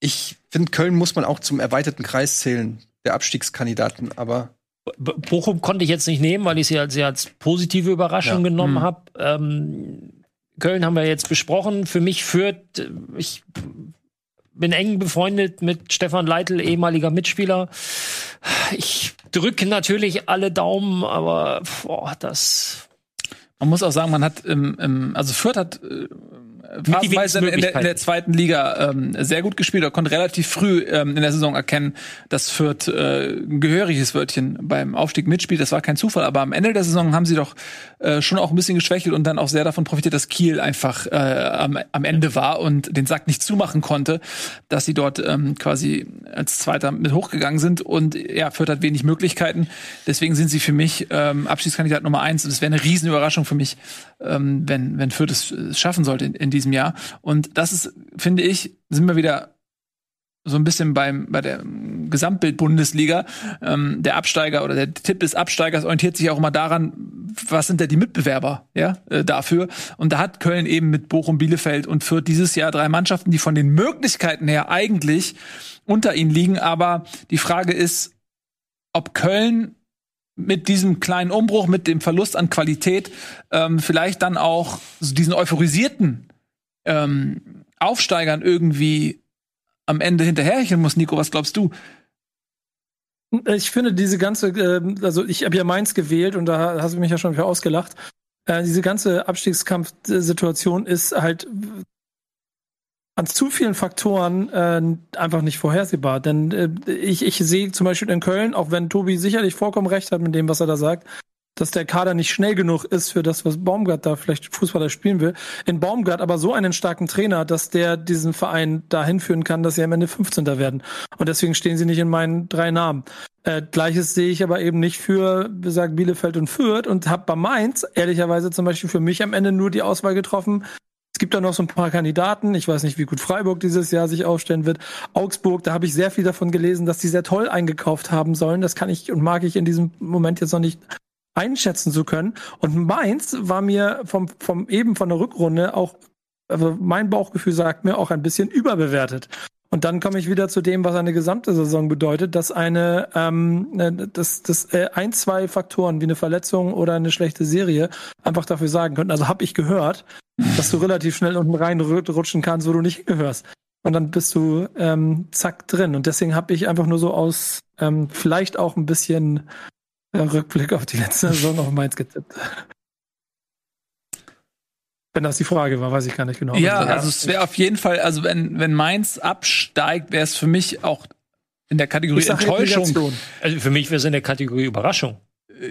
Ich finde, Köln muss man auch zum erweiterten Kreis zählen, der Abstiegskandidaten, aber Bochum konnte ich jetzt nicht nehmen, weil ich sie als, sie als positive Überraschung Ja. genommen Mhm. habe. Ähm, Köln haben wir jetzt besprochen. Für mich führt, ich bin eng befreundet mit Stefan Leitl, ehemaliger Mitspieler. Ich drücke natürlich alle Daumen, aber boah, das Man muss auch sagen, man hat im, im also Fürth hat äh, phasenweise in, der- in, der, in der zweiten Liga ähm, sehr gut gespielt. Er konnte relativ früh ähm, in der Saison erkennen, dass Fürth äh, ein gehöriges Wörtchen beim Aufstieg mitspielt. Das war kein Zufall, aber am Ende der Saison haben sie doch äh, schon auch ein bisschen geschwächelt und dann auch sehr davon profitiert, dass Kiel einfach äh, am, am Ende war und den Sack nicht zumachen konnte, dass sie dort ähm, quasi als Zweiter mit hochgegangen sind und ja, Fürth hat wenig Möglichkeiten. Deswegen sind sie für mich ähm, Abschiedskandidat Nummer eins und es wäre eine Riesenüberraschung für mich, ähm, wenn, wenn Fürth es schaffen sollte in, in diesem Jahr. Und das ist, finde ich, sind wir wieder so ein bisschen beim bei der Gesamtbild Bundesliga. Ähm, der Absteiger oder der Tipp des Absteigers orientiert sich auch immer daran, was sind da die Mitbewerber ja, äh, dafür. Und da hat Köln eben mit Bochum, Bielefeld und Fürth dieses Jahr drei Mannschaften, die von den Möglichkeiten her eigentlich unter ihnen liegen. Aber die Frage ist, ob Köln mit diesem kleinen Umbruch, mit dem Verlust an Qualität, ähm, vielleicht dann auch diesen euphorisierten ähm, Aufsteigern irgendwie am Ende hinterherchen muss. Nico, was glaubst du? Ich finde diese ganze, ähm, also ich habe ja Mainz gewählt und da hast du mich ja schon für ausgelacht. Äh, diese ganze Abstiegskampfsituation ist halt an zu vielen Faktoren äh, einfach nicht vorhersehbar. Denn äh, ich, ich sehe zum Beispiel in Köln, auch wenn Tobi sicherlich vollkommen recht hat mit dem, was er da sagt, dass der Kader nicht schnell genug ist für das, was Baumgart da vielleicht Fußballer spielen will. In Baumgart aber so einen starken Trainer, dass der diesen Verein dahin führen kann, dass sie am Ende 15. werden. Und deswegen stehen sie nicht in meinen drei Namen. Äh, Gleiches sehe ich aber eben nicht für, wie gesagt, Bielefeld und Fürth und habe bei Mainz ehrlicherweise zum Beispiel für mich am Ende nur die Auswahl getroffen, es gibt da noch so ein paar Kandidaten. Ich weiß nicht, wie gut Freiburg dieses Jahr sich aufstellen wird. Augsburg, da habe ich sehr viel davon gelesen, dass die sehr toll eingekauft haben sollen. Das kann ich und mag ich in diesem Moment jetzt noch nicht einschätzen zu können. Und Mainz war mir vom, vom eben von der Rückrunde auch, also mein Bauchgefühl sagt mir auch ein bisschen überbewertet. Und dann komme ich wieder zu dem, was eine gesamte Saison bedeutet, dass eine, ähm, äh, dass, dass äh, ein, zwei Faktoren wie eine Verletzung oder eine schlechte Serie einfach dafür sagen könnten. Also habe ich gehört, dass du relativ schnell unten reinrutschen kannst, wo du nicht hingehörst. Und dann bist du ähm, zack drin. Und deswegen habe ich einfach nur so aus ähm, vielleicht auch ein bisschen Rückblick auf die letzte Saison auf Mainz getippt. Wenn das die Frage war, weiß ich gar nicht genau. Ja, also es wäre auf jeden Fall, also wenn, wenn Mainz absteigt, wäre es für mich auch in der Kategorie Enttäuschung. Also für mich wäre es in der Kategorie Überraschung.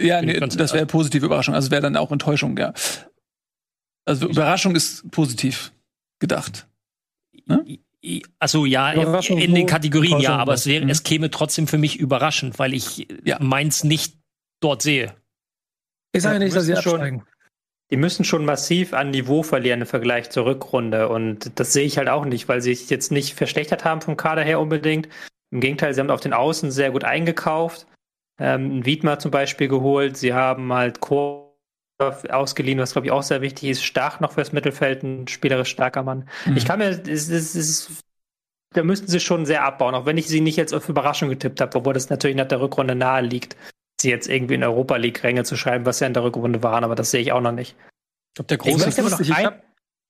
Ja, nee, das wäre positive Überraschung. Also wäre dann auch Enttäuschung, ja. Also Überraschung ist positiv gedacht. Ne? Also ja, in den Kategorien ja, aber es, wäre, mhm. es käme trotzdem für mich überraschend, weil ich ja. Mainz nicht dort sehe. Ich sage ja, nicht, dass sie absteigen. Die müssen schon massiv an Niveau verlieren im Vergleich zur Rückrunde. Und das sehe ich halt auch nicht, weil sie sich jetzt nicht verschlechtert haben vom Kader her unbedingt. Im Gegenteil, sie haben auf den Außen sehr gut eingekauft. Ähm, Wiedmer zum Beispiel geholt. Sie haben halt Chor ausgeliehen, was glaube ich auch sehr wichtig ist. Stark noch fürs Mittelfeld, ein spielerisch starker Mann. Mhm. Ich kann mir, es, es, es, da müssten sie schon sehr abbauen, auch wenn ich sie nicht jetzt auf Überraschung getippt habe, obwohl das natürlich nach der Rückrunde nahe liegt, sie jetzt irgendwie in Europa League Ränge zu schreiben, was ja in der Rückrunde waren, aber das sehe ich auch noch nicht. Ich glaube, der große ich, noch ich, hab,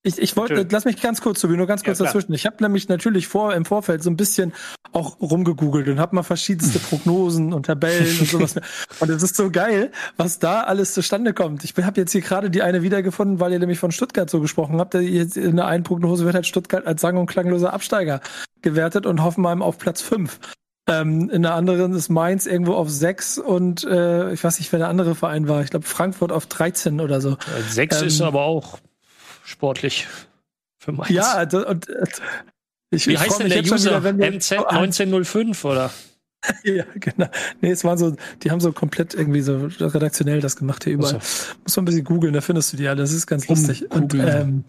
ich, ich wollte, lass mich ganz kurz, Tobi, nur ganz kurz ja, dazwischen. Ich habe nämlich natürlich vor im Vorfeld so ein bisschen auch rumgegoogelt und habe mal verschiedenste Prognosen und Tabellen und sowas. und es ist so geil, was da alles zustande kommt. Ich habe jetzt hier gerade die eine wiedergefunden, weil ihr nämlich von Stuttgart so gesprochen habt. Jetzt in der einen Prognose wird halt Stuttgart als sang- und klangloser Absteiger gewertet und Hoffenheim auf Platz fünf. Ähm, in der anderen ist Mainz irgendwo auf sechs und äh, ich weiß nicht, wer der andere Verein war. Ich glaube Frankfurt auf 13 oder so. Sechs ähm, ist aber auch sportlich für Mainz. Ja, also, und, äh, ich, Wie ich heißt denn der User? MZ 1905 oder? ja, genau. Nee, es waren so, die haben so komplett irgendwie so redaktionell das gemacht hier überall. Also. Muss man ein bisschen googeln, da findest du die alle. Das ist ganz lustig. Und, ähm,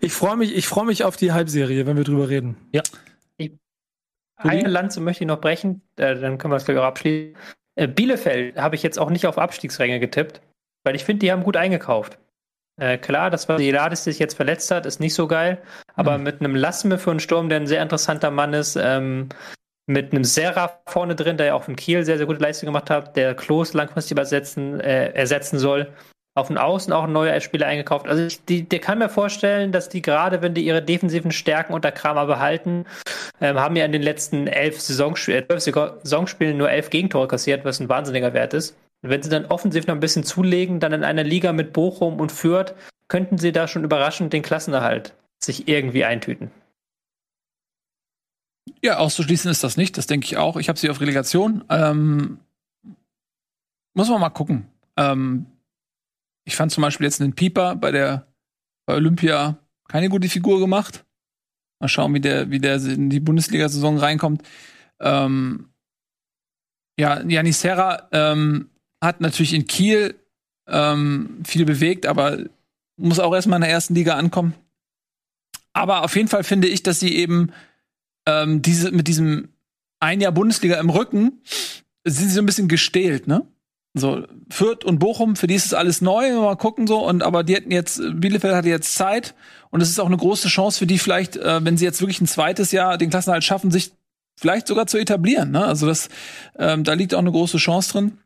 ich freue mich, ich freue mich auf die Halbserie, wenn wir drüber reden. Ja. Eine Lanze möchte ich noch brechen, äh, dann können wir es gleich auch abschließen. Äh, Bielefeld habe ich jetzt auch nicht auf Abstiegsränge getippt, weil ich finde, die haben gut eingekauft. Äh, klar, das, was Eladis sich jetzt verletzt hat, ist nicht so geil. Aber mhm. mit einem Lassme für einen Sturm, der ein sehr interessanter Mann ist, ähm, mit einem Serra vorne drin, der ja auch von Kiel sehr, sehr gute Leistung gemacht hat, der Klos langfristig übersetzen, äh, ersetzen soll. Auf den Außen auch ein neuer Spieler eingekauft. Also ich, die, der kann mir vorstellen, dass die gerade, wenn die ihre defensiven Stärken unter Kramer behalten, ähm, haben ja in den letzten elf Saisonspielen, äh, Saisonspielen nur elf Gegentore kassiert, was ein wahnsinniger Wert ist. Wenn sie dann offensiv noch ein bisschen zulegen, dann in einer Liga mit Bochum und Fürth, könnten sie da schon überraschend den Klassenerhalt sich irgendwie eintüten. Ja, auszuschließen ist das nicht, das denke ich auch. Ich habe sie auf Relegation. Ähm, muss man mal gucken. Ähm, ich fand zum Beispiel jetzt einen Pieper bei der bei Olympia keine gute Figur gemacht. Mal schauen, wie der, wie der in die Bundesliga-Saison reinkommt. Ähm, ja, Janis Serra ähm, hat natürlich in Kiel ähm, viel bewegt, aber muss auch erstmal in der ersten Liga ankommen. Aber auf jeden Fall finde ich, dass sie eben ähm, diese, mit diesem ein Jahr Bundesliga im Rücken sind sie so ein bisschen gestählt, ne? So, Fürth und Bochum, für die ist es alles neu, mal gucken so, und aber die hätten jetzt, Bielefeld hatte jetzt Zeit und es ist auch eine große Chance für die vielleicht, äh, wenn sie jetzt wirklich ein zweites Jahr den Klassenhalt schaffen, sich vielleicht sogar zu etablieren. Ne? Also das, ähm, da liegt auch eine große Chance drin.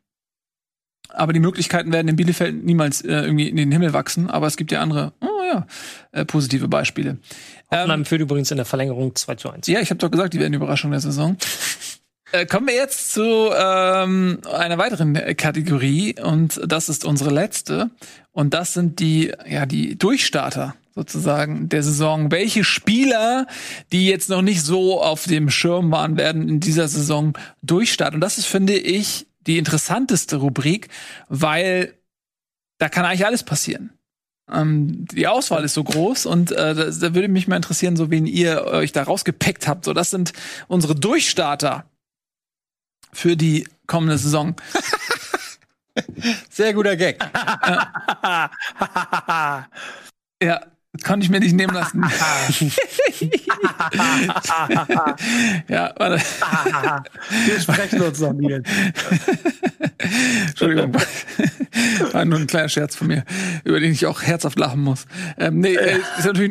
Aber die Möglichkeiten werden in Bielefeld niemals äh, irgendwie in den Himmel wachsen. Aber es gibt ja andere, oh ja, äh, positive Beispiele. Hoffenheim ähm, führt übrigens in der Verlängerung 2 zu 1. Ja, ich habe doch gesagt, die werden Überraschung der Saison. Äh, kommen wir jetzt zu ähm, einer weiteren Kategorie und das ist unsere letzte und das sind die ja die Durchstarter sozusagen der Saison. Welche Spieler, die jetzt noch nicht so auf dem Schirm waren, werden in dieser Saison durchstarten? Und das ist, finde ich, die interessanteste Rubrik, weil da kann eigentlich alles passieren. Ähm, die Auswahl ist so groß und äh, da, da würde mich mal interessieren, so wen ihr euch da rausgepickt habt. So, das sind unsere Durchstarter für die kommende Saison. Sehr guter Gag. Ja, konnte ich mir nicht nehmen lassen. ja, warte. Wir sprechen uns noch nie. Entschuldigung. War nur ein kleiner Scherz von mir, über den ich auch herzhaft lachen muss. Ähm, nee, äh,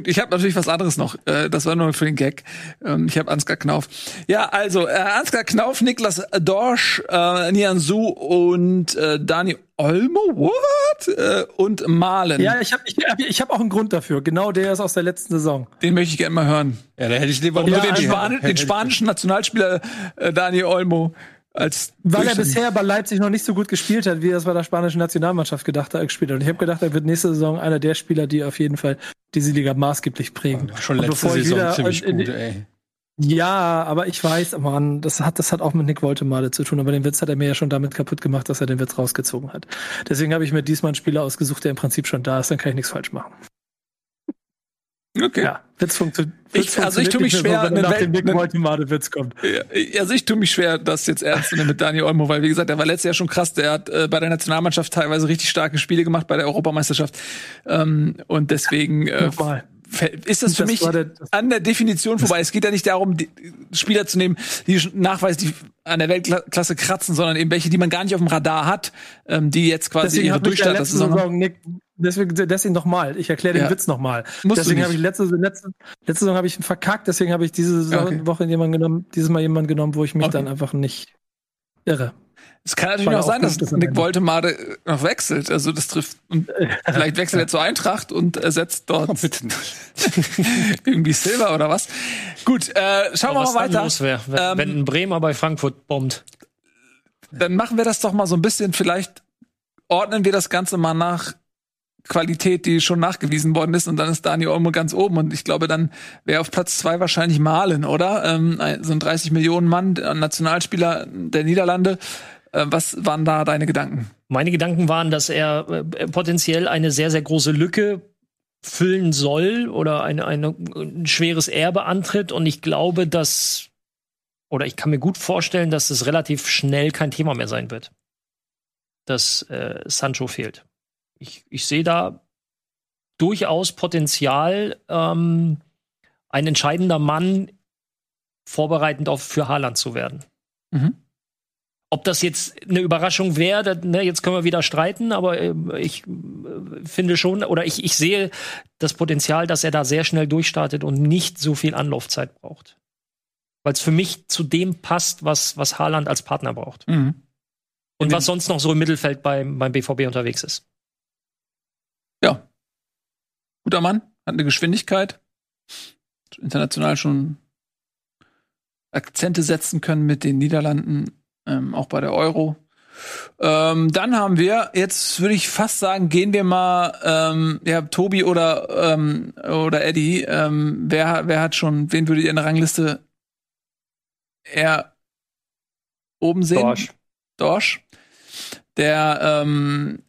ich habe natürlich was anderes noch. Äh, das war nur für den Gag. Ähm, ich habe Ansgar Knauf. Ja, also äh, Ansgar Knauf, Niklas Dorsch, äh, Nian Su und äh, Dani Olmo, what? Äh, und Malen. Ja, ich habe ich, hab- ich hab auch einen Grund dafür. Genau der ist aus der letzten Saison. Den möchte ich gerne mal hören. Ja, da hätte ich lieber nur den, Spani den spanischen Nationalspieler äh, Dani Olmo als Weil er bisher bei Leipzig noch nicht so gut gespielt hat, wie er es bei der spanischen Nationalmannschaft gedacht hat, gespielt hat. Und ich habe gedacht, er wird nächste Saison einer der Spieler, die auf jeden Fall diese Liga maßgeblich prägen. Schon letzte Saison ziemlich gut, ey. Ja, aber ich weiß, Mann, das hat, das hat auch mit Nick Woltemade zu tun. Aber den Witz hat er mir ja schon damit kaputt gemacht, dass er den Witz rausgezogen hat. Deswegen habe ich mir diesmal einen Spieler ausgesucht, der im Prinzip schon da ist. Dann kann ich nichts falsch machen. Okay. Ja, Witz funktio- Ich- Witz also ich tu mich funktioniert schwer, so, wenn nach dem Nick einen- Woltemade-Witz kommt. Ja, Also ich tue mich schwer, das jetzt ernst zu nehmen mit Dani Olmo, weil wie gesagt, der war letztes Jahr schon krass. Der hat äh, bei der Nationalmannschaft teilweise richtig starke Spiele gemacht bei der Europameisterschaft. Ähm, und deswegen äh, Nochmal. Ist das für Das mich der- das- an der Definition vorbei. Es geht ja nicht darum, die Spieler zu nehmen, die nachweislich an der Weltklasse kratzen, sondern eben welche, die man gar nicht auf dem Radar hat, ähm, die jetzt quasi Deswegen ihre. Saison Nick, deswegen, deswegen nochmal. Ich erkläre den Ja. Witz nochmal. Deswegen habe ich letzte, letzte, letzte Saison habe ich ihn verkackt, deswegen habe ich diese Saison, okay. Woche jemanden genommen, dieses Mal jemanden genommen, wo ich mich Okay. dann einfach nicht irre. Es kann natürlich auch sein, dass Nick. Woltemade äh, noch wechselt. Also das trifft. Und vielleicht wechselt er zur Eintracht und ersetzt dort Oh, bitte. irgendwie Silber oder was. Gut, äh, schauen wir was mal dann weiter. los wäre, wenn, Ähm, wenn ein Bremer bei Frankfurt bombt. Dann machen wir das doch mal so ein bisschen. Vielleicht ordnen wir das Ganze mal nach Qualität, die schon nachgewiesen worden ist. Und dann ist Dani Olmo ganz oben. Und ich glaube, dann wäre auf Platz zwei wahrscheinlich Malen, oder? Ähm, ein- so ein 30 Millionen Mann, der Nationalspieler der Niederlande. Äh, was waren da deine Gedanken? Meine Gedanken waren, dass er äh, potenziell eine sehr, sehr große Lücke füllen soll oder eine, eine, ein schweres Erbe antritt. Und ich glaube, dass, oder ich kann mir gut vorstellen, dass es relativ schnell kein Thema mehr sein wird, dass äh, Sancho fehlt. Ich, ich sehe da durchaus Potenzial, ähm, ein entscheidender Mann vorbereitend auf für Haaland zu werden. Mhm. Ob das jetzt eine Überraschung wäre, ne, jetzt können wir wieder streiten, aber äh, ich äh, finde schon, oder ich, ich sehe das Potenzial, dass er da sehr schnell durchstartet und nicht so viel Anlaufzeit braucht. Weil es für mich zu dem passt, was, was Haaland als Partner braucht. Mhm. Und was sonst noch so im Mittelfeld beim, beim BVB unterwegs ist. Ja. Guter Mann, hat eine Geschwindigkeit. International schon Akzente setzen können mit den Niederlanden, ähm, auch bei der Euro. Ähm, dann haben wir, jetzt würde ich fast sagen, gehen wir mal, ähm, ja, Tobi oder, ähm, oder Eddie, ähm, wer, wer hat schon, wen würdet ihr in der Rangliste eher oben sehen? Dorsch. Dorsch, der ähm,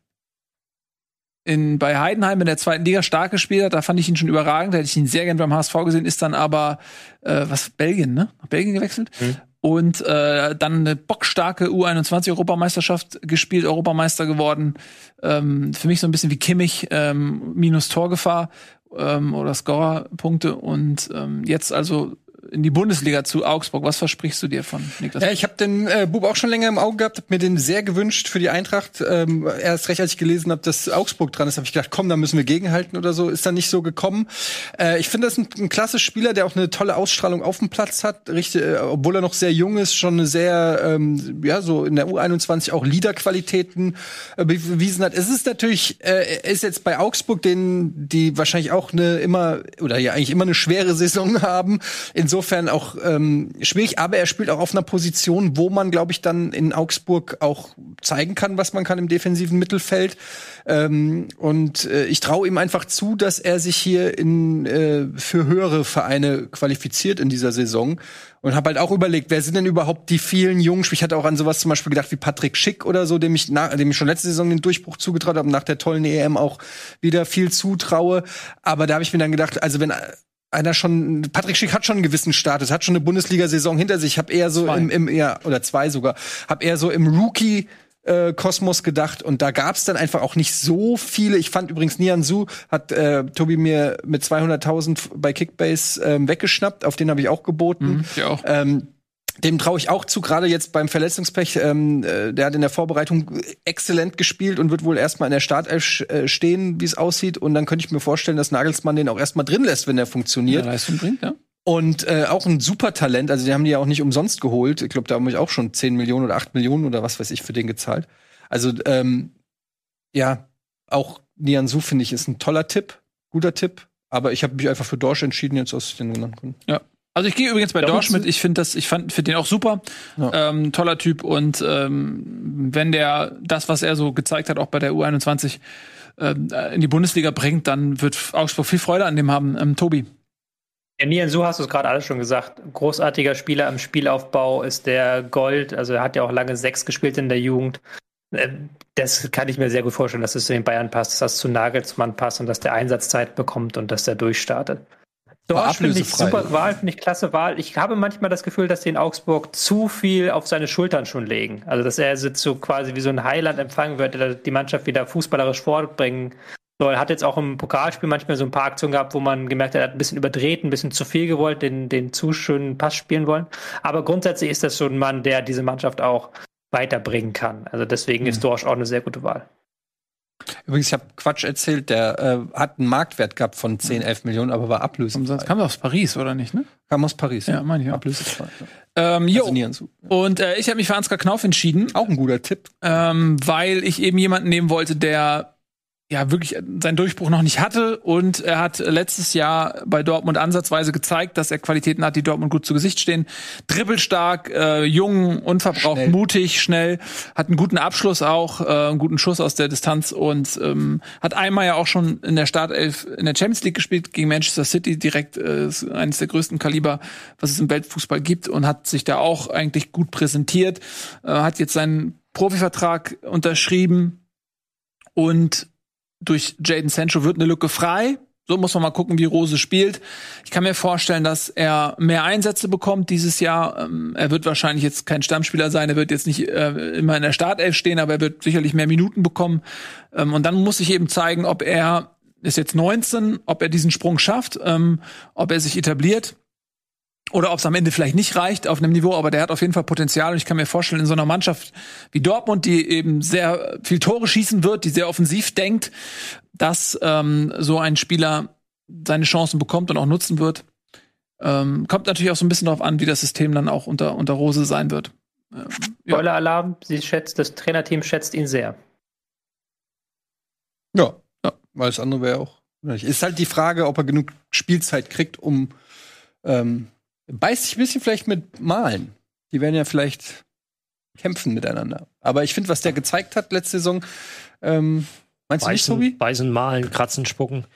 in, bei Heidenheim in der zweiten Liga stark gespielt hat. Da fand ich ihn schon überragend. Da hätte ich ihn sehr gern beim HSV gesehen. Ist dann aber, äh, was, Belgien, ne? Nach Belgien gewechselt. Mhm. Und äh, dann eine bockstarke U21-Europameisterschaft gespielt, Europameister geworden. Ähm, für mich so ein bisschen wie Kimmich, ähm, minus Torgefahr ähm, oder Scorerpunkte. Und ähm, jetzt also in die Bundesliga zu Augsburg. Was versprichst du dir von Niklas? Ja, ich habe den äh, Bub auch schon länger im Auge gehabt, hab mir den sehr gewünscht für die Eintracht. Ähm, erst recht, als ich gelesen habe, dass Augsburg dran ist, habe ich gedacht, komm, da müssen wir gegenhalten oder so. Ist dann nicht so gekommen. Äh, ich finde, das ist ein, ein klasse Spieler, der auch eine tolle Ausstrahlung auf dem Platz hat. Richtig, äh, obwohl er noch sehr jung ist, schon eine sehr, ähm, ja, so in der U21 auch Leaderqualitäten äh, bewiesen hat. Es ist natürlich, äh, ist jetzt bei Augsburg, denen die wahrscheinlich auch eine immer oder ja eigentlich immer eine schwere Saison haben. Insofern insofern auch ähm, schwierig, aber er spielt auch auf einer Position, wo man, glaube ich, dann in Augsburg auch zeigen kann, was man kann im defensiven Mittelfeld. Ähm, und äh, ich traue ihm einfach zu, dass er sich hier in, äh, für höhere Vereine qualifiziert in dieser Saison. Und habe halt auch überlegt, wer sind denn überhaupt die vielen Spieler? Ich hatte auch an sowas zum Beispiel gedacht wie Patrick Schick oder so, dem ich, nach, dem ich schon letzte Saison den Durchbruch zugetraut habe, nach der tollen EM auch wieder viel zutraue. Aber da habe ich mir dann gedacht, also wenn einer schon, Patrick Schick hat schon einen gewissen Status, hat schon eine Bundesliga-Saison hinter sich, habe eher so Zwei. im, im, ja, oder zwei sogar, habe eher so im Rookie äh, Kosmos gedacht und da gab's dann einfach auch nicht so viele. Ich fand übrigens Nian Su hat äh, Tobi mir mit 200.000 bei Kickbase ähm, weggeschnappt, auf den habe ich auch geboten. Mhm, ich auch. Ähm, dem traue ich auch zu, gerade jetzt beim Verletzungspech. Ähm, äh, der hat in der Vorbereitung exzellent gespielt und wird wohl erstmal in der Startelf äh, stehen, wie es aussieht. Und dann könnte ich mir vorstellen, dass Nagelsmann den auch erstmal drin lässt, wenn er funktioniert. Ja, Leistung bringt, ja. Und äh, auch ein super Talent. Also, die haben die ja auch nicht umsonst geholt. Ich glaube, da habe ich auch schon 10 Millionen oder 8 Millionen oder was weiß ich für den gezahlt. Also, ähm, ja, auch Nian Su finde ich ist ein toller Tipp, guter Tipp. Aber ich habe mich einfach für Dorsch entschieden, jetzt aus den genannten Gründen. Also ich gehe übrigens bei Dorsch mit. Ich finde das, ich fand, finde den auch super. Ja. Ähm, toller Typ und ähm, wenn der das, was er so gezeigt hat, auch bei der U21 ähm, äh, in die Bundesliga bringt, dann wird Augsburg viel Freude an dem haben. Ähm, Tobi. Ja, Nian Su hast du es gerade alles schon gesagt. Großartiger Spieler im Spielaufbau ist der Gold. Also er hat ja auch lange sechs gespielt in der Jugend. Ähm, Das kann ich mir sehr gut vorstellen, dass es zu den Bayern passt, dass das zu Nagelsmann passt und dass der Einsatzzeit bekommt und dass der durchstartet. Dorsch finde ich super? Wahl, finde ich klasse Wahl. Ich habe manchmal das Gefühl, dass die in Augsburg zu viel auf seine Schultern schon legen. Also dass er jetzt so quasi wie so ein Heiland empfangen wird, der die Mannschaft wieder fußballerisch vorbringen soll. Hat jetzt auch im Pokalspiel manchmal so ein paar Aktionen gehabt, wo man gemerkt hat, er hat ein bisschen überdreht, ein bisschen zu viel gewollt, den, den zu schönen Pass spielen wollen. Aber grundsätzlich ist das so ein Mann, der diese Mannschaft auch weiterbringen kann. Also deswegen ist Dorsch auch eine sehr gute Wahl. Übrigens, ich habe Quatsch erzählt, der äh, hat einen Marktwert gehabt von 10, 11 Millionen, aber war ablösefrei. Sonst kam aus Paris, oder nicht, ne? Kam aus Paris. Ja, meine ich auch. Ablösefrei. Ja. Ähm, jo. Also. Und äh, ich habe mich für Ansgar Knauf entschieden, Auch ein guter Tipp. ähm, weil ich eben jemanden nehmen wollte, der ja wirklich seinen Durchbruch noch nicht hatte. Und er hat letztes Jahr bei Dortmund ansatzweise gezeigt, dass er Qualitäten hat, die Dortmund gut zu Gesicht stehen. Dribbelstark, äh, jung, unverbraucht, Schnell. mutig, schnell, hat einen guten Abschluss auch, äh, einen guten Schuss aus der Distanz. Und ähm, hat einmal ja auch schon in der Startelf in der Champions League gespielt gegen Manchester City, direkt äh, eines der größten Kaliber, was es im Weltfußball gibt und hat sich da auch eigentlich gut präsentiert, äh, hat jetzt seinen Profivertrag unterschrieben. Und durch Jaden Sancho wird eine Lücke frei. So muss man mal gucken, wie Rose spielt. Ich kann mir vorstellen, dass er mehr Einsätze bekommt dieses Jahr. Ähm, er wird wahrscheinlich jetzt kein Stammspieler sein. Er wird jetzt nicht äh, immer in der Startelf stehen, aber er wird sicherlich mehr Minuten bekommen. Ähm, und dann muss ich eben zeigen, ob er ist jetzt 19, ob er diesen Sprung schafft, ähm, ob er sich etabliert oder ob es am Ende vielleicht nicht reicht auf einem Niveau, aber der hat auf jeden Fall Potenzial und ich kann mir vorstellen, in so einer Mannschaft wie Dortmund, die eben sehr viel Tore schießen wird, die sehr offensiv denkt, dass ähm, so ein Spieler seine Chancen bekommt und auch nutzen wird. Ähm, kommt natürlich auch so ein bisschen darauf an, wie das System dann auch unter, unter Rose sein wird. Ähm, ja. Spoiler-Alarm, sie schätzt, das Trainerteam schätzt ihn sehr. Ja. Ja. Weil das andere wäre auch. Ist halt die Frage, ob er genug Spielzeit kriegt, um ähm, beißt sich ein bisschen vielleicht mit Malen. Die werden ja vielleicht kämpfen miteinander. Aber ich finde, was der gezeigt hat letzte Saison, ähm, meinst du nicht, Beißen, Tobi? beißen, malen, kratzen, spucken.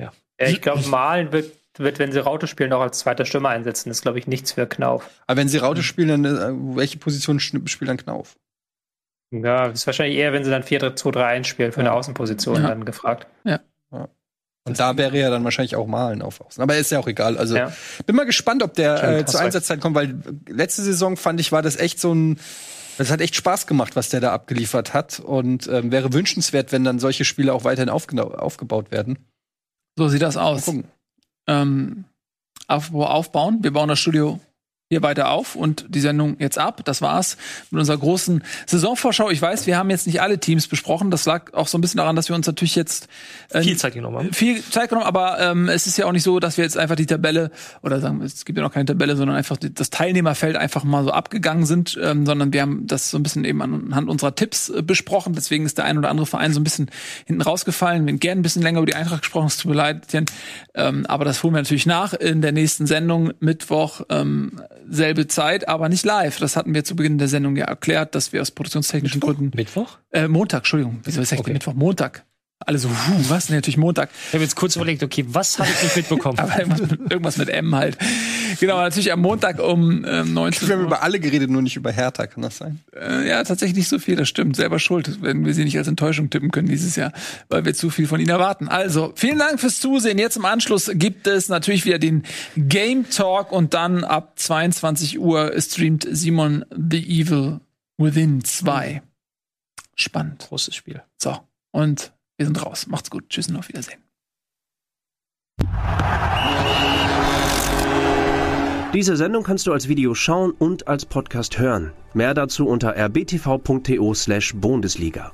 Ja, ich glaube, Malen wird, wird, wenn sie Raute spielen, auch als zweiter Stürmer einsetzen. Das ist, glaube ich, nichts für Knauf. Aber wenn sie Raute spielen, dann äh, welche Position spielt dann Knauf? Ja, ist wahrscheinlich eher, wenn sie dann 4-2-3-1 spielen, für eine Ja. Außenposition Ja. dann gefragt. Und da wäre ja dann wahrscheinlich auch Malen auf Außen. Aber ist ja auch egal. Also Ja. bin mal gespannt, ob der äh, zur. Einsatzzeit kommt, weil letzte Saison fand ich, war das echt so ein. Das hat echt Spaß gemacht, was der da abgeliefert hat. Und ähm, wäre wünschenswert, wenn dann solche Spiele auch weiterhin aufgebaut werden. So sieht das aus. Ähm, Aufbau aufbauen. Wir bauen das Studio hier weiter auf und die Sendung jetzt ab. Das war's mit unserer großen Saisonvorschau. Ich weiß, wir haben jetzt nicht alle Teams besprochen. Das lag auch so ein bisschen daran, dass wir uns natürlich jetzt äh, Viel Zeit genommen haben. viel Zeit genommen, aber ähm, es ist ja auch nicht so, dass wir jetzt einfach die Tabelle oder sagen es gibt ja noch keine Tabelle, sondern einfach die, das Teilnehmerfeld einfach mal so abgegangen sind, ähm, sondern wir haben das so ein bisschen eben anhand unserer Tipps äh, besprochen. Deswegen ist der ein oder andere Verein so ein bisschen hinten rausgefallen. Wir haben gerne ein bisschen länger über die Eintracht gesprochen, es tut mir leid, ähm, aber das holen wir natürlich nach in der nächsten Sendung Mittwoch ähm, selbe Zeit, aber nicht live. Das hatten wir zu Beginn der Sendung ja erklärt, dass wir aus produktionstechnischen Gründen Mittwoch? äh, Montag, Entschuldigung, wieso ist Okay. Mittwoch? Montag. Alle so, huh, was? Nee, natürlich Montag. Ich habe jetzt kurz überlegt, okay, was habe ich nicht mitbekommen? Aber irgendwas mit, irgendwas mit M halt. Genau, natürlich am Montag um ähm, 19 Wir haben Uhr. über alle geredet, nur nicht über Hertha, kann das sein? Äh, ja, tatsächlich nicht so viel, das stimmt. Selber schuld, wenn wir sie nicht als Enttäuschung tippen können dieses Jahr, weil wir zu viel von ihnen erwarten. Also, vielen Dank fürs Zusehen. Jetzt im Anschluss gibt es natürlich wieder den Game Talk und dann ab 22 Uhr streamt Simon The Evil Within 2. Spannend. Großes Spiel. So, und wir sind raus. Macht's gut. Tschüss und auf Wiedersehen. Diese Sendung kannst du als Video schauen und als Podcast hören. Mehr dazu unter rbtv.to slash Bundesliga.